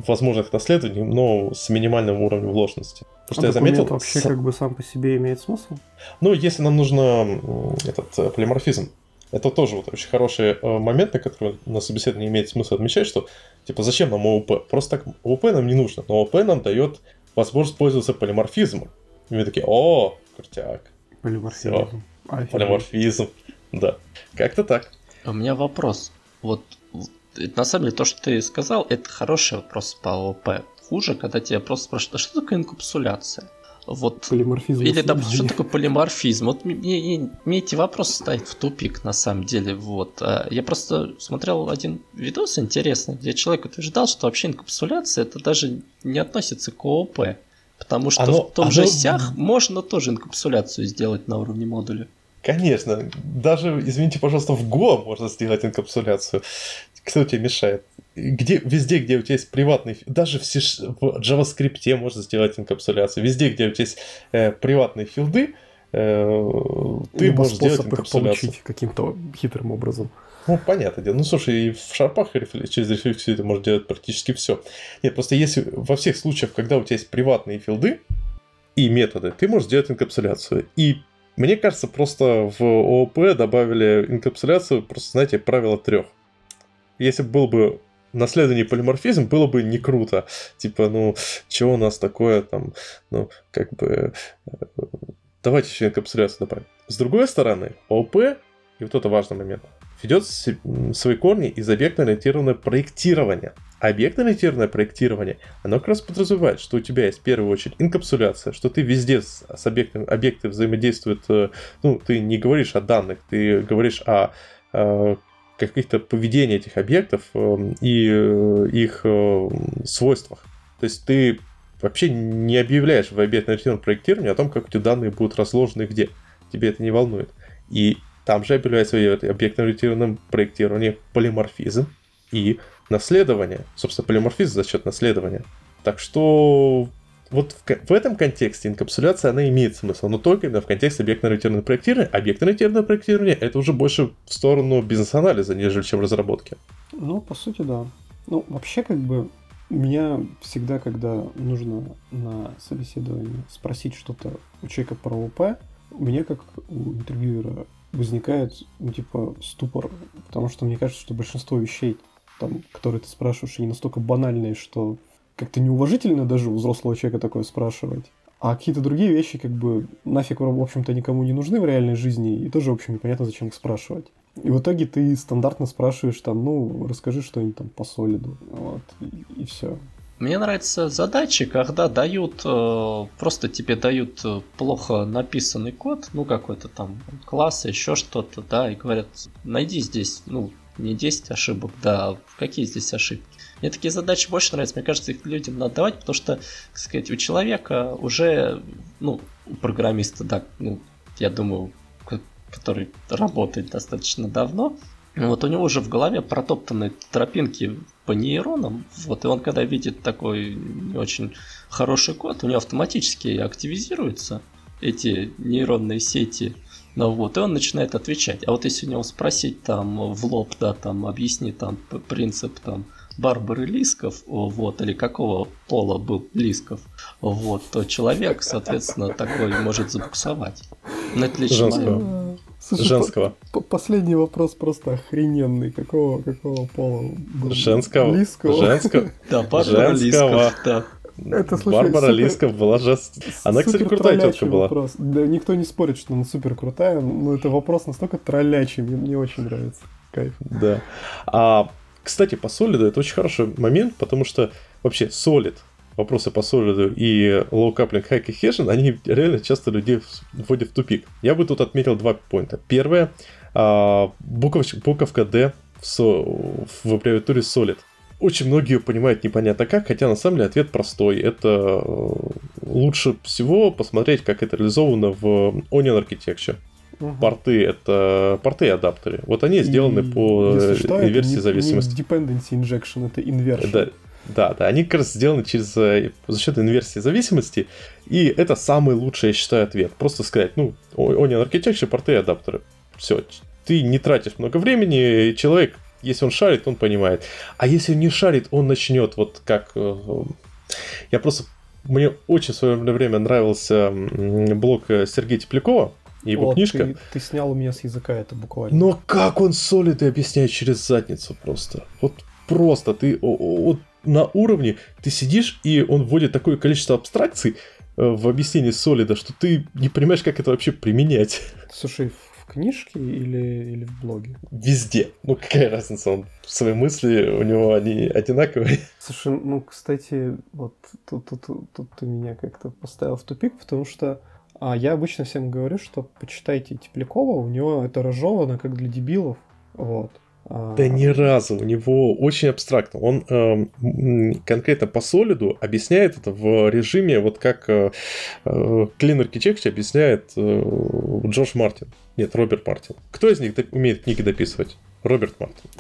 возможных наследований, но с минимальным уровнем вложенности. Потому а что я заметил... вообще с... как бы сам по себе имеет смысл? Ну, если нам нужно этот э, полиморфизм, это тоже вот очень хороший э, момент, на который на собеседовании имеет смысл отмечать, что типа зачем нам ООП? Просто так ООП нам не нужно, но ООП нам дает возможность пользоваться полиморфизмом. И мы такие, о, крутяк. Полиморфизм. Полиморфизм. Да, как-то так. У меня вопрос. Вот на самом деле то, что ты сказал, это хороший вопрос по ОП. Хуже, когда тебя просто спрашивают, а что такое инкапсуляция? Вот. Полиморфизм. Или, допустим, что такое полиморфизм? Вот мне, мне эти вопросы ставят в тупик, на самом деле. Вот. А я просто смотрел один видос интересный, где человек утверждал, что вообще инкапсуляция это даже не относится к ООП. Потому что оно, в том оно... же сях можно тоже инкапсуляцию сделать на уровне модуля. Конечно, даже, извините, пожалуйста, в Go можно сделать инкапсуляцию. Кто тебе мешает? Где, везде, где у тебя есть приватный, даже в, в JavaScript можно сделать инкапсуляцию. Везде, где у тебя есть э, приватные филды, э, ты Либо можешь сделать инкапсуляцию. каким-то хитрым образом. Ну, понятно дело. Ну, слушай, и в шарпах через рефлексию ты можешь делать практически все. Нет, просто если во всех случаях, когда у тебя есть приватные филды и методы, ты можешь сделать инкапсуляцию. И мне кажется, просто в ООП добавили инкапсуляцию, просто, знаете, правило трех. Если был бы наследование полиморфизм, было бы не круто. Типа, ну, что у нас такое там, ну, как бы... Э, давайте еще инкапсуляцию добавим. С другой стороны, ООП, и вот это важный момент, ведет свои корни из объектно-ориентированного проектирования. Объектно-ориентированное проектирование, оно как раз подразумевает, что у тебя есть в первую очередь инкапсуляция, что ты везде с, с объектом, объекты взаимодействуют, э, ну, ты не говоришь о данных, ты говоришь о э, каких-то поведении этих объектов э, и их свойствах. То есть ты вообще не объявляешь в объектно-ориентированном проектировании о том, как эти данные будут разложены где. Тебе это не волнует. И там же объявляется в объектно-ориентированном проектировании полиморфизм и наследование. Собственно, полиморфизм за счет наследования. Так что вот в, в этом контексте инкапсуляция, она имеет смысл, но только именно в контексте объектно-ориентированного проектирования. Объектно-ориентированное проектирование — это уже больше в сторону бизнес-анализа, нежели чем разработки. Ну, по сути, да. Ну, вообще, как бы, меня всегда, когда нужно на собеседовании спросить что-то у человека про ОП, у меня, как у интервьюера, возникает, ну, типа, ступор, потому что мне кажется, что большинство вещей, там, которые ты спрашиваешь, они настолько банальные, что как-то неуважительно даже у взрослого человека такое спрашивать. А какие-то другие вещи, как бы, нафиг, в общем-то, никому не нужны в реальной жизни, и тоже, в общем, непонятно, зачем их спрашивать. И в итоге ты стандартно спрашиваешь там, ну, расскажи что-нибудь там по солиду, вот, и, и все. Мне нравятся задачи, когда дают, э, просто тебе дают э, плохо написанный код, ну какой-то там класс, еще что-то, да, и говорят, найди здесь, ну, не 10 ошибок, да, какие здесь ошибки. Мне такие задачи больше нравятся, мне кажется, их людям надо давать, потому что, так сказать, у человека уже, ну, у программиста, да, ну, я думаю, который работает достаточно давно, вот у него уже в голове протоптаны тропинки по нейронам, вот, и он когда видит такой не очень хороший код, у него автоматически активизируются эти нейронные сети, ну вот, и он начинает отвечать. А вот если у него спросить там в лоб, да, там, объясни там принцип там Барбары Лисков, вот, или какого пола был Лисков, вот, то человек, соответственно, такой может забуксовать. Но это лично Женского. Слушай, Женского. По последний вопрос просто охрененный. Какого, какого пола был? Женского. Лискова. Женского. Да, Барбара Лисков, да. Это, слушай, Барбара супер, Лисков была же... Она, кстати, крутая тетка была. Вопрос. Да, никто не спорит, что она супер крутая, но это вопрос настолько троллячий, мне, мне очень нравится. Кайф. Да. А, кстати, по солиду это очень хороший момент, потому что вообще солид, вопросы по солиду и low coupling high cohesion, они реально часто людей вводят в тупик. Я бы тут отметил два поинта. Первое, а, буковочка, буковка D в, со, в аббревиатуре solid очень многие понимают непонятно как, хотя на самом деле ответ простой. Это э, лучше всего посмотреть, как это реализовано в Onion Architecture. Угу. Порты это порты и адаптеры. Вот они сделаны и, по что, инверсии это зависимости. Не dependency injection, это inversion. Да, да, да, они как раз сделаны через э, за счет инверсии зависимости, и это самый лучший, я считаю, ответ. Просто сказать, ну, Onion Architecture, порты и адаптеры. Все, ты не тратишь много времени, человек если он шарит, он понимает. А если он не шарит, он начнет вот как... Э, я просто... Мне очень в свое время нравился блог э, Сергея Теплякова, и его О, книжка. Ты, ты снял у меня с языка это буквально. Но как он солиды объясняет через задницу просто. Вот просто ты вот на уровне ты сидишь, и он вводит такое количество абстракций э, в объяснении солида, что ты не понимаешь, как это вообще применять. Слушай, книжке или, или в блоге? Везде. Ну, какая разница? Он свои мысли, у него они одинаковые. Слушай, ну, кстати, вот тут, тут, тут, тут ты меня как-то поставил в тупик, потому что а я обычно всем говорю, что почитайте Теплякова, у него это разжевано как для дебилов. Вот. А, да ни разу, у него очень абстрактно. Он э, конкретно по солиду объясняет это в режиме, вот как э, э, Clean Architecture объясняет э, Джош Мартин. Нет, Роберт Мартин. Кто из них умеет книги дописывать? Роберт Мартин.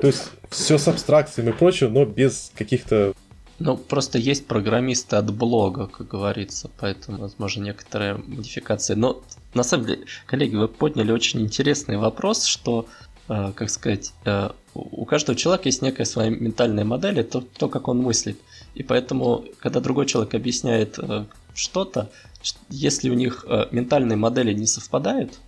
То есть все с абстракциями и прочее, но без каких-то ну, просто есть программисты от блога, как говорится, поэтому, возможно, некоторые модификации. Но, на самом деле, коллеги, вы подняли очень интересный вопрос, что Э, как сказать, э, у каждого человека есть некая своя ментальная модель, то, то, как он мыслит. И поэтому, когда другой человек объясняет э, что-то, если у них ментальные модели не совпадают,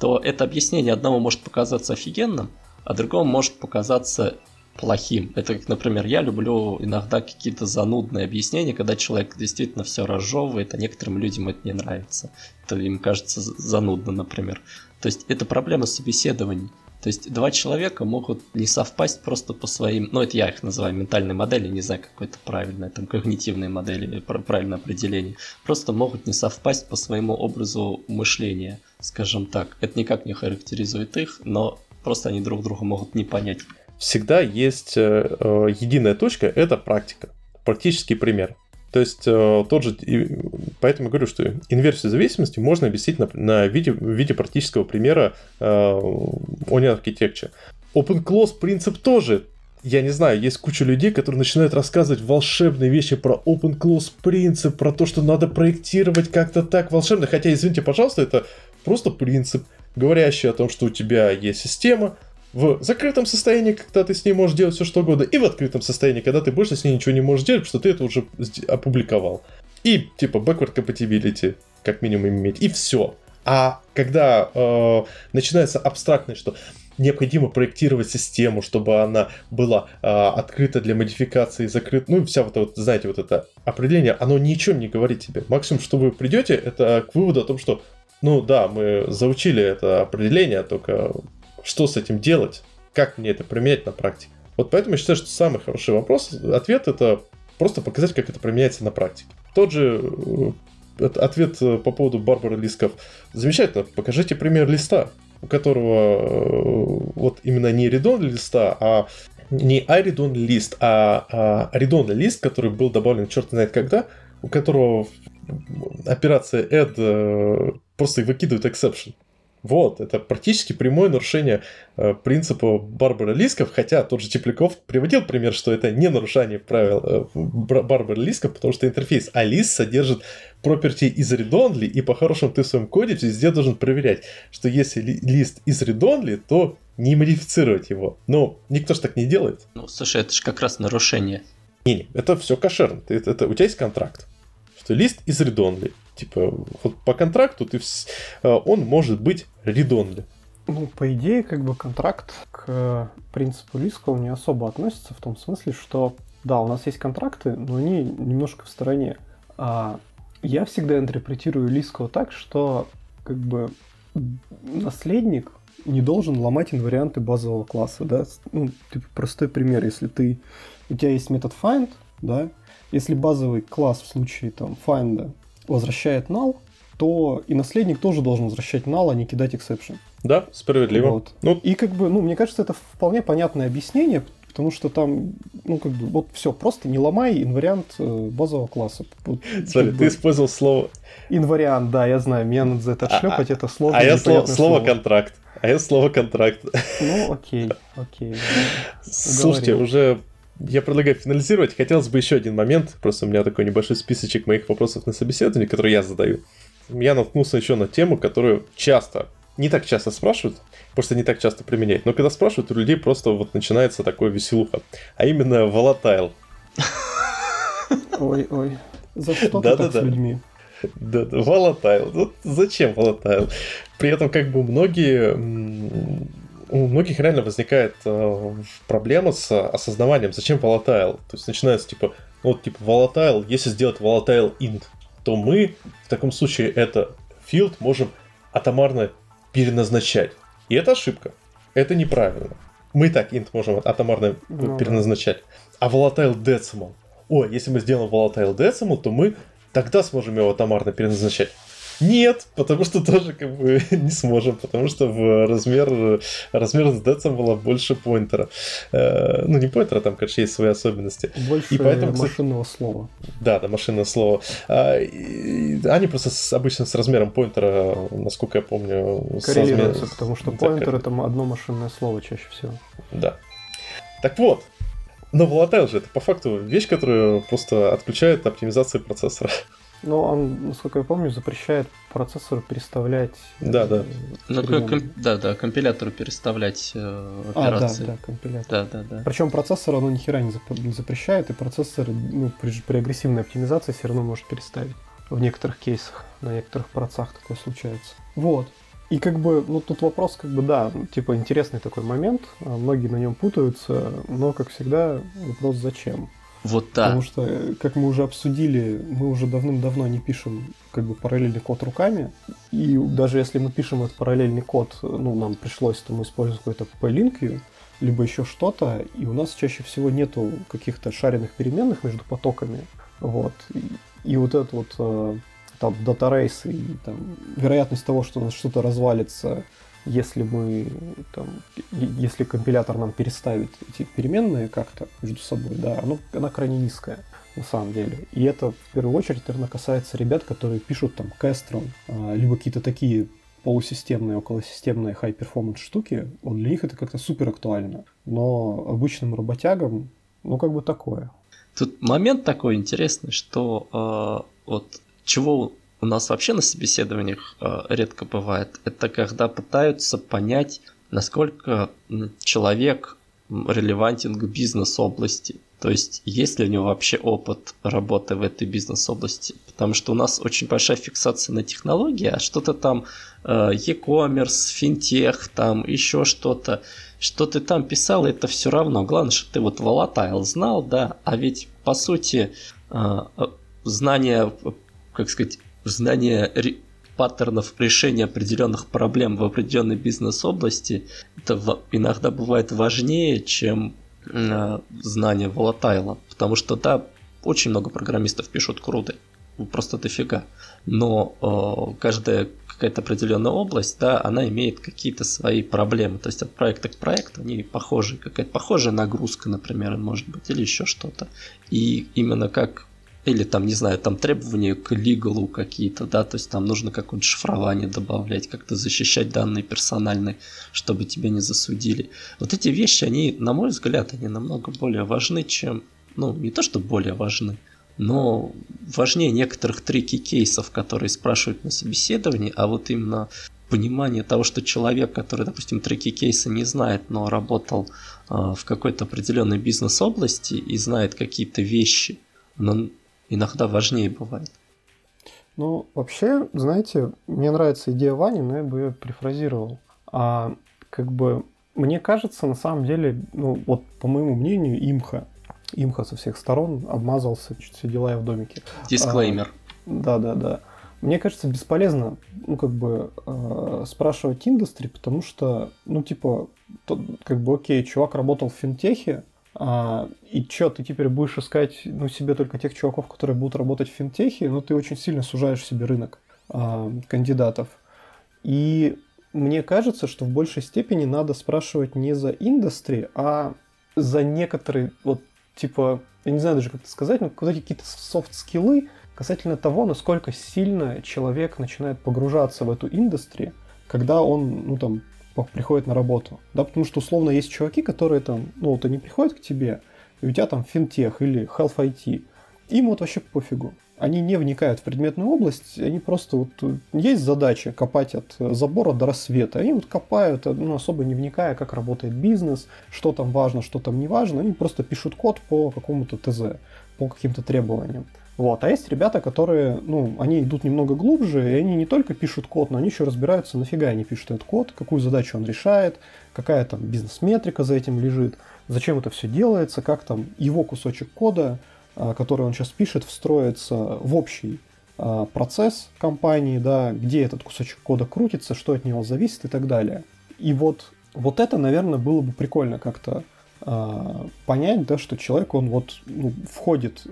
то это объяснение одному может показаться офигенным, а другому может показаться плохим. Это как, например, я люблю иногда какие-то занудные объяснения, когда человек действительно все разжевывает, а некоторым людям это не нравится. Это им кажется занудно, например. То есть это проблема собеседований. То есть два человека могут не совпасть просто по своим, ну это я их называю ментальной модели, не знаю какой-то правильной, там когнитивной модели, правильное определение, просто могут не совпасть по своему образу мышления, скажем так. Это никак не характеризует их, но просто они друг друга могут не понять. Всегда есть э, э единая точка, это практика, практический пример. То есть э, тот же, и, поэтому говорю, что инверсию зависимости можно объяснить на, на виде, в виде практического примера э, Onion Architecture. Open Close принцип тоже я не знаю, есть куча людей, которые начинают рассказывать волшебные вещи про open close принцип, про то, что надо проектировать как-то так волшебно. Хотя, извините, пожалуйста, это просто принцип, говорящий о том, что у тебя есть система, в закрытом состоянии, когда ты с ней можешь делать все что угодно, и в открытом состоянии, когда ты больше с ней ничего не можешь делать, потому что ты это уже опубликовал. И типа backward compatibility, как минимум иметь, и все. А когда э, начинается абстрактное, что необходимо проектировать систему, чтобы она была э, открыта для модификации, закрыта, ну вся вот, вот, знаете, вот это определение, оно ничем не говорит тебе. Максимум, что вы придете, это к выводу о том, что, ну да, мы заучили это определение, только что с этим делать, как мне это применять на практике. Вот поэтому я считаю, что самый хороший вопрос, ответ это просто показать, как это применяется на практике. Тот же э, ответ э, по поводу Барбары Лисков. Замечательно, покажите пример листа, у которого э, вот именно не редон листа, а не iRedon лист, а, а лист, который был добавлен черт знает когда, у которого операция add просто выкидывает exception. Вот, это практически прямое нарушение э, принципа Барбара Лисков, хотя тот же Тепляков приводил пример, что это не нарушение правил э, Барбара Лисков, потому что интерфейс Alice содержит property из read-only, и по-хорошему ты в своем коде везде должен проверять, что если ли, лист из read-only, то не модифицировать его. Но никто же так не делает. Ну, слушай, это же как раз нарушение. Не-не, это все кошерно. Это, это, у тебя есть контракт, что лист из read-only. Типа, вот по контракту ты, э, он может быть редонли. Ну, по идее, как бы контракт к принципу Лискова не особо относится в том смысле, что да, у нас есть контракты, но они немножко в стороне. А я всегда интерпретирую Лискова так, что как бы наследник не должен ломать инварианты базового класса, да. Ну, типа простой пример, если ты у тебя есть метод find, да, если базовый класс в случае там find возвращает null, то и наследник тоже должен возвращать null, а не кидать exception. Да, справедливо. Вот. Ну... И как бы, ну, мне кажется, это вполне понятное объяснение, потому что там, ну, как бы, вот все, просто не ломай инвариант э, базового класса. Вот, Смотри, ты бы... использовал слово... Инвариант, да, я знаю, меня надо за это отшлепать, а, это сложно. А я слово, слово контракт. А я слово контракт. Ну, окей, окей. Слушайте, уже я предлагаю финализировать. Хотелось бы еще один момент. Просто у меня такой небольшой списочек моих вопросов на собеседование, которые я задаю. Я наткнулся еще на тему, которую часто, не так часто спрашивают, просто не так часто применяют. Но когда спрашивают, у людей просто вот начинается такое веселуха. А именно volatile. Ой, ой. За что да, ты да, так да. с людьми? Да, да, volatile. Вот зачем volatile? При этом как бы многие у многих реально возникает э, проблема с осознаванием, зачем volatile. То есть начинается типа, ну вот типа volatile, если сделать volatile int, то мы в таком случае это field можем атомарно переназначать. И это ошибка. Это неправильно. Мы так int можем атомарно ну, переназначать. А volatile decimal. О, если мы сделаем volatile decimal, то мы тогда сможем его атомарно переназначать. Нет, потому что тоже как бы не сможем, потому что в размер, размер с децем было больше поинтера. Э, ну, не поинтера, там, конечно, есть свои особенности. Больше и поэтому, машинного слова. Да, да, машинное слово. А, они просто с, обычно с размером поинтера, насколько я помню... Коррелируются, размер... потому что поинтер это одно машинное слово чаще всего. Да. Так вот, но volatile же это по факту вещь, которая просто отключает оптимизацию процессора. Но он, насколько я помню, запрещает процессору переставлять. Да, да. Ну, ком- да, да, компилятору переставлять э, операции. А, да, да, компилятор. Да, да, да. Причем процессор оно ни хера не, зап- не запрещает, и процессор ну, при, при агрессивной оптимизации все равно может переставить. В некоторых кейсах, на некоторых процессах такое случается. Вот. И как бы, ну тут вопрос, как бы, да, типа интересный такой момент, а многие на нем путаются, но, как всегда, вопрос зачем. Вот да. Потому что, э, как мы уже обсудили, мы уже давным-давно не пишем как бы параллельный код руками. И даже если мы пишем этот параллельный код, ну, нам пришлось, то мы используем какой-то p-link либо еще что-то, и у нас чаще всего нету каких-то шаренных переменных между потоками. Вот. И, и вот этот вот э, там дата-рейс и там, вероятность того, что у нас что-то развалится, если мы там, если компилятор нам переставит эти переменные как-то между собой, да, оно, она крайне низкая на самом деле. И это в первую очередь, наверное, касается ребят, которые пишут там Kestrel, а, либо какие-то такие полусистемные, околосистемные high-performance штуки, вот для них это как-то супер актуально. Но обычным работягам, ну, как бы такое. Тут момент такой интересный, что э, вот чего у нас вообще на собеседованиях э, редко бывает, это когда пытаются понять, насколько человек релевантен к бизнес-области. То есть, есть ли у него вообще опыт работы в этой бизнес-области? Потому что у нас очень большая фиксация на технологии, а что-то там э, e-commerce, финтех, там еще что-то, что ты там писал, это все равно. Главное, что ты вот volatile знал, да, а ведь по сути э знание, как сказать, знание паттернов решения определенных проблем в определенной бизнес-области, это иногда бывает важнее, чем Э, знания волатайла. Потому что, да, очень много программистов пишут круто. Просто дофига. Но э, каждая какая-то определенная область, да, она имеет какие-то свои проблемы. То есть от проекта к проекту они похожи. Какая-то похожая нагрузка, например, может быть, или еще что-то. И именно как или там, не знаю, там требования к лигалу какие-то, да, то есть там нужно какое-нибудь шифрование добавлять, как-то защищать данные персональные, чтобы тебя не засудили. Вот эти вещи, они, на мой взгляд, они намного более важны, чем, ну, не то, что более важны, но важнее некоторых трики кейсов, которые спрашивают на собеседовании, а вот именно понимание того, что человек, который, допустим, треки кейса не знает, но работал э, в какой-то определенной бизнес-области и знает какие-то вещи, но иногда важнее бывает. Ну, вообще, знаете, мне нравится идея Вани, но я бы ее префразировал. А как бы мне кажется, на самом деле, ну вот по моему мнению, имха, имха со всех сторон обмазался, чуть все дела я в домике. Дисклеймер. А, да, да, да. Мне кажется, бесполезно, ну, как бы, э, спрашивать индустри, потому что, ну, типа, то, как бы, окей, чувак работал в финтехе, а, и что, ты теперь будешь искать ну, себе только тех чуваков, которые будут работать в финтехе, но ты очень сильно сужаешь себе рынок а, кандидатов. И мне кажется, что в большей степени надо спрашивать не за индустри, а за некоторые, вот, типа, я не знаю даже, как это сказать, но какие-то софт-скиллы касательно того, насколько сильно человек начинает погружаться в эту индустрию, когда он, ну, там, приходит на работу. Да, потому что условно есть чуваки, которые там, ну вот они приходят к тебе, и у тебя там финтех или health IT. Им вот вообще пофигу. Они не вникают в предметную область, они просто вот есть задача копать от забора до рассвета. Они вот копают, ну, особо не вникая, как работает бизнес, что там важно, что там не важно. Они просто пишут код по какому-то ТЗ, по каким-то требованиям. Вот. А есть ребята, которые, ну, они идут немного глубже, и они не только пишут код, но они еще разбираются, нафига они пишут этот код, какую задачу он решает, какая там бизнес-метрика за этим лежит, зачем это все делается, как там его кусочек кода, а, который он сейчас пишет, встроится в общий а, процесс компании, да, где этот кусочек кода крутится, что от него зависит и так далее. И вот, вот это, наверное, было бы прикольно как-то понять, да, что человек, он вот ну, входит э,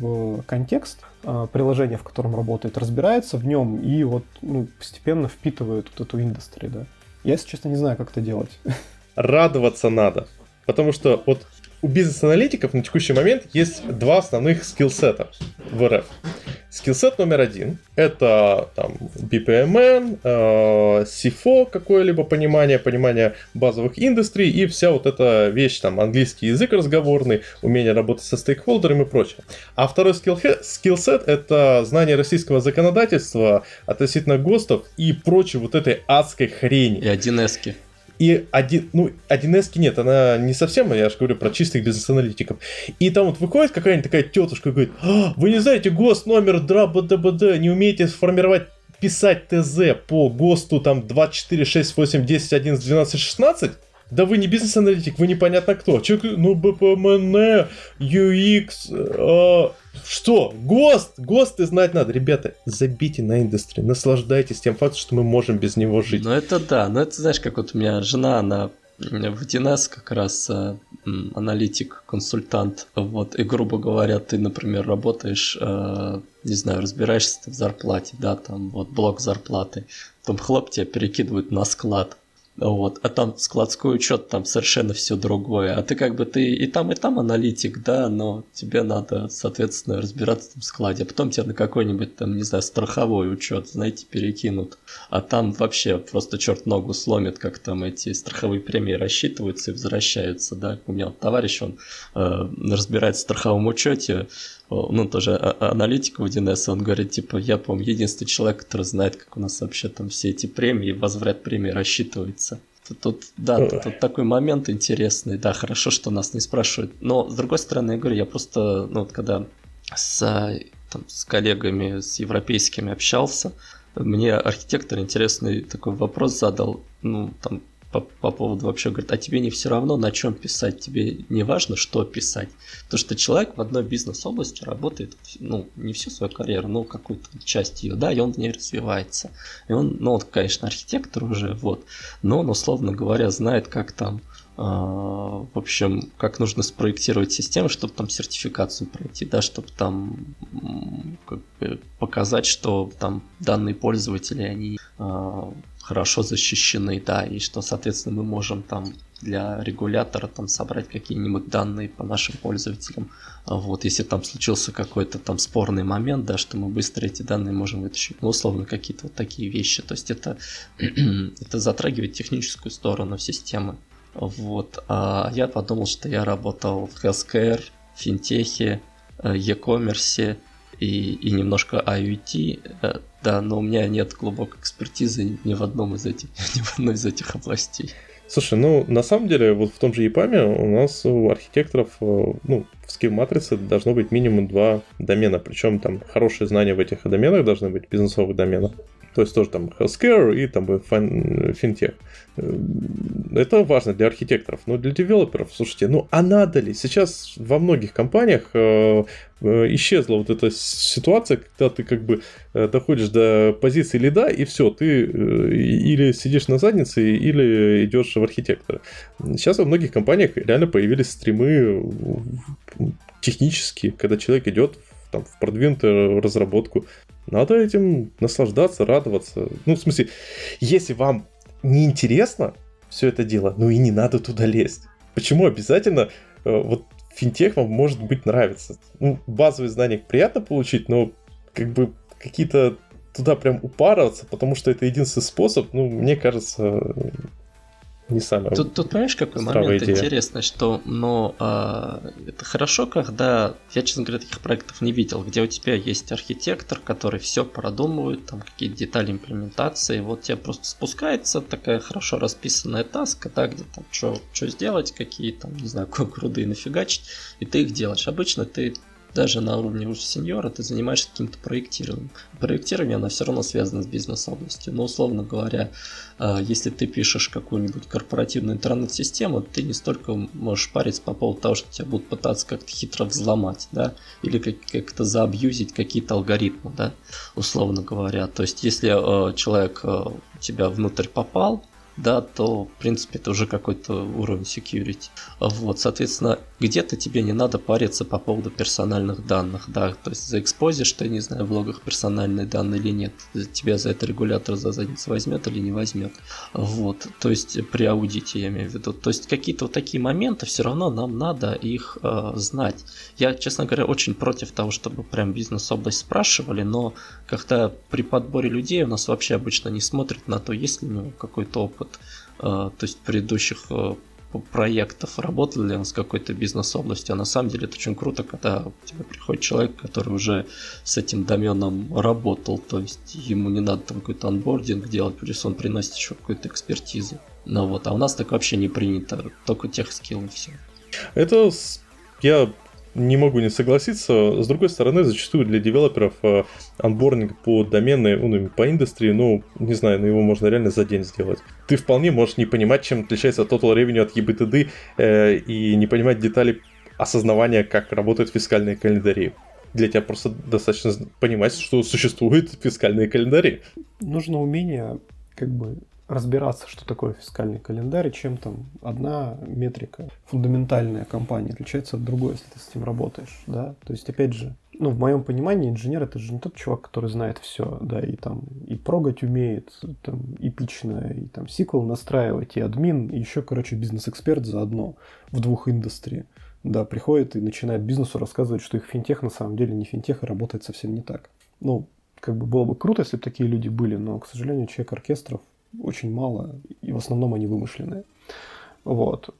в контекст э, приложения, в котором работает, разбирается в нем и вот ну, постепенно впитывает вот эту индустрию, да. Я, если честно, не знаю, как это делать. Радоваться надо. Потому что вот у бизнес-аналитиков на текущий момент есть два основных skillset а в РФ. Skillset номер один – это там BPMN, э, CFO какое-либо понимание, понимание базовых индустрий и вся вот эта вещь, там, английский язык разговорный, умение работать со stakeholder ами и прочее. А второй skillset – это знание российского законодательства относительно ГОСТов и прочей вот этой адской хрени. И 1С. И один, ну, 1С нет, она не совсем, я же говорю про чистых бизнес-аналитиков. И там вот выходит какая-нибудь такая тетушка и говорит, а, вы не знаете ГОСТ номер ДРА БДБД, не умеете сформировать писать ТЗ по ГОСТу там 24, 6, 8, 10, 11, 12, 16? Да вы не бизнес-аналитик, вы непонятно кто. Человек, ну, БПМН, UX, э, что? ГОСТ! ГОСТ и знать надо. Ребята, забейте на индустрию, наслаждайтесь тем фактом, что мы можем без него жить. Ну это да, ну это знаешь, как вот у меня жена, она в DNS как раз э, аналитик, консультант, вот, и, грубо говоря, ты, например, работаешь, э, не знаю, разбираешься в зарплате, да, там, вот, блок зарплаты, там, хлоп, тебя перекидывают на склад, вот, а там складской учет, там совершенно все другое. А ты как бы ты и там, и там аналитик, да, но тебе надо, соответственно, разбираться в складе. А потом тебя на какой-нибудь там, не знаю, страховой учет, знаете, перекинут. А там вообще просто черт ногу сломит, как там эти страховые премии рассчитываются и возвращаются, да. У меня товарищ, он э, разбирается в страховом учете, ну, тоже а, а, аналитик в 1С, он говорит, типа, я, по-моему, единственный человек, который знает, как у нас вообще там все эти премии, возврат премии рассчитывается. Тут, тут да, тут, тут такой момент интересный, да, хорошо, что нас не спрашивают. Но, с другой стороны, я говорю, я просто, ну, вот когда с, там, с коллегами, с европейскими общался, мне архитектор интересный такой вопрос задал, ну, там, по, по поводу вообще, говорит, а тебе не все равно, на чем писать, тебе не важно, что писать. То, что человек в одной бизнес-области работает, ну, не всю свою карьеру, но какую-то часть ее, да, и он в ней развивается. И он, ну, он, конечно, архитектор уже, вот, но он, условно говоря, знает, как там а, в общем, как нужно спроектировать систему, чтобы там сертификацию пройти, да, чтобы там как бы показать, что там данные пользователи, они э, хорошо защищены, да, и что, соответственно, мы можем там для регулятора там собрать какие-нибудь данные по нашим пользователям. А вот, если там случился какой-то там спорный момент, да, что мы быстро эти данные можем вытащить. Ну, условно, какие-то вот такие вещи. То есть это, это затрагивает техническую сторону системы. Вот. А я подумал, что я работал в healthcare, финтехе, э, e-commerce и, и немножко IoT, э, да, но у меня нет глубокой экспертизы ни в одном из этих, ни в одной из этих областей. Слушай, ну на самом деле вот в том же EPAM у нас у архитекторов, э, ну, в скилл матрице должно быть минимум два домена, причем там хорошие знания в этих доменах должны быть, бизнесовых доменах. То есть тоже там healthcare и там финтех. Э, это важно для архитекторов, но для девелоперов, слушайте, ну а надо ли? Сейчас во многих компаниях э, э, исчезла вот эта ситуация, когда ты как бы доходишь до позиции лида, и все, ты или сидишь на заднице, или идешь в архитектора. Сейчас во многих компаниях реально появились стримы технические, когда человек идет там, в продвинутую разработку. Надо этим наслаждаться, радоваться. Ну, в смысле, если вам неинтересно все это дело, ну и не надо туда лезть. Почему обязательно э, вот финтех вам может быть нравится? Ну, базовые знания приятно получить, но как бы какие-то туда прям упарываться, потому что это единственный способ, ну, мне кажется, не самая Тут, тут понимаешь, какой момент идея. интересный, что, ну, э, это хорошо, когда, я, честно говоря, таких проектов не видел, где у тебя есть архитектор, который все продумывает, там какие-то детали имплементации, вот тебе просто спускается такая хорошо расписанная таска, да, где там что сделать, какие там, не знаю, груды нафигачить, и ты их делаешь. Обычно ты даже на уровне уже сеньора ты занимаешься каким-то проектированием. Проектирование, оно все равно связано с бизнес-областью. Но, условно говоря, а, если ты пишешь какую-нибудь корпоративную интернет-систему, ты не столько можешь париться по поводу того, что тебя будут пытаться как-то хитро взломать, да, или как-то заабьюзить какие-то алгоритмы, да, условно говоря. То есть, если а, человек у тебя внутрь попал, да, то, в принципе, это уже какой-то уровень security. Вот, соответственно, где-то тебе не надо париться по поводу персональных данных, да, то есть заэкспозишь ты, не знаю, в логах персональные данные или нет, тебя за это регулятор за задницу возьмет или не возьмет. Вот, то есть при аудите я имею в виду. То есть какие-то вот такие моменты все равно нам надо их э, знать. Я, честно говоря, очень против того, чтобы прям бизнес-область спрашивали, но когда при подборе людей у нас вообще обычно не смотрят на то, есть ли у него какой-то опыт опыт, э, то есть предыдущих э, проектов, работал ли он с какой-то бизнес-областью, а на самом деле это очень круто, когда к тебе приходит человек, который уже с этим доменом работал, то есть ему не надо там какой-то анбординг делать, плюс он приносит еще какую-то экспертизу. Ну вот, а у нас так вообще не принято, только тех скилл и все. Это я не могу не согласиться. С другой стороны, зачастую для девелоперов э, анбординг по доменной, ну, по индустрии, ну, не знаю, но его можно реально за день сделать. Ты вполне можешь не понимать, чем отличается Total Revenue от EBITDA э, и не понимать детали осознавания, как работают фискальные календари. Для тебя просто достаточно понимать, что существуют фискальные календари. Нужно умение как бы разбираться, что такое фискальный календарь, чем там одна метрика фундаментальная компания отличается от другой, если ты с этим работаешь, да. То есть, опять же, ну, в моем понимании, инженер это же не тот чувак, который знает все, да, и там и прогать умеет, там, эпично, и там сиквел настраивать, и админ, и еще, короче, бизнес-эксперт заодно в двух индустрии. Да, приходит и начинает бизнесу рассказывать, что их финтех на самом деле не финтех и работает совсем не так. Ну, как бы было бы круто, если бы такие люди были, но, к сожалению, человек оркестров очень мало, и в основном они вымышленные. Вот.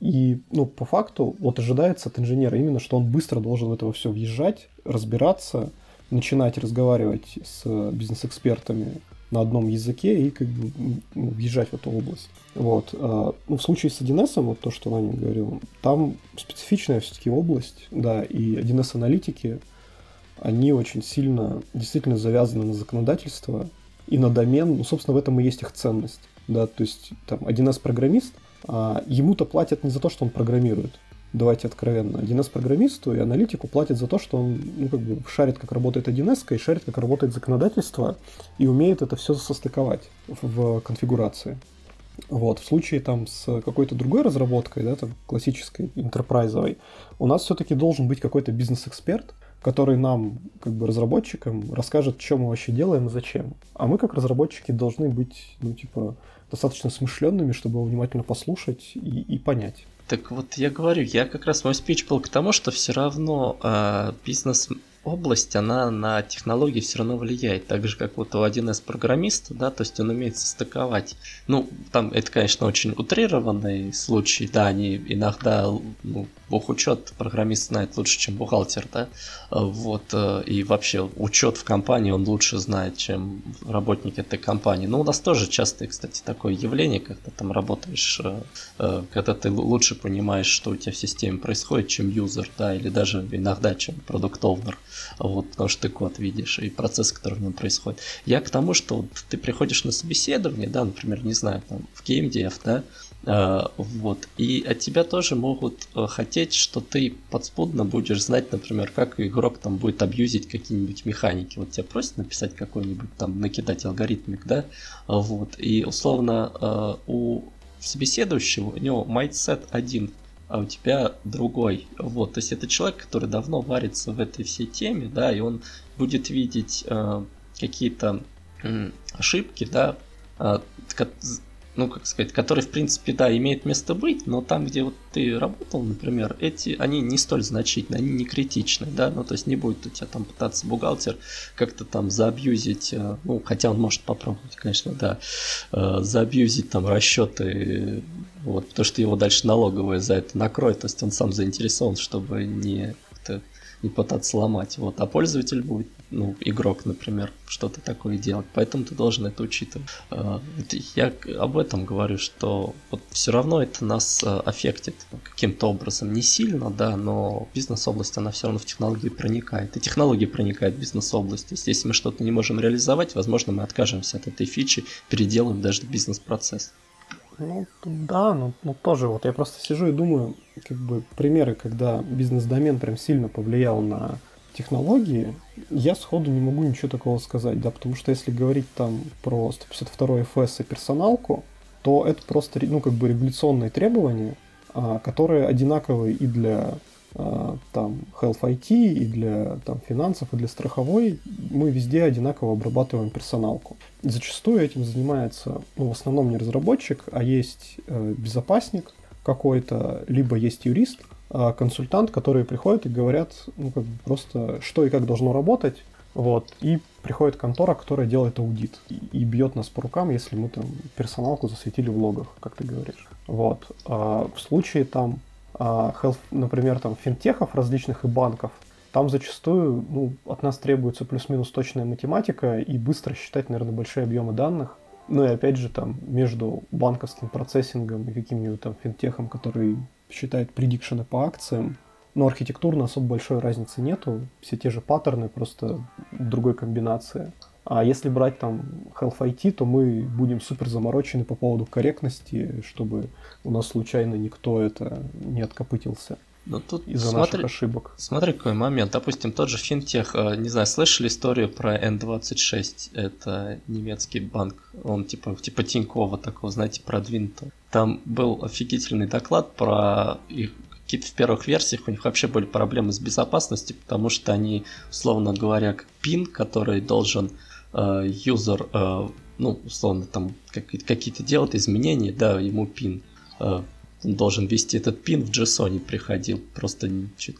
И, ну, по факту, вот ожидается от инженера именно, что он быстро должен в это все въезжать, разбираться, начинать разговаривать с бизнес-экспертами на одном языке и как бы ну, въезжать в эту область. Вот. А, ну, в случае с 1С, вот то, что Ваня говорил, там специфичная все-таки область, да, и 1С-аналитики, они очень сильно действительно завязаны на законодательство, и на домен, ну, собственно, в этом и есть их ценность. Да, то есть там 1С-программист, а ему-то платят не за то, что он программирует. Давайте откровенно. 1С-программисту и аналитику платят за то, что он ну, как бы шарит, как работает 1С, и шарит, как работает законодательство, и умеет это все состыковать в конфигурации. Вот, в случае там с какой-то другой разработкой, да, там классической, интерпрайзовой, у нас все-таки должен быть какой-то бизнес-эксперт, который нам, как бы разработчикам, расскажет, что мы вообще делаем и зачем. А мы, как разработчики, должны быть, ну, типа, достаточно смышленными, чтобы его внимательно послушать и, и понять. Так вот, я говорю, я как раз мой спич был к тому, что все равно э, бизнес область, она на технологии все равно влияет, так же, как вот у 1С программиста, да, то есть он умеет состыковать. Ну, там это, конечно, очень утрированный случай, да, они иногда, ну, бухучет программист знает лучше, чем бухгалтер, да, вот, э, и вообще учет в компании он лучше знает, чем работник этой компании. Ну, у нас тоже часто, кстати, такое явление, когда там работаешь, э, э, когда ты лучше понимаешь, что у тебя в системе происходит, чем юзер, да, или даже иногда, чем продукт овнер вот, потому что ты код видишь и процесс, который в нем происходит. Я к тому, что вот ты приходишь на собеседование, да, например, не знаю, там, в GameDev, да, Uh, вот. И от тебя тоже могут uh, хотеть, что ты подспудно будешь знать, например, как игрок там будет абьюзить какие-нибудь механики. Вот тебя просят написать какой-нибудь там, накидать алгоритмик, да, вот. И условно у собеседующего у него mindset один а у тебя другой. Вот, то есть это человек, который давно варится в этой всей теме, да, и он будет видеть э, какие-то э, ошибки, да, э, ну, как сказать, который, в принципе, да, имеет место быть, но там, где вот ты работал, например, эти, они не столь значительны, они не критичны, да, ну, то есть не будет у тебя там пытаться бухгалтер как-то там заабьюзить, э, ну, хотя он может попробовать, конечно, да, э, заабьюзить там расчеты, вот, потому что его дальше налоговая за это накроет, то есть он сам заинтересован, чтобы не не пытаться ломать. Вот. А пользователь будет, ну, игрок, например, что-то такое делать. Поэтому ты должен это учитывать. А, я об этом говорю, что вот все равно это нас а, аффектит каким-то образом. Не сильно, да, но бизнес-область, она все равно в технологии проникает. И технологии проникают в бизнес-область. То есть, если мы что-то не можем реализовать, возможно, мы откажемся от этой фичи, переделаем даже бизнес-процесс. Ну, да, но, но тоже вот. Я просто сижу и думаю, как бы примеры, когда бизнес-домен прям сильно повлиял на технологии, я сходу не могу ничего такого сказать, да, потому что если говорить там про 152 FS и персоналку, то это просто, ну, как бы регуляционные требования, а, которые одинаковые и для там Health IT и для там, финансов, и для страховой, мы везде одинаково обрабатываем персоналку. Зачастую этим занимается, ну, в основном не разработчик, а есть э, безопасник какой-то, либо есть юрист, э, консультант, которые приходят и говорят, ну, как бы просто, что и как должно работать, вот, и приходит контора, которая делает аудит и, и бьет нас по рукам, если мы там персоналку засветили в логах, как ты говоришь. Вот. А в случае там а, health, например, там финтехов различных и банков, там зачастую ну, от нас требуется плюс-минус точная математика и быстро считать, наверное, большие объемы данных. Ну и опять же там между банковским процессингом и каким-нибудь там финтехом, который считает предикшены по акциям, но архитектурно особо большой разницы нету. Все те же паттерны, просто другой комбинации. А если брать там Health IT, то мы будем супер заморочены по поводу корректности, чтобы у нас случайно никто это не откопытился. Ну тут из-за смотри, наших ошибок. Смотри, какой момент. Допустим, тот же финтех, э, не знаю, слышали историю про N26? Это немецкий банк. Он типа, типа Тинькова такого, знаете, продвинутого. Там был офигительный доклад про их какие-то в первых версиях у них вообще были проблемы с безопасностью, потому что они, условно говоря, пин, который должен Э, юзер, э, ну, условно, там какие-то делает изменения, да, ему пин э, должен ввести этот пин в JSON приходил. Просто чуть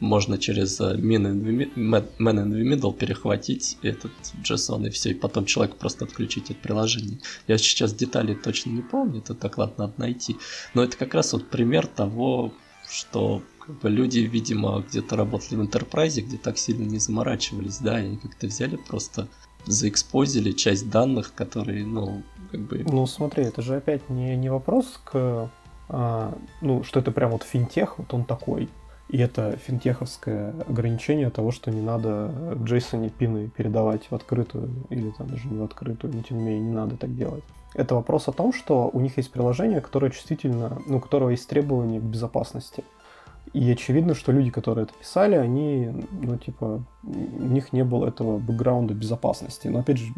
можно через man in the middle перехватить этот JSON и все, и потом человек просто отключить от приложения. Я сейчас детали точно не помню, это доклад надо найти. Но это как раз вот пример того, что как бы люди, видимо, где-то работали в Enterprise, где так сильно не заморачивались, да, и как-то взяли просто заэкспозили часть данных, которые, ну, как бы... Ну, смотри, это же опять не, не вопрос к... А, ну, что это прям вот финтех, вот он такой. И это финтеховское ограничение того, что не надо JSON пины передавать в открытую или там даже не в открытую, но тем не менее не надо так делать. Это вопрос о том, что у них есть приложение, которое чувствительно, ну, у которого есть требования к безопасности. И очевидно, что люди, которые это писали, они, ну, типа, у них не было этого бэкграунда безопасности. Но, опять же,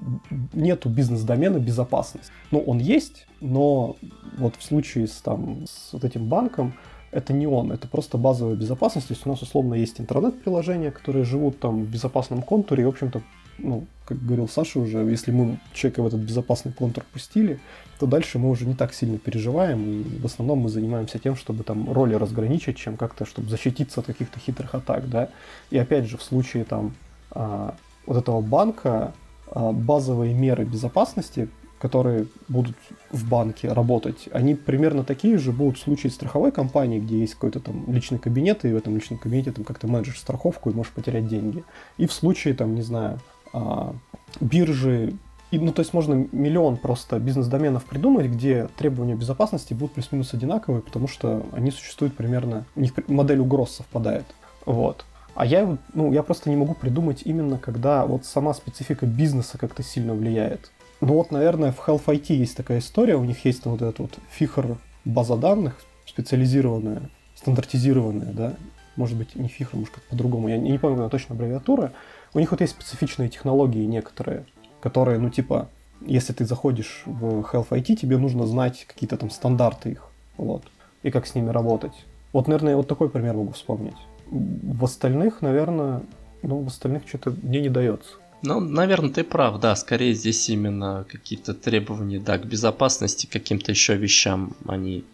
нету бизнес-домена безопасности. Ну, он есть, но вот в случае с, там, с вот этим банком, это не он, это просто базовая безопасность. То есть у нас условно есть интернет-приложения, которые живут там в безопасном контуре, и, в общем-то, ну, как говорил Саша уже, если мы человека в этот безопасный контур пустили, то дальше мы уже не так сильно переживаем, и в основном мы занимаемся тем, чтобы там роли разграничить, чем как-то, чтобы защититься от каких-то хитрых атак, да. И опять же, в случае там а, вот этого банка а, базовые меры безопасности, которые будут в банке работать, они примерно такие же будут в случае страховой компании, где есть какой-то там личный кабинет, и в этом личном кабинете там как-то менеджер страховку и можешь потерять деньги. И в случае там, не знаю, а, биржи, и, ну, то есть можно миллион просто бизнес-доменов придумать, где требования безопасности будут плюс-минус одинаковые, потому что они существуют примерно, у них модель угроз совпадает. Вот. А я, ну, я просто не могу придумать именно, когда вот сама специфика бизнеса как-то сильно влияет. Ну вот, наверное, в Health IT есть такая история, у них есть вот эта вот фихр база данных специализированная, стандартизированная, да, может быть, не фихр, может, как по-другому, я не помню точно аббревиатура, у них вот есть специфичные технологии некоторые, которые, ну, типа, если ты заходишь в Health IT, тебе нужно знать какие-то там стандарты их, вот, и как с ними работать. Вот, наверное, вот такой пример могу вспомнить. В остальных, наверное, ну, в остальных что-то мне не дается. Ну, наверное, ты прав, да, скорее здесь именно какие-то требования, да, к безопасности, каким-то еще вещам они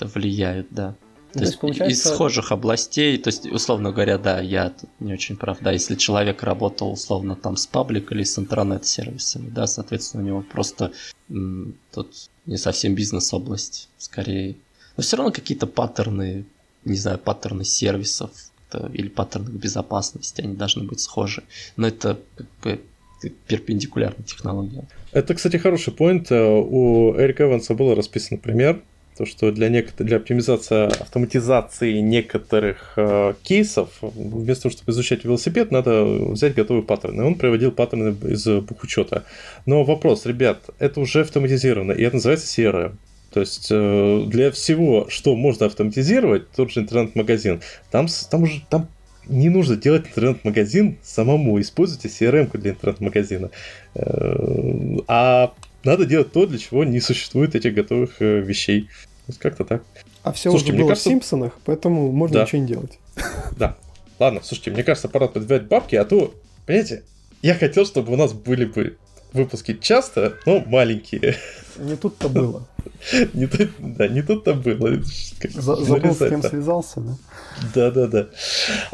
влияют, да. То, то есть, получается... из схожих областей, то есть, условно говоря, да, я тут не очень прав, да, если человек работал условно там с паблик или с интернет-сервисами, да, соответственно, у него просто м, тут не совсем бизнес-область, скорее. Но все равно какие-то паттерны, не знаю, паттерны сервисов или паттерны безопасности, они должны быть схожи. Но это как бы перпендикулярная технология. Это, кстати, хороший поинт. У Эрика Эванса был расписан пример, то, что для, некотор... для оптимизации автоматизации некоторых э, кейсов, вместо того, чтобы изучать велосипед, надо взять готовые паттерны. Он приводил паттерны из бухучета. Но вопрос, ребят, это уже автоматизировано, и это называется CRM. То есть э, для всего, что можно автоматизировать, тот же интернет-магазин, там, там уже там не нужно делать интернет-магазин самому, используйте CRM для интернет-магазина. Э, а надо делать то, для чего не существует этих готовых э, вещей. Как-то так. А все слушайте, уже было кажется... в Симпсонах, поэтому можно да. ничего не делать. Да. Ладно, слушайте, мне кажется, пора подбивать бабки, а то, понимаете, я хотел, чтобы у нас были бы выпуски часто, но маленькие. Не тут-то было. Не тут, да, не тут-то было. Забыл, с кем связался, да? Да-да-да.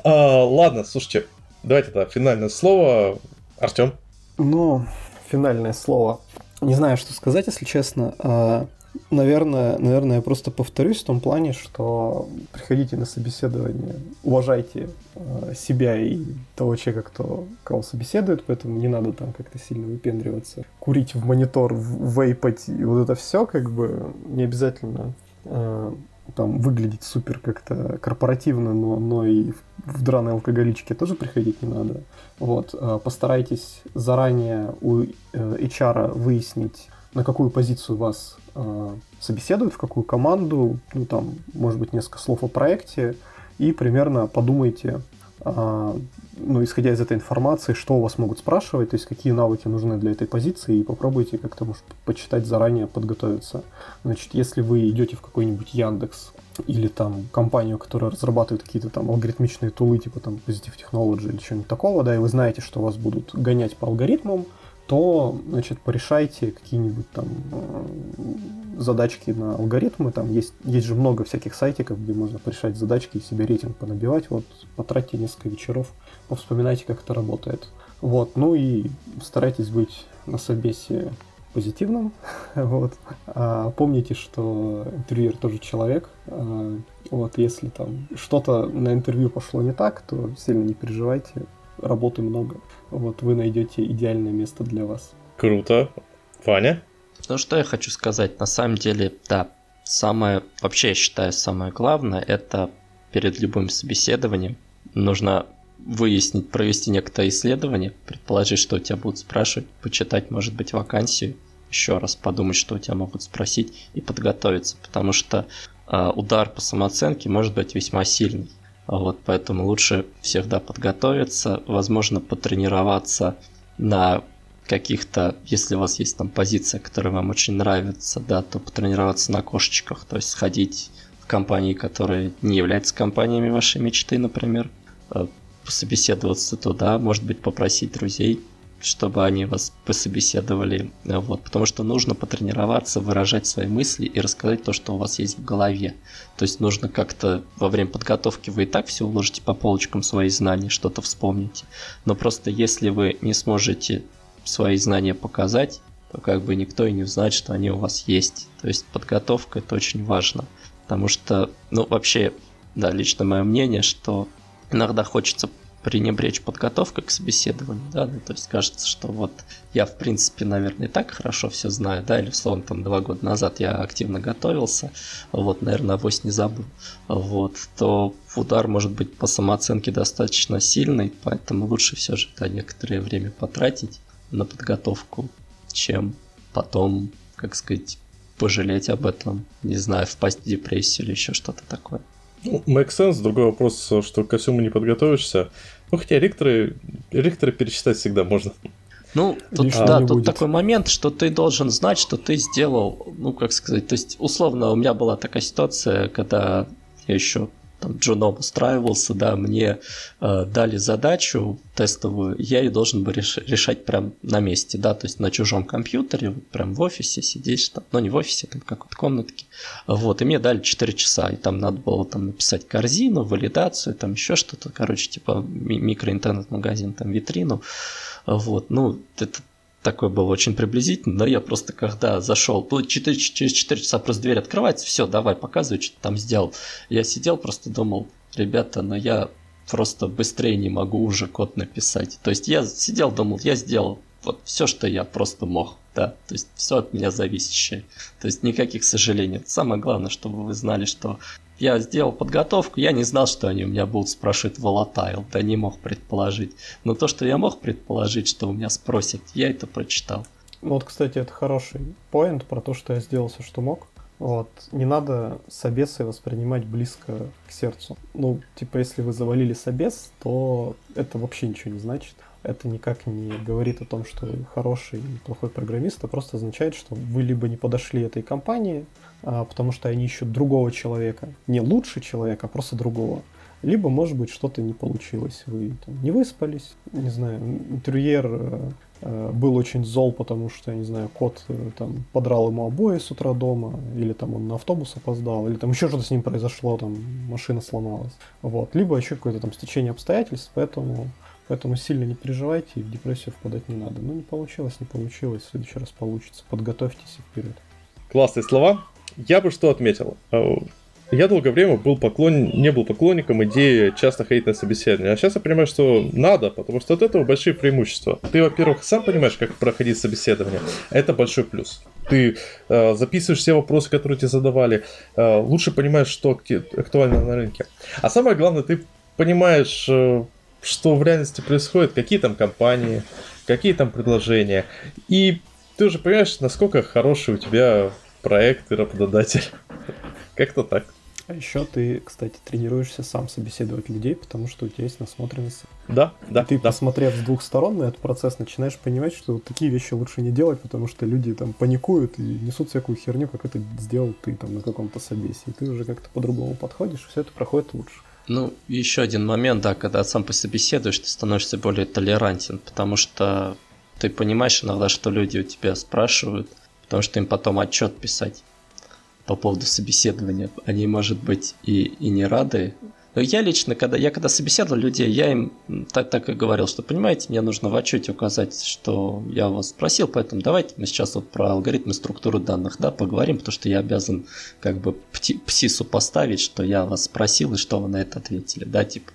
А, ладно, слушайте, давайте тогда финальное слово. Артем. Ну, финальное слово. Не знаю, что сказать, если честно. Наверное, наверное, я просто повторюсь в том плане, что приходите на собеседование, уважайте э, себя и того человека, кто кого собеседует, поэтому не надо там как-то сильно выпендриваться, курить в монитор, вейпать и вот это все, как бы не обязательно. Э, там выглядеть супер как-то корпоративно, но, но и в драной алкоголичке тоже приходить не надо. Вот, э, постарайтесь заранее у э, HR выяснить, на какую позицию вас э, собеседуют, в какую команду, ну там, может быть, несколько слов о проекте, и примерно подумайте, а, ну, исходя из этой информации, что у вас могут спрашивать, то есть какие навыки нужны для этой позиции, и попробуйте как-то, может, почитать заранее, подготовиться. Значит, если вы идете в какой-нибудь Яндекс или там компанию, которая разрабатывает какие-то там алгоритмичные тулы, типа там Positive Technology или что-нибудь такого, да, и вы знаете, что вас будут гонять по алгоритмам, то, значит, порешайте какие-нибудь там э, задачки на алгоритмы. Там есть, есть же много всяких сайтиков, где можно порешать задачки и себе рейтинг понабивать. Вот, потратьте несколько вечеров, повспоминайте, как это работает. Вот, ну и старайтесь быть на собесе позитивным. вот. А, помните, что интервьюер тоже человек. А, вот, если там что-то на интервью пошло не так, то сильно не переживайте. Работы много вот вы найдете идеальное место для вас. Круто. Ваня? Ну что я хочу сказать, на самом деле, да, самое, вообще я считаю, самое главное, это перед любым собеседованием нужно выяснить, провести некоторое исследование, предположить, что у тебя будут спрашивать, почитать, может быть, вакансию, еще раз подумать, что у тебя могут спросить и подготовиться, потому что э, удар по самооценке может быть весьма сильный. Вот, поэтому лучше всегда подготовиться, возможно, потренироваться на каких-то, если у вас есть там позиция, которая вам очень нравится, да, то потренироваться на кошечках, то есть сходить в компании, которые не являются компаниями вашей мечты, например, э, пособеседоваться туда, может быть, попросить друзей чтобы они вас пособеседовали, вот, потому что нужно потренироваться, выражать свои мысли и рассказать то, что у вас есть в голове. То есть нужно как-то во время подготовки вы и так все уложите по полочкам свои знания, что-то вспомните, но просто если вы не сможете свои знания показать, то как бы никто и не узнает, что они у вас есть. То есть подготовка это очень важно, потому что, ну вообще, да, лично мое мнение, что иногда хочется пренебречь подготовкой к собеседованию, да, ну, то есть кажется, что вот я, в принципе, наверное, и так хорошо все знаю, да, или, условно, там, два года назад я активно готовился, вот, наверное, авось не забыл, вот, то удар может быть по самооценке достаточно сильный, поэтому лучше все же, да, некоторое время потратить на подготовку, чем потом, как сказать, пожалеть об этом, не знаю, впасть в депрессию или еще что-то такое. Ну, make sense. Другой вопрос, что ко всему не подготовишься. Ну, хотя ректоры, ректоры перечитать всегда можно. Ну, тут, а, да, тут будет. такой момент, что ты должен знать, что ты сделал, ну, как сказать, то есть, условно, у меня была такая ситуация, когда я еще там джуном устраивался, да, мне э, дали задачу тестовую, я ее должен был реш- решать прям на месте, да, то есть на чужом компьютере, вот прям в офисе сидишь, там, ну не в офисе, там какой-то комнатке, вот, и мне дали 4 часа, и там надо было там написать корзину, валидацию, там еще что-то, короче, типа ми- микроинтернет-магазин, там витрину, вот, ну, это такой был очень приблизительно, но я просто когда зашел, 4, через 4 часа просто дверь открывается, все, давай, показывай, что ты там сделал. Я сидел, просто думал, ребята, но я просто быстрее не могу уже код написать. То есть я сидел, думал, я сделал вот все, что я просто мог, да, то есть все от меня зависящее. То есть никаких сожалений. Самое главное, чтобы вы знали, что я сделал подготовку, я не знал, что они у меня будут спрашивать волатайл, да не мог предположить. Но то, что я мог предположить, что у меня спросят, я это прочитал. Вот, кстати, это хороший поинт про то, что я сделал все, что мог. Вот. Не надо собесы воспринимать близко к сердцу. Ну, типа, если вы завалили собес, то это вообще ничего не значит. Это никак не говорит о том, что вы хороший или плохой программист, а просто означает, что вы либо не подошли этой компании, потому что они ищут другого человека. Не лучше человека, а просто другого. Либо, может быть, что-то не получилось. Вы там, не выспались, не знаю, интерьер э, э, был очень зол, потому что, не знаю, кот э, там подрал ему обои с утра дома, или там он на автобус опоздал, или там еще что-то с ним произошло, там машина сломалась. Вот. Либо еще какое-то там стечение обстоятельств, поэтому Поэтому сильно не переживайте и в депрессию впадать не надо. Ну, не получилось, не получилось, в следующий раз получится. Подготовьтесь вперед. Классные слова. Я бы что отметил. Э, я долгое время был поклон... не был поклонником идеи часто ходить на собеседование. А сейчас я понимаю, что надо, потому что от этого большие преимущества. Ты, во-первых, сам понимаешь, как проходить собеседование. Это большой плюс. ты э, записываешь все вопросы, которые тебе задавали, э, лучше понимаешь, что актуально на рынке. А самое главное, ты понимаешь, э, что в реальности происходит, какие там компании, какие там предложения. И ты уже понимаешь, насколько хороший у тебя проект и работодатель. Как-то так. А еще ты, кстати, тренируешься сам собеседовать людей, потому что у тебя есть насмотренность. Да, да. И ты, да. посмотрев с двух сторон на этот процесс, начинаешь понимать, что вот такие вещи лучше не делать, потому что люди там паникуют и несут всякую херню, как это сделал ты там на каком-то собесе. И ты уже как-то по-другому подходишь, и все это проходит лучше. Ну, еще один момент, да, когда сам по себе седуешь, ты становишься более толерантен, потому что ты понимаешь иногда, что люди у тебя спрашивают, потому что им потом отчет писать по поводу собеседования. Они, может быть, и, и не рады. Но я лично, когда я когда собеседовал людей, я им так, так и говорил, что, понимаете, мне нужно в отчете указать, что я вас спросил, поэтому давайте мы сейчас вот про алгоритмы структуры данных, да, поговорим, потому что я обязан как бы ПСИСу поставить, что я вас спросил и что вы на это ответили, да, типа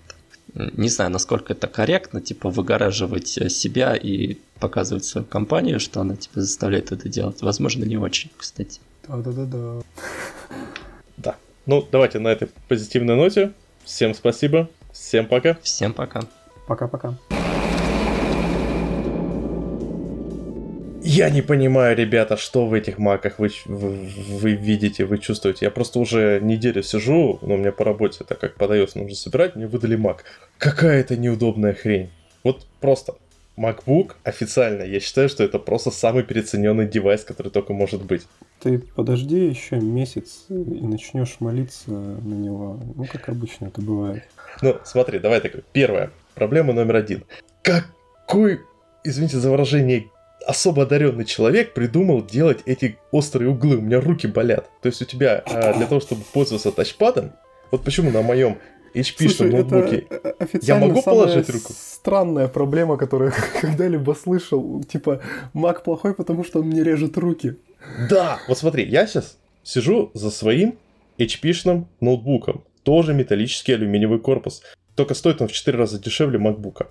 не знаю, насколько это корректно, типа выгораживать себя и показывать свою компанию, что она тебя заставляет это делать. Возможно, не очень, кстати. Да-да-да-да. Да. Ну, давайте на этой позитивной ноте. Всем спасибо. Всем пока. Всем пока. Пока-пока. Я не понимаю, ребята, что в этих маках вы, вы, вы видите, вы чувствуете. Я просто уже неделю сижу, но у меня по работе, так как подается, нужно собирать, мне выдали мак. Какая это неудобная хрень. Вот просто MacBook официально, я считаю, что это просто самый переоцененный девайс, который только может быть. Ты подожди еще месяц и начнешь молиться на него. Ну, как обычно это бывает. Ну, смотри, давай так. Первая. Проблема номер один. Какой, извините за выражение, особо одаренный человек придумал делать эти острые углы. У меня руки болят. То есть у тебя а, для того, чтобы пользоваться тачпадом, вот почему на моем HP Слушай, ноутбуке. Это я могу положить руку? Странная проблема, которую я когда-либо слышал. Типа, Mac плохой, потому что он мне режет руки. Да, вот смотри, я сейчас сижу за своим HP-шным ноутбуком. Тоже металлический алюминиевый корпус. Только стоит он в 4 раза дешевле MacBook.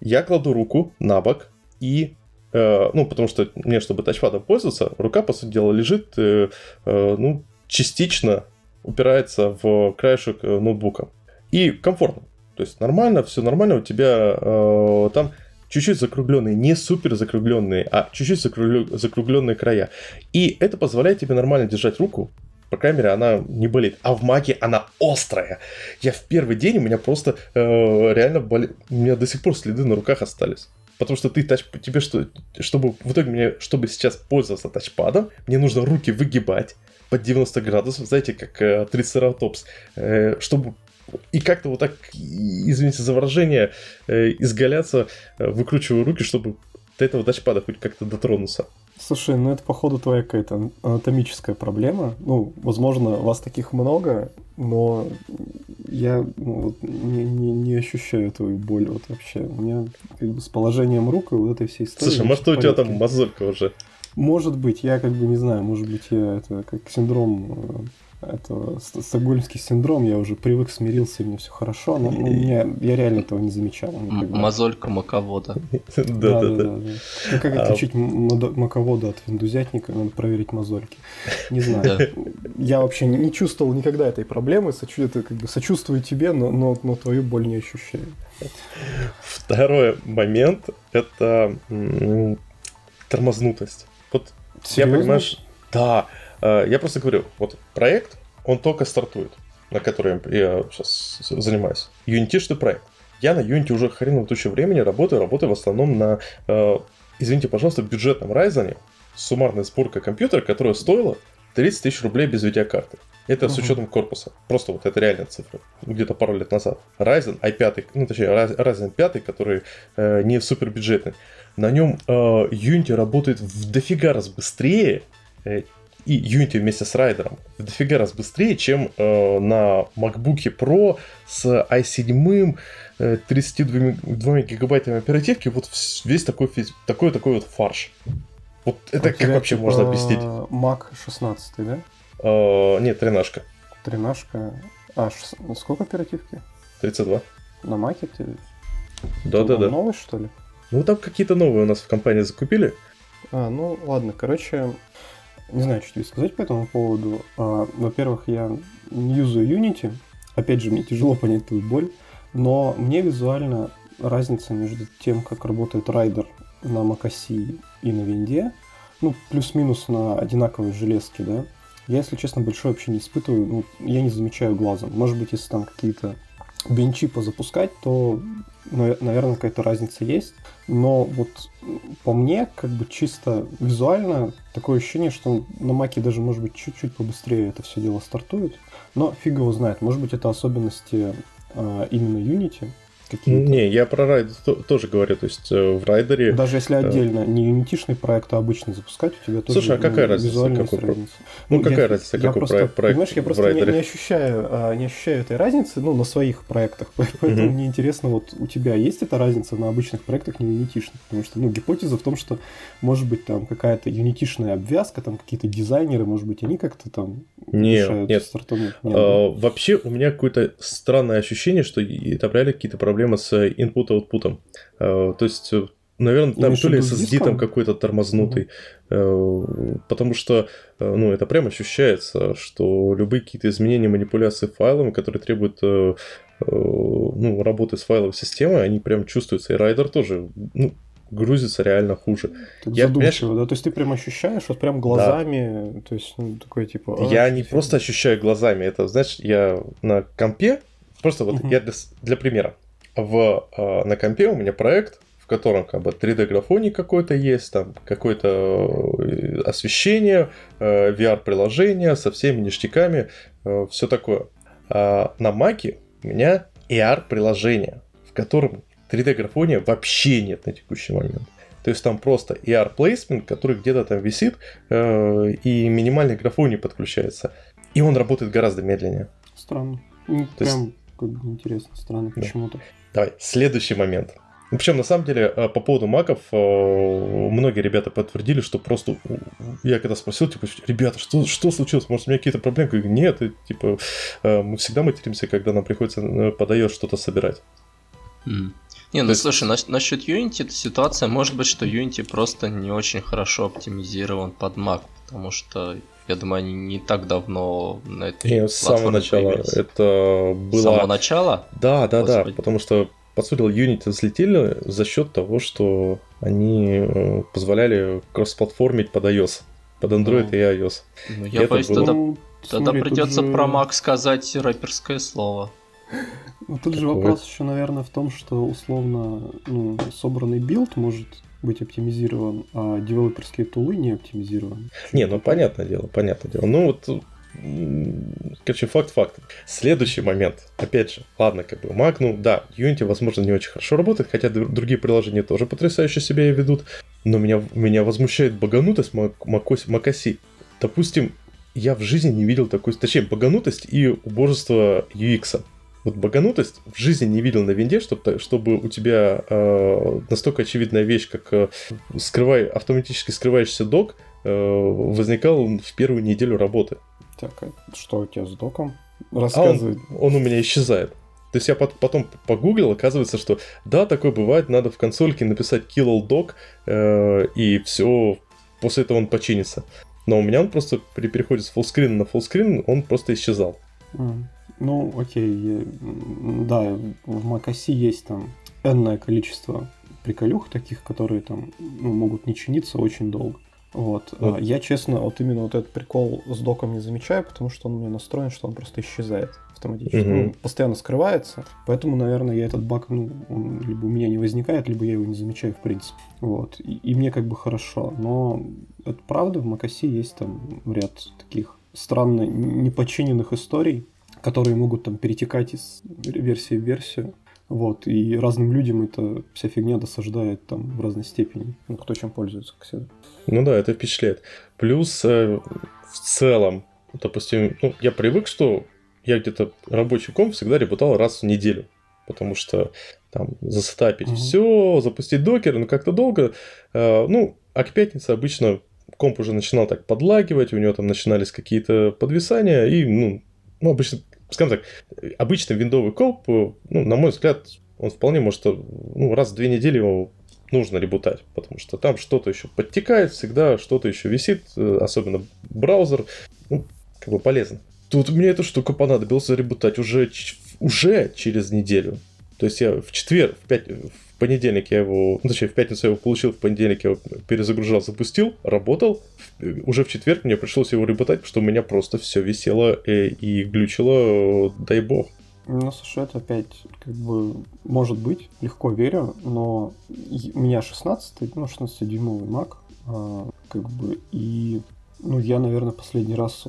Я кладу руку на бок и э, ну, потому что мне, чтобы тачпадом пользоваться, рука, по сути дела, лежит, э, э, ну, частично упирается в краешек э, ноутбука. И комфортно. То есть нормально, все нормально, у тебя э, там чуть-чуть закругленные, не супер закругленные, а чуть-чуть закругленные края. И это позволяет тебе нормально держать руку, по крайней мере, она не болит. А в маке она острая. Я в первый день у меня просто э, реально болит. У меня до сих пор следы на руках остались. Потому что ты тач... тебе что, чтобы в итоге мне, чтобы сейчас пользоваться тачпадом, мне нужно руки выгибать под 90 градусов, знаете, как э, трицератопс, э, чтобы и как-то вот так, извините за выражение, э, изгаляться, э, выкручиваю руки, чтобы до этого тачпада хоть как-то дотронуться. Слушай, ну это походу твоя какая-то анатомическая проблема. Ну, возможно, вас таких много, но я ну, вот, не, не, не ощущаю твою боль вот вообще. У меня как бы с положением рук и вот этой всей истории. Слушай, может у тебя там мозолька уже? Может быть, я как бы не знаю, может быть, я это как синдром э, это стокгольмский синдром, я уже привык, смирился, и мне все хорошо, но ну, меня, я реально этого не замечал. Никогда. Мозолька маковода. Да, да, да. Ну как а отличить маковода от виндузятника, надо проверить мозольки. Не знаю. Я вообще не чувствовал никогда этой проблемы, сочувствую тебе, но, твою боль не ощущаю. Второй момент – это тормознутость. Вот я понимаешь, да, я просто говорю, вот проект, он только стартует, на котором я сейчас занимаюсь. Unity проект. Я на Unity уже хреново тучу времени работаю, работаю в основном на, э, извините, пожалуйста, бюджетном Ryzen, суммарная сборка компьютера, которая стоила 30 тысяч рублей без видеокарты. Это угу. с учетом корпуса. Просто вот это реальная цифра. Где-то пару лет назад. Ryzen i5, ну точнее Ryzen 5, который э, не супер бюджетный. На нем э, Unity работает в дофига раз быстрее, э, и Unity вместе с райдером в дофига раз быстрее, чем э, на MacBook Pro с i7, э, 32 гигабайтами оперативки, вот весь такой, такой, такой вот фарш. Вот это как вообще типа можно объяснить? Mac 16, да? Э, нет, тренашка. Тренашка. А, ш... сколько оперативки? 32. На Маке ты? Да, да, да. Новый, что ли? Ну, там какие-то новые у нас в компании закупили. А, ну ладно, короче, Не знаю, что тебе сказать по этому поводу. А, во-первых, я не юзаю Unity. Опять же, мне тяжело понять твою боль. Но мне визуально разница между тем, как работает райдер на macOS и на винде, ну, плюс-минус на одинаковой железке, да, я, если честно, большой вообще не испытываю, ну, я не замечаю глазом. Может быть, если там какие-то бенчи позапускать, то, наверное, какая-то разница есть. Но вот по мне, как бы чисто визуально, такое ощущение, что на маке даже, может быть, чуть-чуть побыстрее это все дело стартует. Но фиг его знает. Может быть, это особенности э, именно Unity какие-то? Не, я про райдер тоже говорю, то есть э, в райдере... Даже если э, отдельно, не юнитишный проект, а обычный запускать, у тебя тоже Слушай, а какая разница? Какой разница? Ну, ну, какая я, разница, я какой просто, проект, проект Понимаешь, я просто не, не, ощущаю, а, не ощущаю этой разницы, ну, на своих проектах, поэтому mm-hmm. мне интересно, вот у тебя есть эта разница на обычных проектах, не юнитишных? Потому что, ну, гипотеза в том, что, может быть, там какая-то юнитишная обвязка, там какие-то дизайнеры, может быть, они как-то там нет, нет. стартануть? Нет, а, да? Вообще, у меня какое-то странное ощущение, что там реально какие-то проблемы с input инпут-аутпутом. Э, то есть э, наверное, там то ли SSD там какой-то тормознутый, mm-hmm. потому что, ну, это прям ощущается, что любые какие-то изменения, манипуляции файлами, которые требуют, ну, работы с файловой системой, они прям чувствуются, и райдер тоже, ну, грузится реально хуже. Так я, задумчиво, да? То есть ты прям ощущаешь, вот прям глазами, да. то есть, ну, такой типа... А, я не просто ощущаю глазами, это, знаешь, я на компе, просто вот угу. я для, для примера, в, э, на компе у меня проект, в котором как бы 3D-графоний какой-то есть, там какое-то э, освещение, э, VR-приложение со всеми ништяками, все такое. А на Маке у меня AR-приложение, в котором 3D-графония вообще нет на текущий момент. То есть там просто AR плейсмент, который где-то там висит, э, и минимальный графоний подключается. И он работает гораздо медленнее. Странно. Ну, То прям есть... как бы интересно, странно почему-то. Давай, следующий момент. Ну, Причем, на самом деле, э, по поводу маков, э, многие ребята подтвердили, что просто... Я когда спросил, типа, ребята, что, что случилось? Может, у меня какие-то проблемы? Я говорю, нет, и, типа, э, мы всегда материмся, когда нам приходится подаешь что-то собирать. Mm. Не, ну есть... слушай, на, насчет Unity ситуация может быть, что Unity просто не очень хорошо оптимизирован под Mac, потому что я думаю, они не так давно на этой Нет, с самого начала. Появились. Это было... С самого начала? Да, да, Господи. да, потому что, по сути, Unity взлетели за счет того, что они э, позволяли кроссплатформить под iOS, под Android ну, и iOS. Ну, я боюсь, было... тогда, ну, тогда придется же... про Mac сказать рэперское слово. Ну, тут же вопрос еще, наверное, в том, что условно ну, собранный build может быть оптимизирован, а девелоперские tool ы не оптимизированы. Не, ну понятное дело, понятное дело. Ну вот Короче, факт факт. Следующий момент. Опять же, ладно, как бы Mac, ну да, Unity, возможно, не очень хорошо работает, хотя другие приложения тоже потрясающе себя ведут. Но меня, меня возмущает баганутость macOS. Допустим, я в жизни не видел такой, точнее, баганутость и убожество UX. Вот баганутость в жизни не видел на винде, чтобы, чтобы у тебя э, настолько очевидная вещь, как э, скрывай, автоматически скрывающийся док, э, возникал в первую неделю работы. Так, а что у тебя с доком? Рассказывай. А он, он у меня исчезает. То есть я потом погуглил, оказывается, что да, такое бывает, надо в консольке написать kill all doc, э, и все, после этого он починится. Но у меня он просто при переходе с фуллскрина на фуллскрин, он просто исчезал. Mm. Ну, окей, да, в macOS есть там энное количество приколюх таких, которые там ну, могут не чиниться очень долго. Вот. вот. А, я, честно, вот именно вот этот прикол с доком не замечаю, потому что он у меня настроен, что он просто исчезает автоматически. Угу. Он постоянно скрывается. Поэтому, наверное, я этот баг, ну, он либо у меня не возникает, либо я его не замечаю в принципе. Вот. И, и мне как бы хорошо. Но это правда, в macOS есть там ряд таких странно неподчиненных историй, которые могут там перетекать из версии в версию. Вот, и разным людям эта вся фигня досаждает там в разной степени. Ну, кто чем пользуется, как всегда. Ну да, это впечатляет. Плюс э, в целом, допустим, ну, я привык, что я где-то рабочий комп всегда работал раз в неделю. Потому что там засетапить угу. все, запустить докер, ну как-то долго. Э, ну, а к пятнице обычно комп уже начинал так подлагивать, у него там начинались какие-то подвисания, и, ну, ну, обычно скажем так, обычный виндовый комп, ну, на мой взгляд, он вполне может ну, раз в две недели его нужно ребутать, потому что там что-то еще подтекает, всегда что-то еще висит, э, особенно браузер, ну, как бы полезно. Тут мне эта штука понадобилась заребутать уже, уже через неделю. То есть я в четверг, в, пять, в понедельник я его, ну, точнее, в пятницу я его получил, в понедельник я его перезагружал, запустил, работал. Уже в четверг мне пришлось его ребутать, потому что у меня просто все висело э, и глючило, дай бог. Ну, слушай, это опять, как бы, может быть, легко верю, но у меня 16 ну, 16-дюймовый Mac, а, как бы, и, ну, я, наверное, последний раз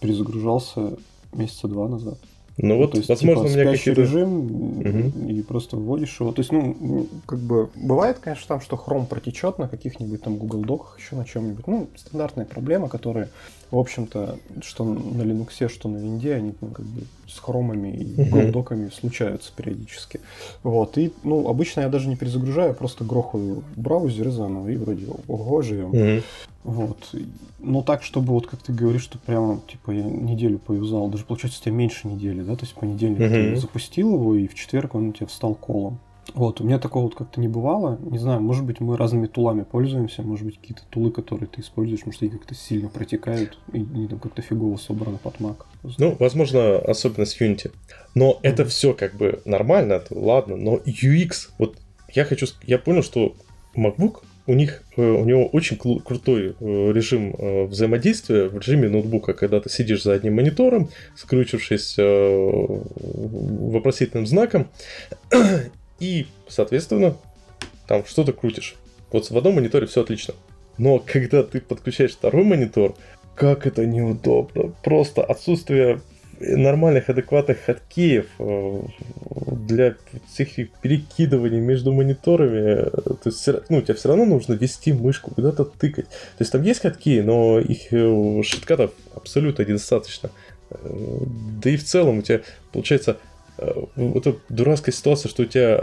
перезагружался месяца два назад. Ну вот, то есть, возможно, типа, у меня какие-то... режим, угу. и просто вводишь его. То есть, ну, как бы, бывает, конечно, там, что Chrome протечет на каких-нибудь там Google Доках, еще на чем-нибудь. Ну, стандартная проблема, которая, в общем-то, что на Linux, что на Винде, они ну, как бы с хромами и Доками случаются периодически. Вот, и, ну, обычно я даже не перезагружаю, просто грохаю браузер заново, и вроде, ого, живем. Угу. Вот. Но так, чтобы вот как ты говоришь, что прямо типа я неделю поюзал, даже получается у тебя меньше недели, да? То есть понедельник uh-huh. ты запустил его, и в четверг он у тебя встал колом. Вот, у меня такого вот как-то не бывало. Не знаю, может быть, мы разными тулами пользуемся, может быть, какие-то тулы, которые ты используешь, может, они как-то сильно протекают, и они там как-то фигово собраны под Mac. Ну, возможно, особенность Unity. Но mm-hmm. это все как бы нормально, ладно, но UX, вот я хочу, я понял, что MacBook у них э, у него очень кру- крутой э, режим э, взаимодействия в режиме ноутбука, когда ты сидишь за одним монитором, скрючившись вопросительным знаком, и, соответственно, там что-то крутишь. Вот в одном мониторе все отлично. Но когда ты подключаешь второй монитор, как это неудобно. Просто отсутствие нормальных, адекватных хаткеев э, для всех перекидываний между мониторами. То есть, ну, тебе все равно нужно вести мышку, куда-то тыкать. То есть там есть хаткеи, но их э, шиткатов абсолютно недостаточно. Э, да и в целом у тебя получается эта дурацкая ситуация, что у тебя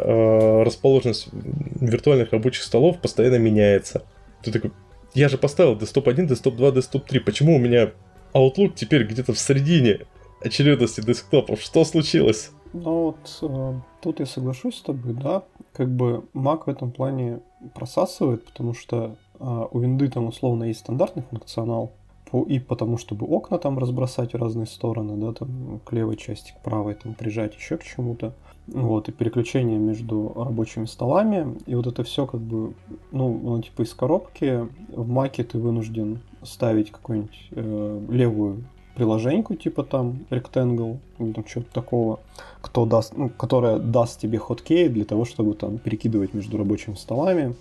расположенность виртуальных рабочих столов постоянно меняется. Ты такой, я же поставил десктоп 1, десктоп 2, десктоп 3. Почему у меня Outlook теперь где-то в середине? очередности десктопов. Что случилось? Ну вот э, тут я соглашусь с тобой, да. Как бы Mac в этом плане просасывает, потому что э, у винды там условно есть стандартный функционал, и потому, чтобы окна там разбросать в разные стороны, да, там к левой части, к правой, там прижать еще к чему-то. Вот, и переключение между рабочими столами. И вот это все как бы, ну, ну типа из коробки. В маке ты вынужден ставить какую-нибудь э, левую приложеньку, типа там Rectangle, или там что-то такого, кто даст, ну, которая даст тебе хоткей для того, чтобы там перекидывать между рабочими столами,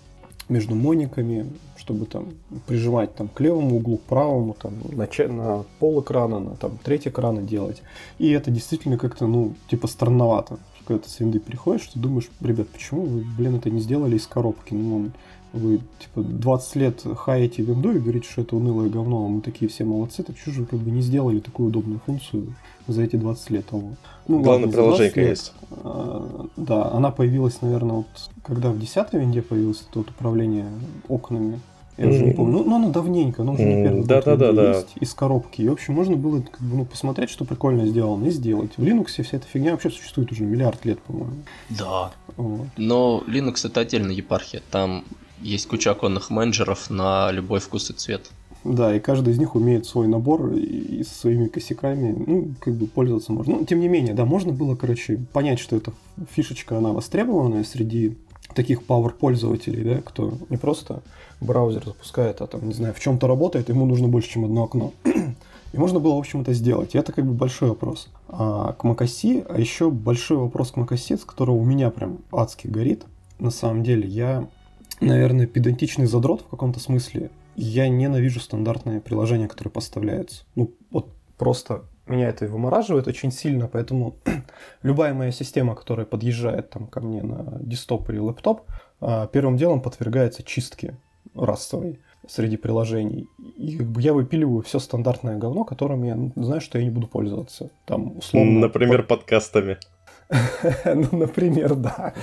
между мониками, чтобы там прижимать там к левому углу, к правому, там на, на пол экрана, на там треть экрана делать. И это действительно как-то, ну, типа странновато. Когда ты с винды переходишь, ты думаешь, ребят, почему вы, блин, это не сделали из коробки? Ну, вы, типа, 20 лет хаете винду и говорите, что это унылое говно, а мы такие все молодцы, так вы как бы не сделали такую удобную функцию за эти 20 лет? А ну, Главное, приложение есть. А, да, она появилась, наверное, вот когда в 10 винде появилось это вот управление окнами. Я mm-hmm. уже не помню. Ну, ну, оно давненько, оно уже не первый да, да, да, да. есть из коробки. И, в общем, можно было как бы, ну, посмотреть, что прикольно сделано, и сделать. В Linux вся эта фигня вообще существует уже миллиард лет, по-моему. Да. Вот. Но Linux это отдельная епархия. Там есть куча оконных менеджеров на любой вкус и цвет. Да, и каждый из них умеет свой набор и со своими косяками, ну, как бы пользоваться можно. Ну, тем не менее, да, можно было, короче, понять, что эта фишечка, она востребованная среди таких power пользователей, да, кто не просто браузер запускает, а там, не знаю, в чем-то работает, ему нужно больше, чем одно окно. И можно было, в общем, это сделать. И это как бы большой вопрос. А к macOS, а еще большой вопрос к macOS, с которого у меня прям адски горит. На самом деле, я наверное, педантичный задрот в каком-то смысле. Я ненавижу стандартные приложения, которые поставляются. Ну, вот просто меня это вымораживает очень сильно, поэтому любая моя система, которая подъезжает там ко мне на десктоп или лэптоп, а, первым делом подвергается чистке расовой среди приложений. И как бы я выпиливаю все стандартное говно, которым я ну, знаю, что я не буду пользоваться. Там условно. Например, под... подкастами. ну, например, да.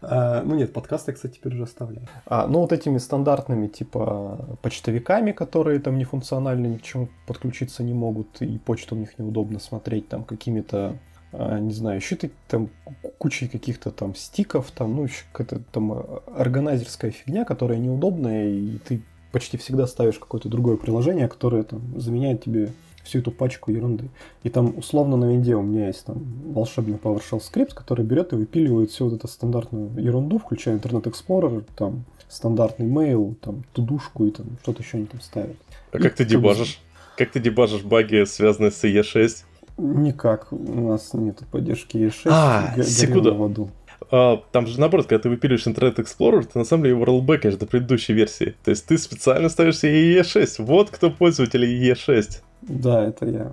А, ну нет, подкасты, кстати, теперь уже оставляю. А, ну вот этими стандартными, типа, почтовиками, которые там нефункционально ни к чему подключиться не могут, и почту у них неудобно смотреть, там какими-то а, не знаю, еще ты там кучей каких-то там стиков, там, ну, какая-то там органайзерская фигня, которая неудобная, и ты почти всегда ставишь какое-то другое приложение, которое там заменяет тебе всю эту пачку ерунды. И там условно на винде у меня есть там волшебный PowerShell скрипт, который берет и выпиливает всю вот эту стандартную ерунду, включая Internet Explorer, там стандартный mail, там тудушку и там что-то еще они там ставят. А и как ты дебажишь? Как ты дебажишь баги, связанные с E6? Никак, у нас нет поддержки E6. А, секунду. В аду. А, там же наоборот, когда ты выпиливаешь Internet Explorer, ты на самом деле его роллбэкаешь до предыдущей версии. То есть ты специально ставишь себе E6. Вот кто пользователь E6. Да, это я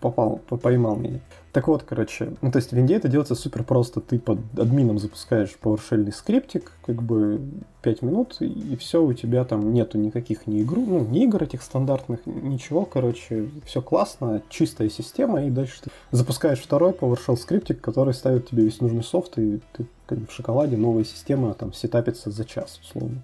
попал, поймал меня. Так вот, короче, ну то есть в винде это делается супер просто. Ты под админом запускаешь PowerShell скриптик, как бы 5 минут, и все, у тебя там нету никаких ни игру, ну, ни игр этих стандартных, ничего, короче, все классно, чистая система, и дальше ты запускаешь второй PowerShell скриптик, который ставит тебе весь нужный софт, и ты как бы в шоколаде новая система там сетапится за час, условно.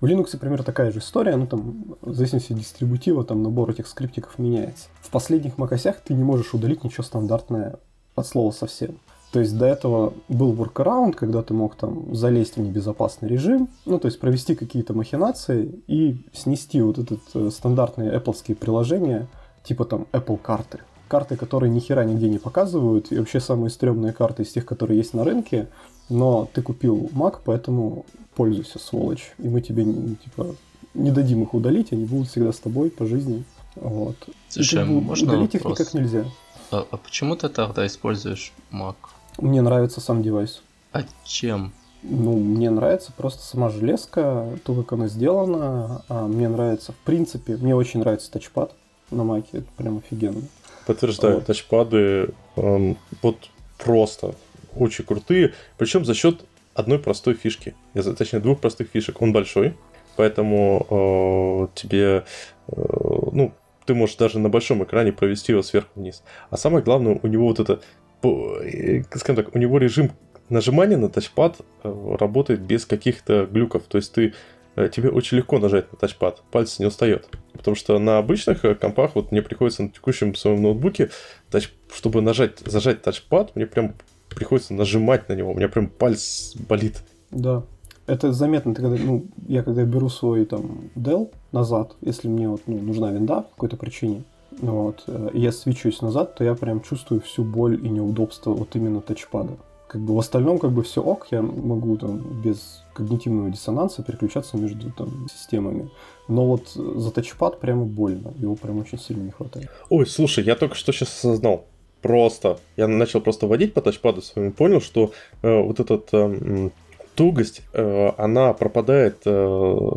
В Linux, например, такая же история, ну там, в зависимости от дистрибутива, там набор этих скриптиков меняется. В последних макосях ты не можешь удалить ничего стандартное от слова совсем. То есть до этого был workaround, когда ты мог там залезть в небезопасный режим, ну то есть провести какие-то махинации и снести вот этот э, стандартные Apple приложения, типа там Apple карты. Карты, которые ни хера нигде не показывают, и вообще самые стрёмные карты из тех, которые есть на рынке, но ты купил Mac, поэтому пользуйся, сволочь. И мы тебе, типа, не дадим их удалить, они будут всегда с тобой по жизни. Вот. Слушай, а можно удалить вопрос? их никак нельзя. А, а почему ты тогда используешь Mac? Мне нравится сам девайс. А чем? Ну, мне нравится просто сама железка, то, как она сделана. А мне нравится, в принципе, мне очень нравится тачпад на Маке, это прям офигенно. Подтверждаю, вот. тачпады эм, вот просто очень крутые, причем за счет одной простой фишки, точнее двух простых фишек. Он большой, поэтому э, тебе, э, ну, ты можешь даже на большом экране провести его сверху вниз. А самое главное, у него вот это, э, скажем так, у него режим нажимания на тачпад э, работает без каких-то глюков. То есть ты э, тебе очень легко нажать на тачпад, палец не устает. Потому что на обычных компах, вот мне приходится на текущем своем ноутбуке, тач, чтобы нажать, зажать тачпад, мне прям приходится нажимать на него, у меня прям палец болит. Да. Это заметно, ты когда, ну, я когда беру свой там Dell назад, если мне вот ну, нужна винда по какой-то причине, вот, э, и я свечусь назад, то я прям чувствую всю боль и неудобство вот именно тачпада. Как бы в остальном как бы все ок, я могу там без когнитивного диссонанса переключаться между там системами. Но вот за тачпад прямо больно, его прям очень сильно не хватает. Ой, слушай, я только что сейчас осознал, просто, я начал просто водить по тачпаду своему, понял, что э, вот этот э, тугость, э, она пропадает э,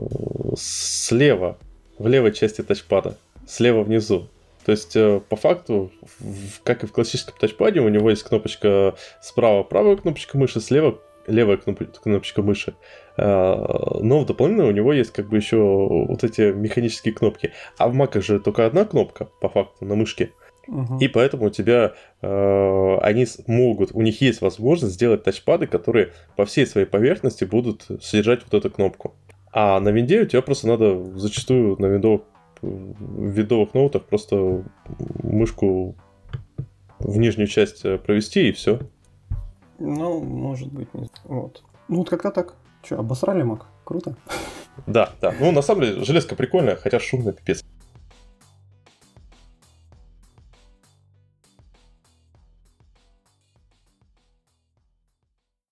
слева, в левой части тачпада, слева внизу. То есть, э, по факту, в, как и в классическом тачпаде, у него есть кнопочка справа правая кнопочка мыши, слева левая кнопочка мыши. Э, но в дополнение у него есть как бы еще вот эти механические кнопки. А в Mac же только одна кнопка, по факту, на мышке. И поэтому у тебя э, они могут, у них есть возможность сделать тачпады, которые по всей своей поверхности будут содержать вот эту кнопку. А на винде у тебя просто надо зачастую на виндовых, виндовых ноутах просто мышку в нижнюю часть э, провести и все. Ну, может быть, не Вот. Ну, вот как-то так. Че, обосрали маг? Круто. Да, да. Ну, на самом деле, железка прикольная, хотя шумная пипец.